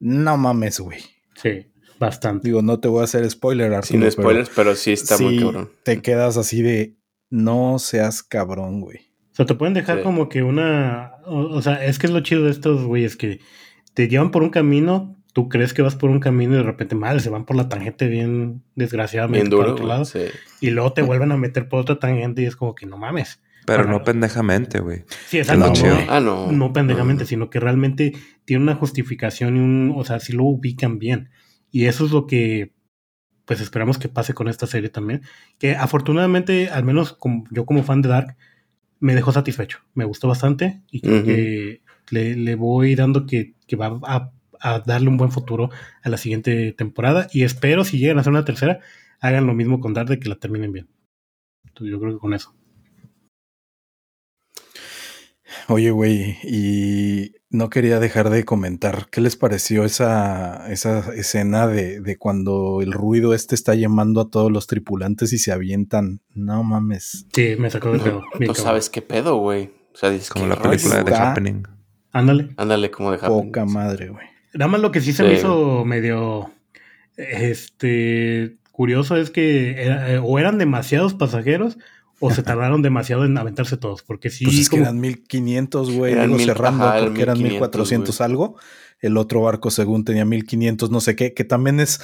no mames, güey. Sí. Bastante. Digo, no te voy a hacer spoiler, Arturo. Sin spoilers, pero, sí está muy cabrón. Te quedas así de no seas cabrón, güey. O sea, te pueden dejar como que una. O, sea, es que es lo chido de estos güeyes que te llevan por un camino, tú crees que vas por un camino y de repente mal, se van por la tangente bien desgraciadamente bien por otro lado. Y luego te vuelven a meter por otra tangente y es como que no mames. Pero no pendejamente, güey. Sí, exacto. No, ah, no. no pendejamente, sino que realmente tiene una justificación y un. O sea, si lo ubican bien. Y eso es lo que. Pues esperamos que pase con esta serie también. Que afortunadamente, al menos como, yo como fan de Dark, me dejó satisfecho. Me gustó bastante y creo que le, voy dando que, que va a, a, darle un buen futuro a la siguiente temporada. Y espero, si llegan a hacer una tercera, hagan lo mismo con Dark de que la terminen bien. Entonces, yo creo que con eso. Oye, güey, y no quería dejar de comentar, ¿qué les pareció esa, esa escena de, de, cuando el ruido este está llamando a todos los tripulantes y se avientan? No mames. Sí, me sacó de pedo. No, sabes qué pedo, güey. O sea, dices como la película de The Happening. Ándale. Ándale, como de Happening. Poca madre, güey. Nada más lo que sí se me hizo medio este curioso es que eh, o eran demasiados pasajeros o se tardaron demasiado en aventarse todos, porque sí. Pues es que eran 1500, güey, luego cerrando porque eran 1400 algo. El otro barco, según tenía 1500, no sé qué, que también es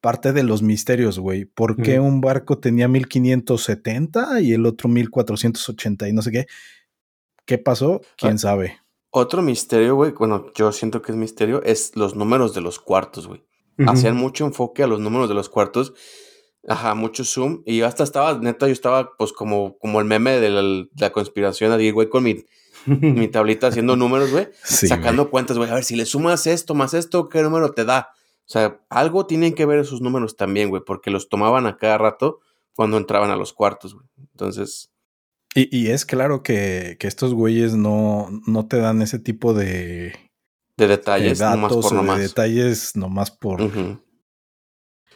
parte de los misterios, güey. ¿Por qué un barco tenía 1570 y el otro 1480 y no sé qué? ¿Qué pasó? ¿Quién ah, sabe? Otro misterio, güey, bueno, yo siento que es misterio, es los números de los cuartos, güey. Hacían mucho enfoque a los números de los cuartos Ajá, mucho zoom. Y yo hasta estaba, neta, yo estaba pues como, como el meme de la, conspiración, ahí, güey, con mi, mi tablita haciendo números, güey. sacando cuentas, güey. A ver, si le sumas esto más esto, ¿qué número te da? O sea, algo tienen que ver esos números también, güey, porque los tomaban a cada rato cuando entraban a los cuartos, güey. Entonces... Y, y es claro que, que, estos güeyes no, no te dan ese tipo de... De detalles, nomás por nomás. De detalles nomás por...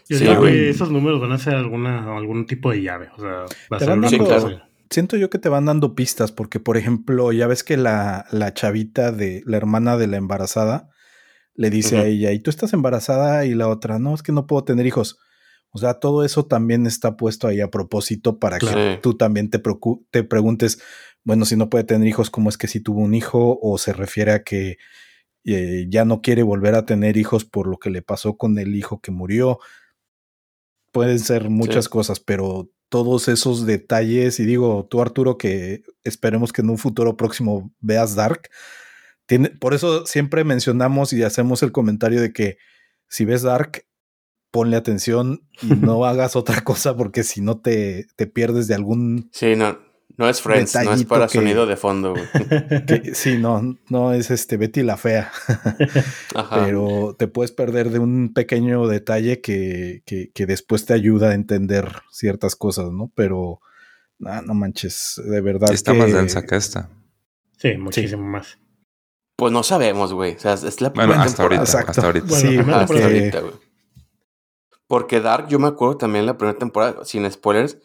Yo creo que esos números van a ser alguna, algún tipo de llave. O sea, va a ser Siento yo que te van dando pistas, porque, por ejemplo, ya ves que la, la chavita de la hermana de la embarazada le dice a ella, y tú estás embarazada, y la otra, no, es que no puedo tener hijos. O sea, todo eso también está puesto ahí a propósito para que tú también te, te preguntes, bueno, si no puede tener hijos, ¿cómo es que si tuvo un hijo? O se refiere a que eh, ya no quiere volver a tener hijos por lo que le pasó con el hijo que murió pueden ser muchas cosas, pero todos esos detalles, y digo, tú Arturo, que esperemos que en un futuro próximo veas Dark, tiene, por eso siempre mencionamos y hacemos el comentario de que si ves Dark, ponle atención y no hagas otra cosa porque si no te, te pierdes de algún... Sí, no, no es Friends, no es para sonido de fondo, sí, no, no es este Betty la fea. Pero te puedes perder de un pequeño detalle que, que, después te ayuda a entender ciertas cosas, ¿no? Pero no manches, de verdad. está más densa que esta. Sí, muchísimo más. Pues no sabemos, güey. O sea, es la primera bueno, hasta Ahorita, hasta ahorita. sí, hasta ahorita, güey. Porque Dark, yo me acuerdo también la primera temporada, sin spoilers,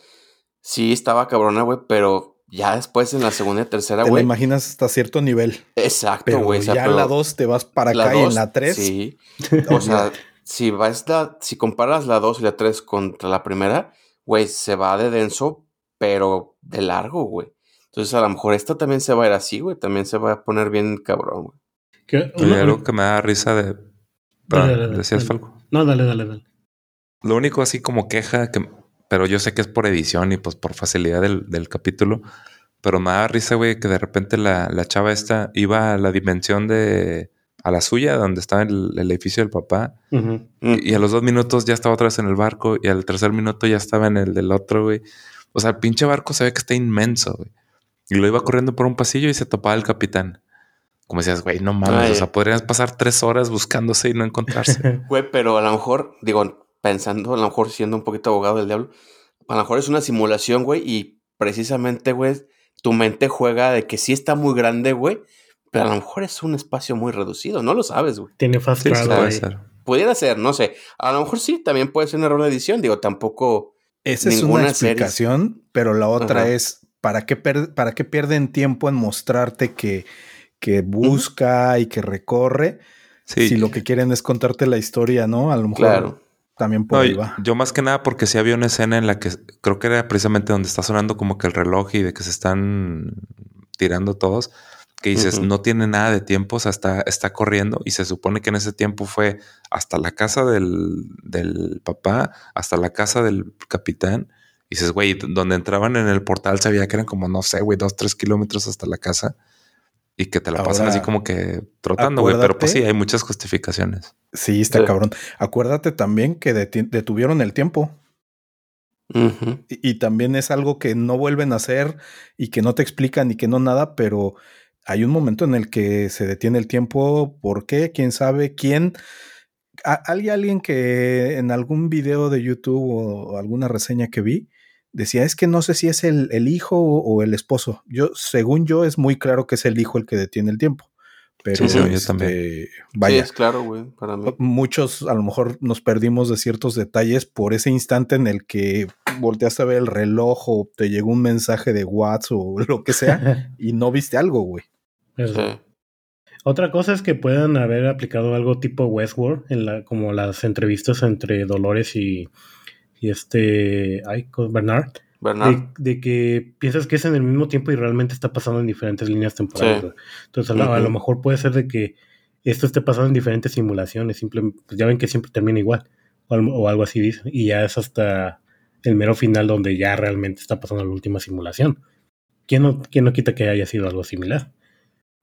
sí estaba cabrona, güey, pero ya después en la segunda y tercera, güey. Te la imaginas hasta cierto nivel. Exacto, güey. ya en la 2 te vas para acá y en la 3. Sí. o sea, si vas la, si comparas la 2 y la 3 contra la primera, güey, se va de denso, pero de largo, güey. Entonces a lo mejor esta también se va a ir así, güey. También se va a poner bien cabrón, güey. Hay algo que me da risa de. ¿Decías, Falco? No, dale, dale, dale. Lo único así como queja que pero yo sé que es por edición y pues por facilidad del, capítulo. Pero me da risa, güey, que de repente la, chava esta iba a la dimensión de. a la suya, donde estaba el, el edificio del papá. y, a los dos minutos ya estaba otra vez en el barco. Y al tercer minuto ya estaba en el del otro, güey. O sea, el pinche barco se ve que está inmenso, güey. Y lo iba corriendo por un pasillo y se topaba el capitán. Como decías, güey, no mames. O sea, podrías pasar tres horas buscándose y no encontrarse. Güey, pero a lo mejor, digo, pensando, a lo mejor siendo un poquito abogado del diablo, a lo mejor es una simulación, güey, y precisamente, güey, tu mente juega de que sí está muy grande, güey, pero a lo mejor es un espacio muy reducido, no lo sabes, güey. Tiene fast sí, puede ser. Pudiera ser, no sé. A lo mejor sí, también puede ser un error de edición, digo, tampoco. Esa es una explicación, pero la otra es ¿para qué, ¿para qué pierden tiempo en mostrarte que, que busca y que recorre? Si lo que quieren es contarte la historia, ¿no? A lo mejor. Claro también por ahí va. Yo más que nada porque sí había una escena en la que creo que era precisamente donde está sonando como que el reloj y de que se están tirando todos, que dices, no tiene nada de tiempo, o sea, está, está corriendo y se supone que en ese tiempo fue hasta la casa del, del papá, hasta la casa del capitán. Y dices, güey, donde entraban en el portal sabía que eran como, no sé, güey, dos, tres kilómetros hasta la casa y que te la pasan así como que trotando, güey. Pero pues sí, hay muchas justificaciones. Sí, está cabrón. Acuérdate también que detuvieron el tiempo. y, también es algo que no vuelven a hacer y que no te explican y que no nada, pero hay un momento en el que se detiene el tiempo. ¿Por qué? ¿Quién sabe? ¿Quién? Hay alguien que en algún video de YouTube o alguna reseña que vi decía, es que no sé si es el, hijo o, el esposo. Yo, según yo, es muy claro que es el hijo el que detiene el tiempo. Pero sí, yo también. Este, vaya. es claro, güey, para mí. Muchos a lo mejor nos perdimos de ciertos detalles por ese instante en el que volteaste a ver el reloj o te llegó un mensaje de WhatsApp o lo que sea y no viste algo, güey. Otra cosa es que puedan haber aplicado algo tipo Westworld, en la, como las entrevistas entre Dolores y, y este, ay, Bernard. Bernard. De, que piensas que es en el mismo tiempo y realmente está pasando en diferentes líneas temporales. Entonces, a, lo mejor puede ser de que esto esté pasando en diferentes simulaciones. Simplemente, pues ya ven que siempre termina igual. O, algo así dice. Y ya es hasta el mero final donde ya realmente está pasando la última simulación. ¿Quién no, quién no quita que haya sido algo similar?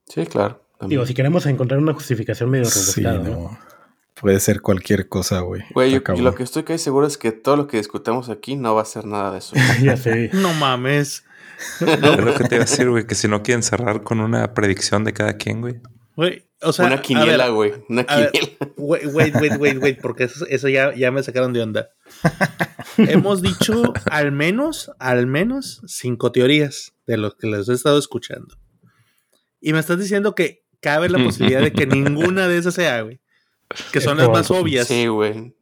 Sí, claro. Digo, si queremos encontrar una justificación medio rebuscada, ¿no? Puede ser cualquier cosa, güey. Güey, lo que estoy casi seguro es que todo lo que discutamos aquí no va a ser nada de eso. ya sé. No mames. Es lo que te iba a decir, güey, que si no quieren cerrar con una predicción de cada quien, güey. Güey, o sea. Una quiniela, güey. Una quiniela. Wait, wait, wait, wait, porque eso, eso ya, ya, me sacaron de onda. Hemos dicho al menos, al menos cinco teorías de lo que les he estado escuchando. Y me estás diciendo que cabe la posibilidad de que ninguna de esas sea, güey. Que son las más obvias. Sí, güey.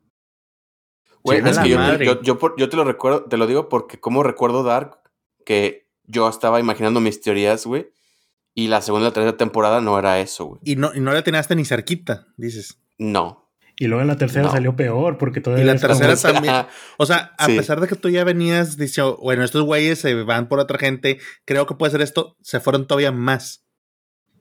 Güey, es que yo, yo, te lo recuerdo, te lo digo porque como recuerdo Dark, que yo estaba imaginando mis teorías, güey. Y la segunda y tercera temporada no era eso, güey. Y no, y no la tenías ni cerquita, dices. No. Y luego en la tercera salió peor porque todavía. Y la tercera también. O sea, a pesar de que tú ya venías diciendo, bueno, estos güeyes se van por otra gente, creo que puede ser esto, se fueron todavía más.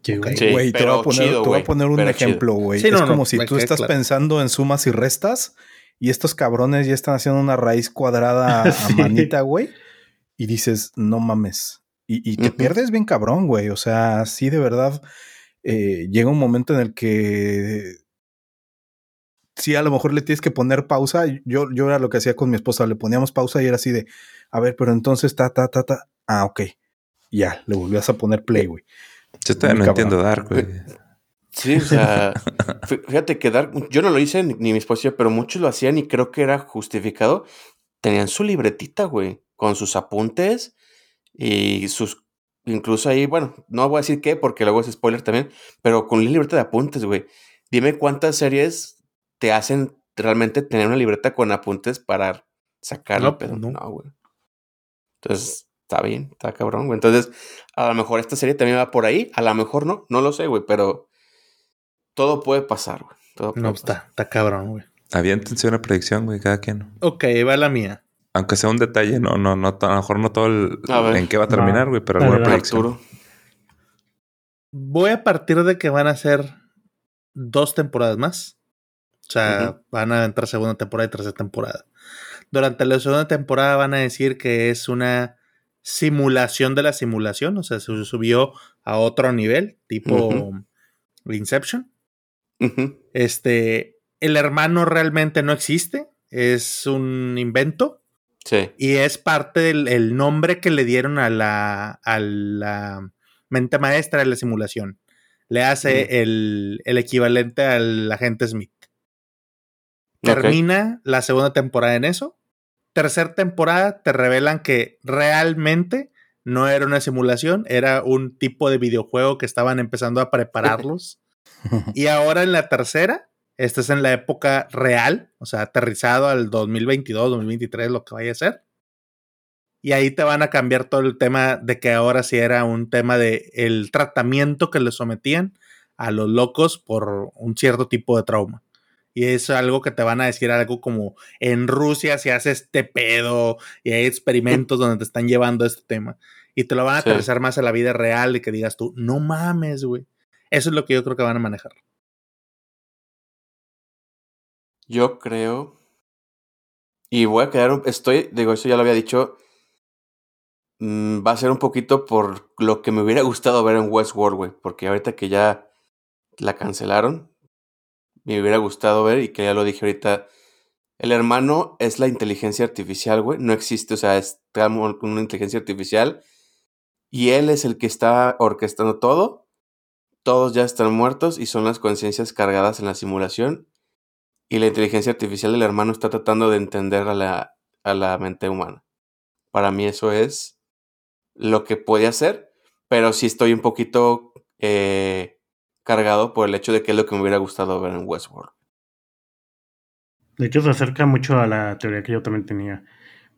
Güey, te, voy a poner, un ejemplo, güey. es como si tú estás pensando en sumas y restas y estos cabrones ya están haciendo una raíz cuadrada a manita, güey. Y dices, no mames. Y, te pierdes bien cabrón, güey. O sea, sí, de verdad, eh, llega un momento en el que sí, a lo mejor le tienes que poner pausa. Yo, yo era lo que hacía con mi esposa, le poníamos pausa y era así de, a ver, pero entonces, ta, ta, ta, ta. Ah, ok. Ya, le volvías a poner play, güey. Yo todavía no entiendo Dark, güey. Sí, o sea, fíjate que Dark, yo no lo hice ni, mi esposa, pero muchos lo hacían y creo que era justificado. Tenían su libretita, güey, con sus apuntes y sus, incluso ahí, bueno, no voy a decir qué porque luego es spoiler también, pero con la libreta de apuntes, güey. Dime cuántas series te hacen realmente tener una libreta con apuntes para sacarlo, pero no, güey. Entonces, está bien, está cabrón, güey. Entonces, a lo mejor esta serie también va por ahí, a lo mejor no, no lo sé, güey, pero todo puede pasar, güey. no, está, está cabrón, güey. Había intención de predicción, güey, cada quien. Ok, va la mía. Aunque sea un detalle, no, no, no, a lo mejor no todo el, en qué va a terminar, güey, pero alguna predicción. Voy a partir de que van a ser dos temporadas más. O sea, van a entrar segunda temporada y tercera temporada. Durante la segunda temporada van a decir que es una simulación de la simulación, o sea, se subió a otro nivel, tipo Inception. Este, el hermano realmente no existe, es un invento. Sí. Y es parte del nombre que le dieron a la, a la mente maestra de la simulación. Le hace el, el, equivalente al agente Smith. Termina la segunda temporada en eso tercera temporada te revelan que realmente no era una simulación, era un tipo de videojuego que estaban empezando a prepararlos. y ahora en la tercera, esta es en la época real, o sea, aterrizado al 2022, 2023, lo que vaya a ser. Y ahí te van a cambiar todo el tema de que ahora sí era un tema de el tratamiento que le sometían a los locos por un cierto tipo de trauma. Y es algo que te van a decir algo como en Rusia se hace este pedo y hay experimentos donde te están llevando este tema. Y te lo van a aterrizar más a la vida real y que digas tú, no mames, güey. Eso es lo que yo creo que van a manejar. Yo creo. Y voy a quedar. Estoy, digo, eso ya lo había dicho. Mm, va a ser un poquito por lo que me hubiera gustado ver en Westworld, güey. Porque ahorita que ya la cancelaron, me hubiera gustado ver, y que ya lo dije ahorita, el hermano es la inteligencia artificial, güey. No existe, o sea, es una inteligencia artificial. Y él es el que está orquestando todo. Todos ya están muertos y son las conciencias cargadas en la simulación. Y la inteligencia artificial del hermano está tratando de entender a la, a la mente humana. Para mí eso es lo que puede hacer, pero sí estoy un poquito eh, cargado por el hecho de que es lo que me hubiera gustado ver en Westworld. De hecho, se acerca mucho a la teoría que yo también tenía.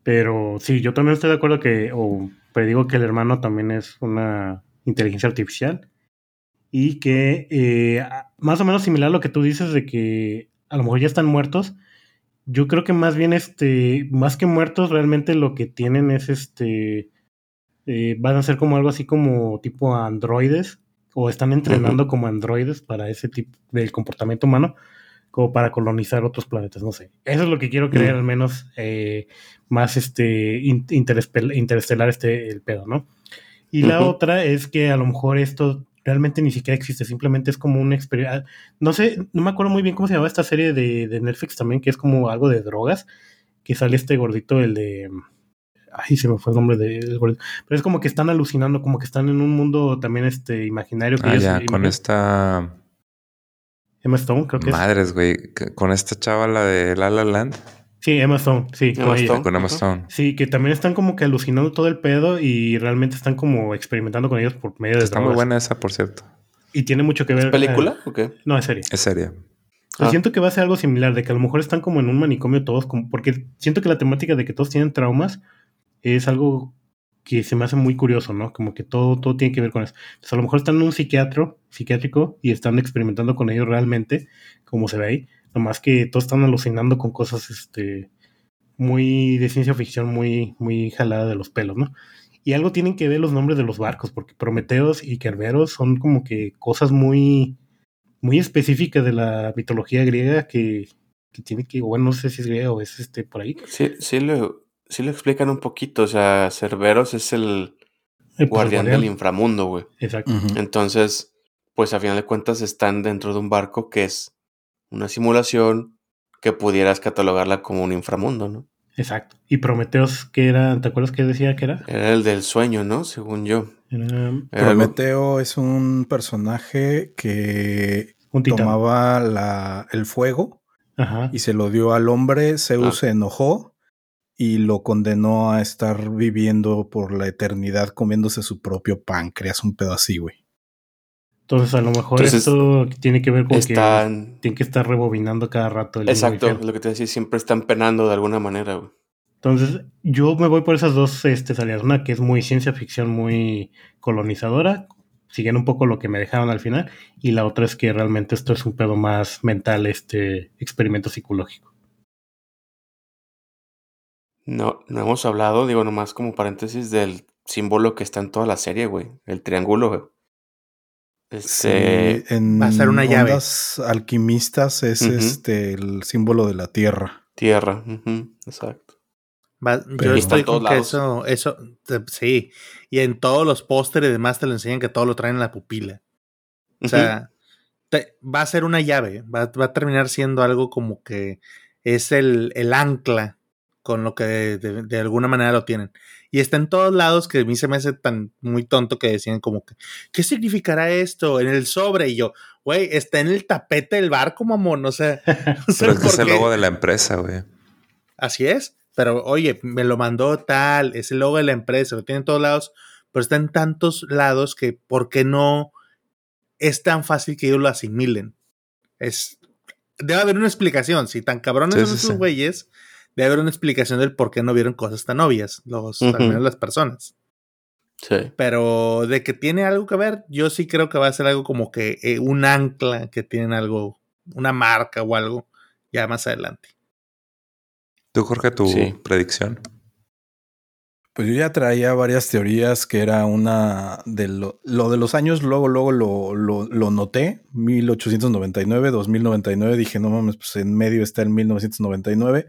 Pero sí, yo también estoy de acuerdo que, o digo que el hermano también es una inteligencia artificial y que eh, más o menos similar a lo que tú dices de que a lo mejor ya están muertos. Yo creo que más bien, este, más que muertos, realmente lo que tienen es este, eh, van a ser como algo así como tipo androides o están entrenando como androides para ese tipo del comportamiento humano, como para colonizar otros planetas, no sé. Eso es lo que quiero creer, al menos eh, más este interestelar este el pedo, ¿no? Y la otra es que a lo mejor esto realmente ni siquiera existe, simplemente es como un experimento. No sé, no me acuerdo muy bien cómo se llamaba esta serie de, de Netflix también, que es como algo de drogas, que sale este gordito, el de ay, se me fue el nombre de pero es como que están alucinando, como que están en un mundo también este imaginario que ah, ya, con esta Emma Stone, creo que Madres, güey, con esta chava la de La La Land. Sí, Emma Stone, sí, Emma Stone. con Emma Stone. Sí, que también están como que alucinando todo el pedo y realmente están como experimentando con ellos por medio de Está muy buena esa, por cierto. Y tiene mucho que ver. ¿Es película o qué? No, es serie. Es serie. Ah. Siento que va a ser algo similar, de que a lo mejor están como en un manicomio todos, como, porque siento que la temática de que todos tienen traumas es algo que se me hace muy curioso, ¿no? Como que todo, todo tiene que ver con eso. Pues a lo mejor están en un psiquiatro, psiquiátrico y están experimentando con ellos realmente, como se ve ahí. Nomás que todos están alucinando con cosas este, muy de ciencia ficción, muy, muy jalada de los pelos, ¿no? Y algo tienen que ver los nombres de los barcos, porque Prometeos y Kerberos son como que cosas muy, muy específicas de la mitología griega que, que tiene que, bueno, no sé si es griega o es este por ahí. Sí, sí lo, sí lo explican un poquito. O sea, Cerberos es el, guardián, del inframundo, güey. Exacto. Entonces, pues a final de cuentas están dentro de un barco que es una simulación que pudieras catalogarla como un inframundo, ¿no? Exacto. Y Prometeos, ¿qué era? ¿Te acuerdas qué decía que era? Era el del sueño, ¿no? Según yo. Prometeo es un personaje que tomaba la, el fuego y se lo dio al hombre. Zeus ah. se enojó y lo condenó a estar viviendo por la eternidad comiéndose su propio páncreas, un pedo así, güey. Entonces, a lo mejor esto tiene que ver con que tiene que estar rebobinando cada rato. El exacto, lo que te decía, siempre están penando de alguna manera, güey. Entonces, yo me voy por esas dos este, salidas. Una que es muy ciencia ficción, muy colonizadora, siguiendo un poco lo que me dejaron al final. Y la otra es que realmente esto es un pedo más mental, este experimento psicológico. No, no hemos hablado, digo nomás como paréntesis, del símbolo que está en toda la serie, güey. El triángulo, güey. Este, en Va a ser una llave. alquimistas es este el símbolo de la tierra. Tierra, exacto. yo estoy con que eso, eso, sí. Y en todos los pósteres y demás te lo enseñan que todo lo traen en la pupila. O sea, va a ser una llave. Va, va, a terminar siendo algo como que es el, el ancla con lo que de, alguna manera lo tienen. Y está en todos lados que a mí se me hace tan muy tonto que decían como que, ¿qué significará esto? En el sobre. Y yo, güey, está en el tapete del barco, mamón. O sea, pero es el logo de la empresa, güey. Así es. Pero oye, me lo mandó tal, es el logo de la empresa, lo tiene en todos lados, pero está en tantos lados que, ¿por qué no es tan fácil que ellos lo asimilen? Es, debe haber una explicación. Si tan cabrones son esos güeyes, debe haber una explicación del por qué no vieron cosas tan obvias, los, al menos las personas. Sí. Pero de que tiene algo que ver, yo sí creo que va a ser algo como que eh, un ancla que tiene algo, una marca o algo ya más adelante. ¿Tú, Jorge, tu predicción? Pues yo ya traía varias teorías que era una de lo, de los años, luego, luego lo, lo, lo, noté, 1899, 2099, dije, no mames, pues en medio está el 1999.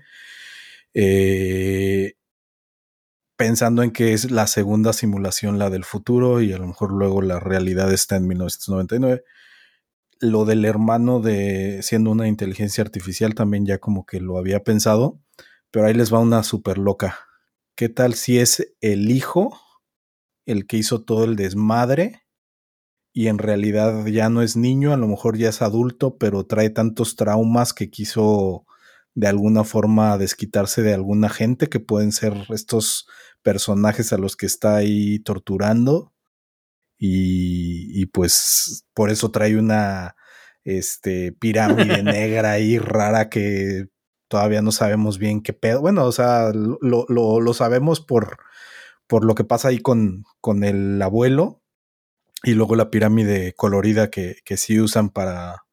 Eh, pensando en que es la segunda simulación la del futuro y a lo mejor luego la realidad está en 1999. Lo del hermano de siendo una inteligencia artificial también ya como que lo había pensado, pero ahí les va una súper loca ¿Qué tal si es el hijo el que hizo todo el desmadre y en realidad ya no es niño, a lo mejor ya es adulto, pero trae tantos traumas que quiso de alguna forma desquitarse de alguna gente que pueden ser estos personajes a los que está ahí torturando y, y pues por eso trae una este, pirámide negra ahí rara que todavía no sabemos bien qué pedo. Bueno, o sea, lo, lo, sabemos por, por lo que pasa ahí con, con el abuelo y luego la pirámide colorida que, que sí usan para,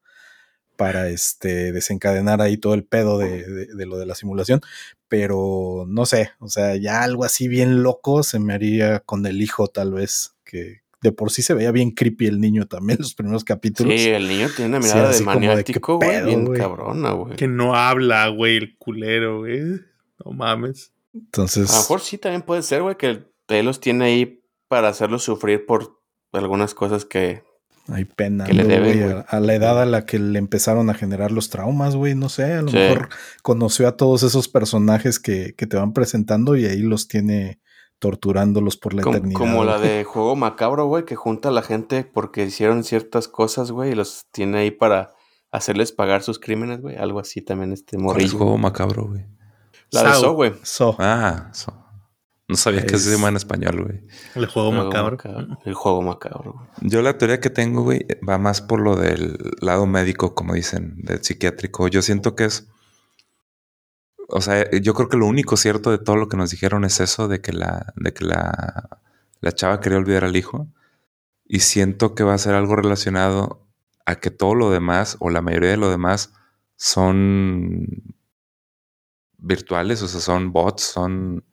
para este, desencadenar ahí todo el pedo de, de, lo de la simulación. Pero no sé, o sea, ya algo así bien loco se me haría con el hijo tal vez, que, de por sí se veía bien creepy el niño también los primeros capítulos. Sí, el niño tiene una mirada de maniático, güey, bien cabrona, güey. Que no habla, güey, el culero, güey. No mames. Entonces. A lo mejor sí también puede ser, güey, que él los tiene ahí para hacerlos sufrir por algunas cosas que. Hay pena, que le debe, a, la edad a la que le empezaron a generar los traumas, güey, no sé, a lo mejor conoció a todos esos personajes que, que te van presentando y ahí los tiene torturándolos por la eternidad. Como la de Juego Macabro, güey, que junta a la gente porque hicieron ciertas cosas, güey, y los tiene ahí para hacerles pagar sus crímenes, güey. Algo así también este morrillo. Juego Macabro, güey? La de So, güey. So. Ah, So. No sabía que se llama en español, güey. El juego, macabro. El juego macabro. Yo la teoría que tengo, güey, va más por lo del lado médico, como dicen, del psiquiátrico. Yo siento que es o sea, yo creo que lo único cierto de todo lo que nos dijeron es eso de que la, de que la, la chava quería olvidar al hijo. Y siento que va a ser algo relacionado a que todo lo demás, o la mayoría de lo demás, son virtuales, o sea, son bots, son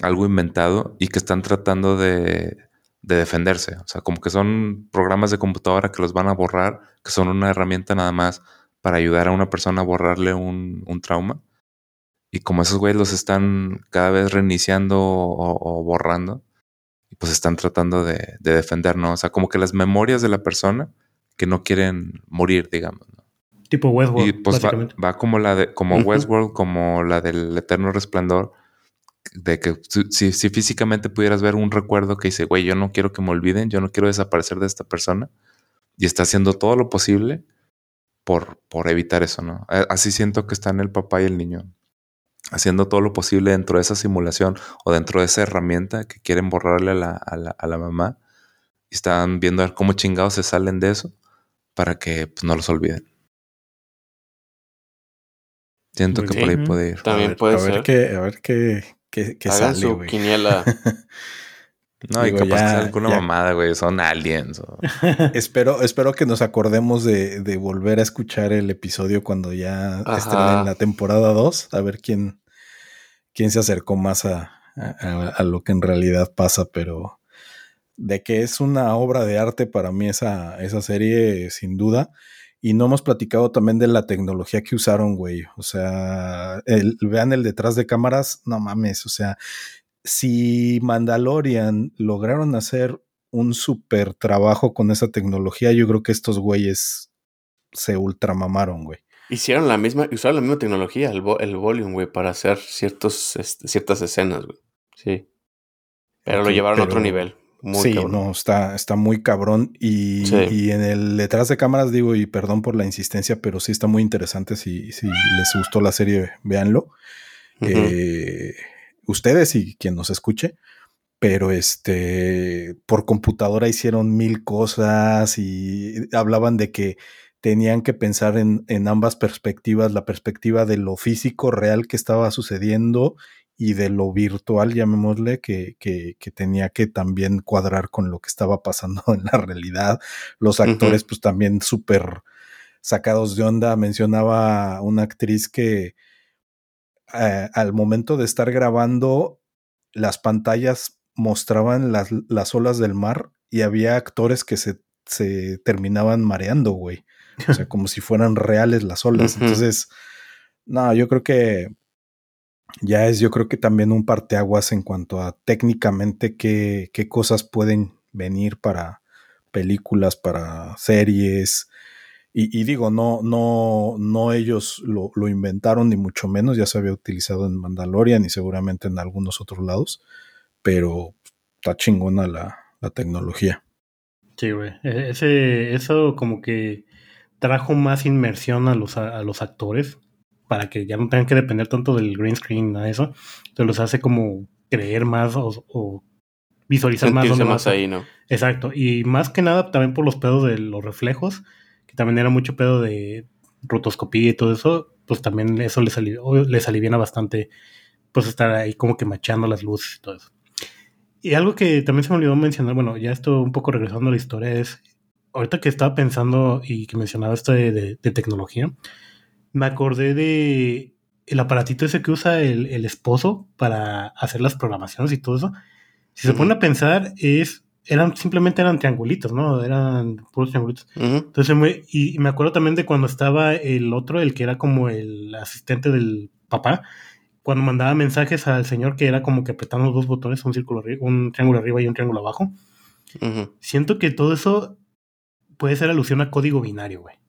algo inventado y que están tratando de, de, defenderse. O sea, como que son programas de computadora que los van a borrar, que son una herramienta nada más para ayudar a una persona a borrarle un, un trauma. Y como esos güeyes los están cada vez reiniciando o, borrando, y pues están tratando de, de, defender, ¿no? O sea, como que las memorias de la persona que no quieren morir, digamos. ¿no? Tipo Westworld. Y pues va, como la de, como Westworld, como la del Eterno Resplandor, de que si, si, físicamente pudieras ver un recuerdo que dice, güey, yo no quiero que me olviden, yo no quiero desaparecer de esta persona, y está haciendo todo lo posible por, por evitar eso, ¿no? Así siento que están el papá y el niño haciendo todo lo posible dentro de esa simulación o dentro de esa herramienta que quieren borrarle a la, a la, mamá. Y están viendo a ver cómo chingados se salen de eso para que pues, no los olviden. Siento que por ahí puede ir. También puede ser. Ver qué, a ver qué, qué sale, su quiniela. No, y capaz que sea alguna mamada, güey. Son aliens. espero, espero que nos acordemos de, de, volver a escuchar el episodio cuando ya en la temporada 2. A ver quién, quién se acercó más a, a, lo que en realidad pasa. Pero de que es una obra de arte para mí esa, esa serie, sin duda. Y no hemos platicado también de la tecnología que usaron, güey. O sea, vean el detrás de cámaras, no mames. O sea, si Mandalorian lograron hacer un súper trabajo con esa tecnología, yo creo que estos güeyes se ultramamaron, güey. Hicieron la misma, usaron la misma tecnología, el, el volume, güey, para hacer ciertos, este, ciertas escenas, güey. Sí. Pero lo llevaron a otro nivel. Sí, no, está, está muy cabrón. Y, y, en el detrás de cámaras, digo, y perdón por la insistencia, pero sí está muy interesante. Si, si les gustó la serie, véanlo ustedes y quien nos escuche, pero este, por computadora hicieron mil cosas y hablaban de que tenían que pensar en, en, ambas perspectivas, la perspectiva de lo físico real que estaba sucediendo y de lo virtual, llamémosle, que, que, que tenía que también cuadrar con lo que estaba pasando en la realidad. Los actores, pues también súper sacados de onda. Mencionaba una actriz que eh, al momento de estar grabando, las pantallas mostraban las, las olas del mar y había actores que se, se terminaban mareando, güey. O sea, como si fueran reales las olas. Entonces, no, yo creo que ya es, yo creo que también un parteaguas en cuanto a técnicamente qué, qué cosas pueden venir para películas, para series. Y, digo, no, no, no ellos lo, lo, inventaron, ni mucho menos, ya se había utilizado en Mandalorian y seguramente en algunos otros lados, pero está chingona la, la tecnología. Sí, güey. E, ese, eso como que trajo más inmersión a los, a los actores para que ya no tengan que depender tanto del green screen a eso. Entonces los hace como creer más o, visualizar más. más ahí, ¿no? Exacto. Y más que nada también por los pedos de los reflejos, que también era mucho pedo de rotoscopía y todo eso, pues también eso les, les aliviana bastante pues estar ahí como que machando las luces y todo eso. Y algo que también se me olvidó mencionar, bueno, ya esto un poco regresando a la historia, es ahorita que estaba pensando y que mencionaba esto de tecnología, me acordé de el aparatito ese que usa el, esposo para hacer las programaciones y todo eso. Si se pone a pensar, es eran simplemente eran triangulitos, ¿no? Eran puros triangulitos. Entonces, me, y, me acuerdo también de cuando estaba el otro, el que era como el asistente del papá, cuando mandaba mensajes al señor que era como que apretando dos botones, un círculo un triángulo arriba y un triángulo abajo. Siento que todo eso puede ser alusión a código binario, güey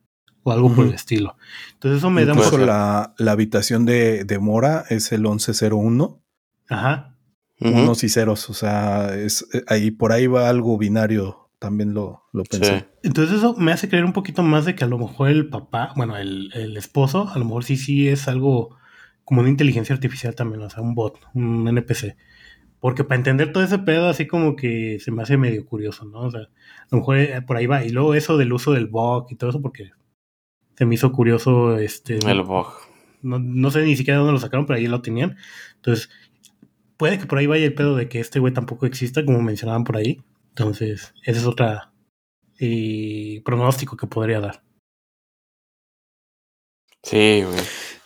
o algo por el estilo. Entonces eso me da mucho... La, la habitación de, de, Mora es el 1101. Ajá. Unos y ceros, o sea, es, eh, ahí por ahí va algo binario, también lo, lo pensé. Entonces eso me hace creer un poquito más de que a lo mejor el papá, bueno, el, el esposo, a lo mejor sí, sí es algo como una inteligencia artificial también, o sea, un bot, un NPC. Porque para entender todo ese pedo, así como que se me hace medio curioso, ¿no? O sea, a lo mejor eh, por ahí va. Y luego eso del uso del bot y todo eso, porque se me hizo curioso este el bug. No, no, sé ni siquiera dónde lo sacaron, pero ahí lo tenían. Entonces, puede que por ahí vaya el pedo de que este güey tampoco exista, como mencionaban por ahí. Entonces, ese es otra y pronóstico que podría dar. Sí, güey.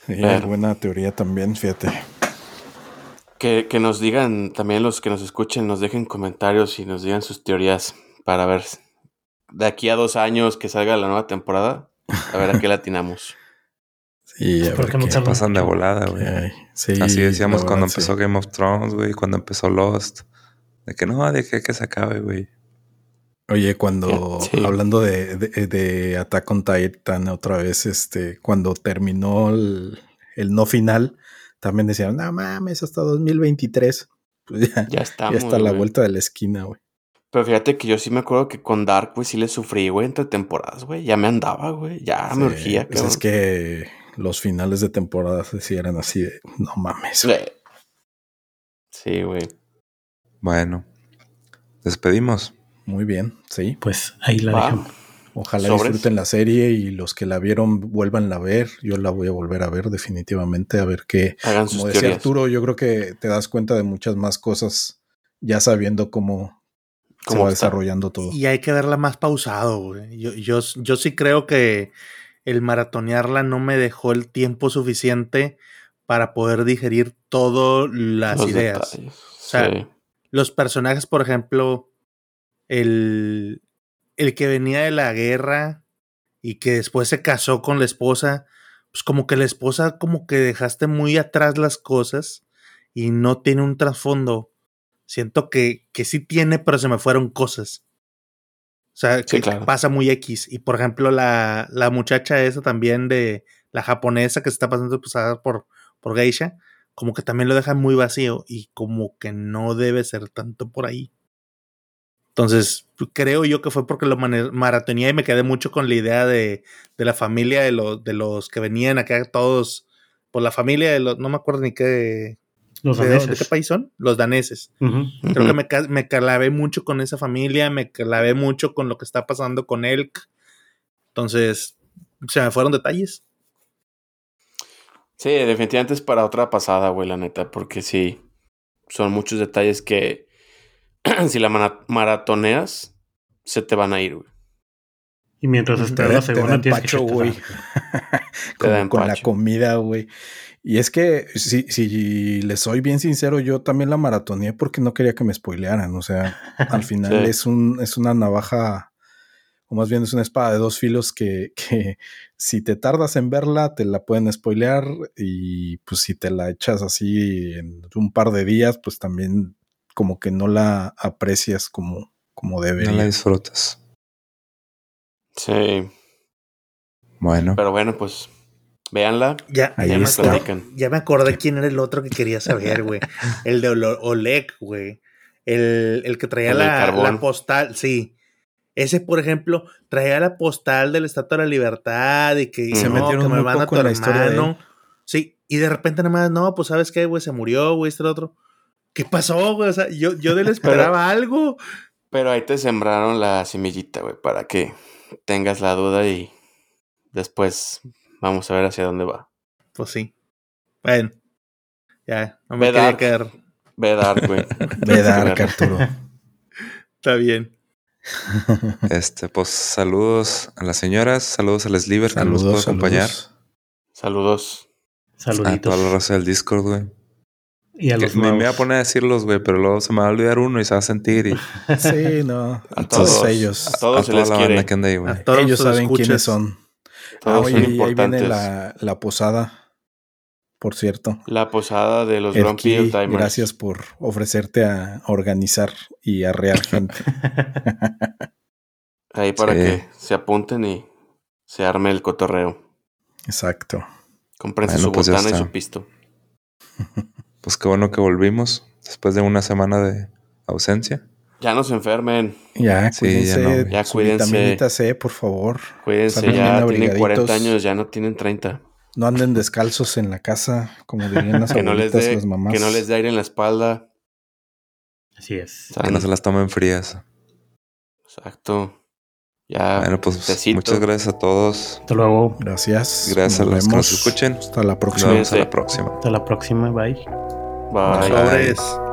Sí, buena teoría también, fíjate. Que, que nos digan, también los que nos escuchen, nos dejen comentarios y nos digan sus teorías para ver de aquí a dos años que salga la nueva temporada, a ver a qué latinamos. Sí, a ver qué pasan de volada, güey. Así decíamos cuando empezó Game of Thrones, güey, cuando empezó Lost. De que no, de que, que se acabe, güey. Oye, cuando hablando de, de, Attack on Titan otra vez, este, cuando terminó el, no final, también decían, no mames, hasta 2023. Pues ya, ya, estamos, ya está la vuelta de la esquina, güey. Pero fíjate que yo sí me acuerdo que con Dark, güey, sí le sufrí, güey, entre temporadas, güey. Ya me andaba, güey. Ya me urgía. Pues es que los finales de temporada sí eran así de, no mames. Sí, güey. Bueno, despedimos. Muy bien, sí. Pues ahí la dejamos. Ojalá disfruten la serie y los que la vieron vuelvan a ver. Yo la voy a volver a ver definitivamente, a ver qué. Hagan como decía Arturo, yo creo que te das cuenta de muchas más cosas ya sabiendo cómo se va desarrollando todo. Y hay que verla más pausado, güey. Yo, yo, yo sí creo que el maratonearla no me dejó el tiempo suficiente para poder digerir todas las ideas. O sea, los personajes, por ejemplo, el, el que venía de la guerra y que después se casó con la esposa, pues como que la esposa como que dejaste muy atrás las cosas y no tiene un trasfondo Siento que, que sí tiene, pero se me fueron cosas. O sea, que pasa muy X. Y por ejemplo, la, la muchacha esa también de la japonesa que se está pasando pasada por, por Geisha, como que también lo deja muy vacío y como que no debe ser tanto por ahí. Entonces, creo yo que fue porque lo maratonía y me quedé mucho con la idea de, de la familia de, los de los que venían acá todos, por la familia de los, no me acuerdo ni qué, los ¿De, qué país son? Los daneses. Creo que me, me clavé mucho con esa familia, me clavé mucho con lo que está pasando con Elk. Entonces, se me fueron detalles. Sí, definitivamente es para otra pasada, güey, la neta, porque sí, son muchos detalles que si la maratoneas, se te van a ir, güey. Y mientras esperas la segunda, tienes que güey. con, con la comida, güey. Y es que, si, si les soy bien sincero, yo también la maratoneé porque no quería que me spoilearan. O sea, al final es, un, es una navaja, o más bien es una espada de dos filos que, que si te tardas en verla, te la pueden spoilear. Y pues si te la echas así en un par de días, pues también como que no la aprecias como, como debería. No la disfrutas. Sí. Bueno. Pero bueno, pues véanla. Ya, ya, me ya, me acordé quién era el otro que quería saber, güey. el de Oleg, güey. El, el, que traía la, la, postal, sí. Ese, por ejemplo, traía la postal del Estatua de la Libertad y que se metieron que me van a tu la hermano. Sí, y de repente nada más, no, pues sabes qué, güey, se murió, güey, este otro. ¿Qué pasó, güey? O sea, yo, yo de él esperaba algo. Pero ahí te sembraron la semillita, güey, para que tengas la duda y después vamos a ver hacia dónde va. Pues sí. Bueno. Ya, no me quería quedar. Ve Dark, güey. Ve Dark, Arturo. Está bien. Este, pues saludos a las señoras, saludos a Les Liber que nos pudo acompañar. Saludos. Saluditos. A toda la raza del Discord, güey. Y a los me, me, voy a poner a decirlos, güey, pero luego se me va a olvidar uno y se va a sentir. Y... Sí, no. A todos ellos. A todos a toda la banda que anda ahí, güey. Ellos saben quiénes son. Ah, oye, ahí viene la, la, posada, por cierto. La posada de los Grumpy Timers. Gracias por ofrecerte a organizar y arrear gente. ahí para que se apunten y se arme el cotorreo. Exacto. Comprense su pues botana y su pisto. Pues qué bueno que volvimos después de una semana de ausencia. Ya no se enfermen. Ya, cuídense. ya, cuídense. C, por favor. Cuídense, ya tienen 40 años, ya no tienen 30. No anden descalzos en la casa, como dirían las que no les dé, las mamás. Que no les dé aire en la espalda. Así es. Que no se las tomen frías. Exacto. Ya. Bueno, pues muchas gracias a todos. Hasta luego. Gracias. Gracias a los que nos escuchen. Hasta la próxima. Nos vemos a la próxima. Hasta la próxima. Bye. Bye. Bye.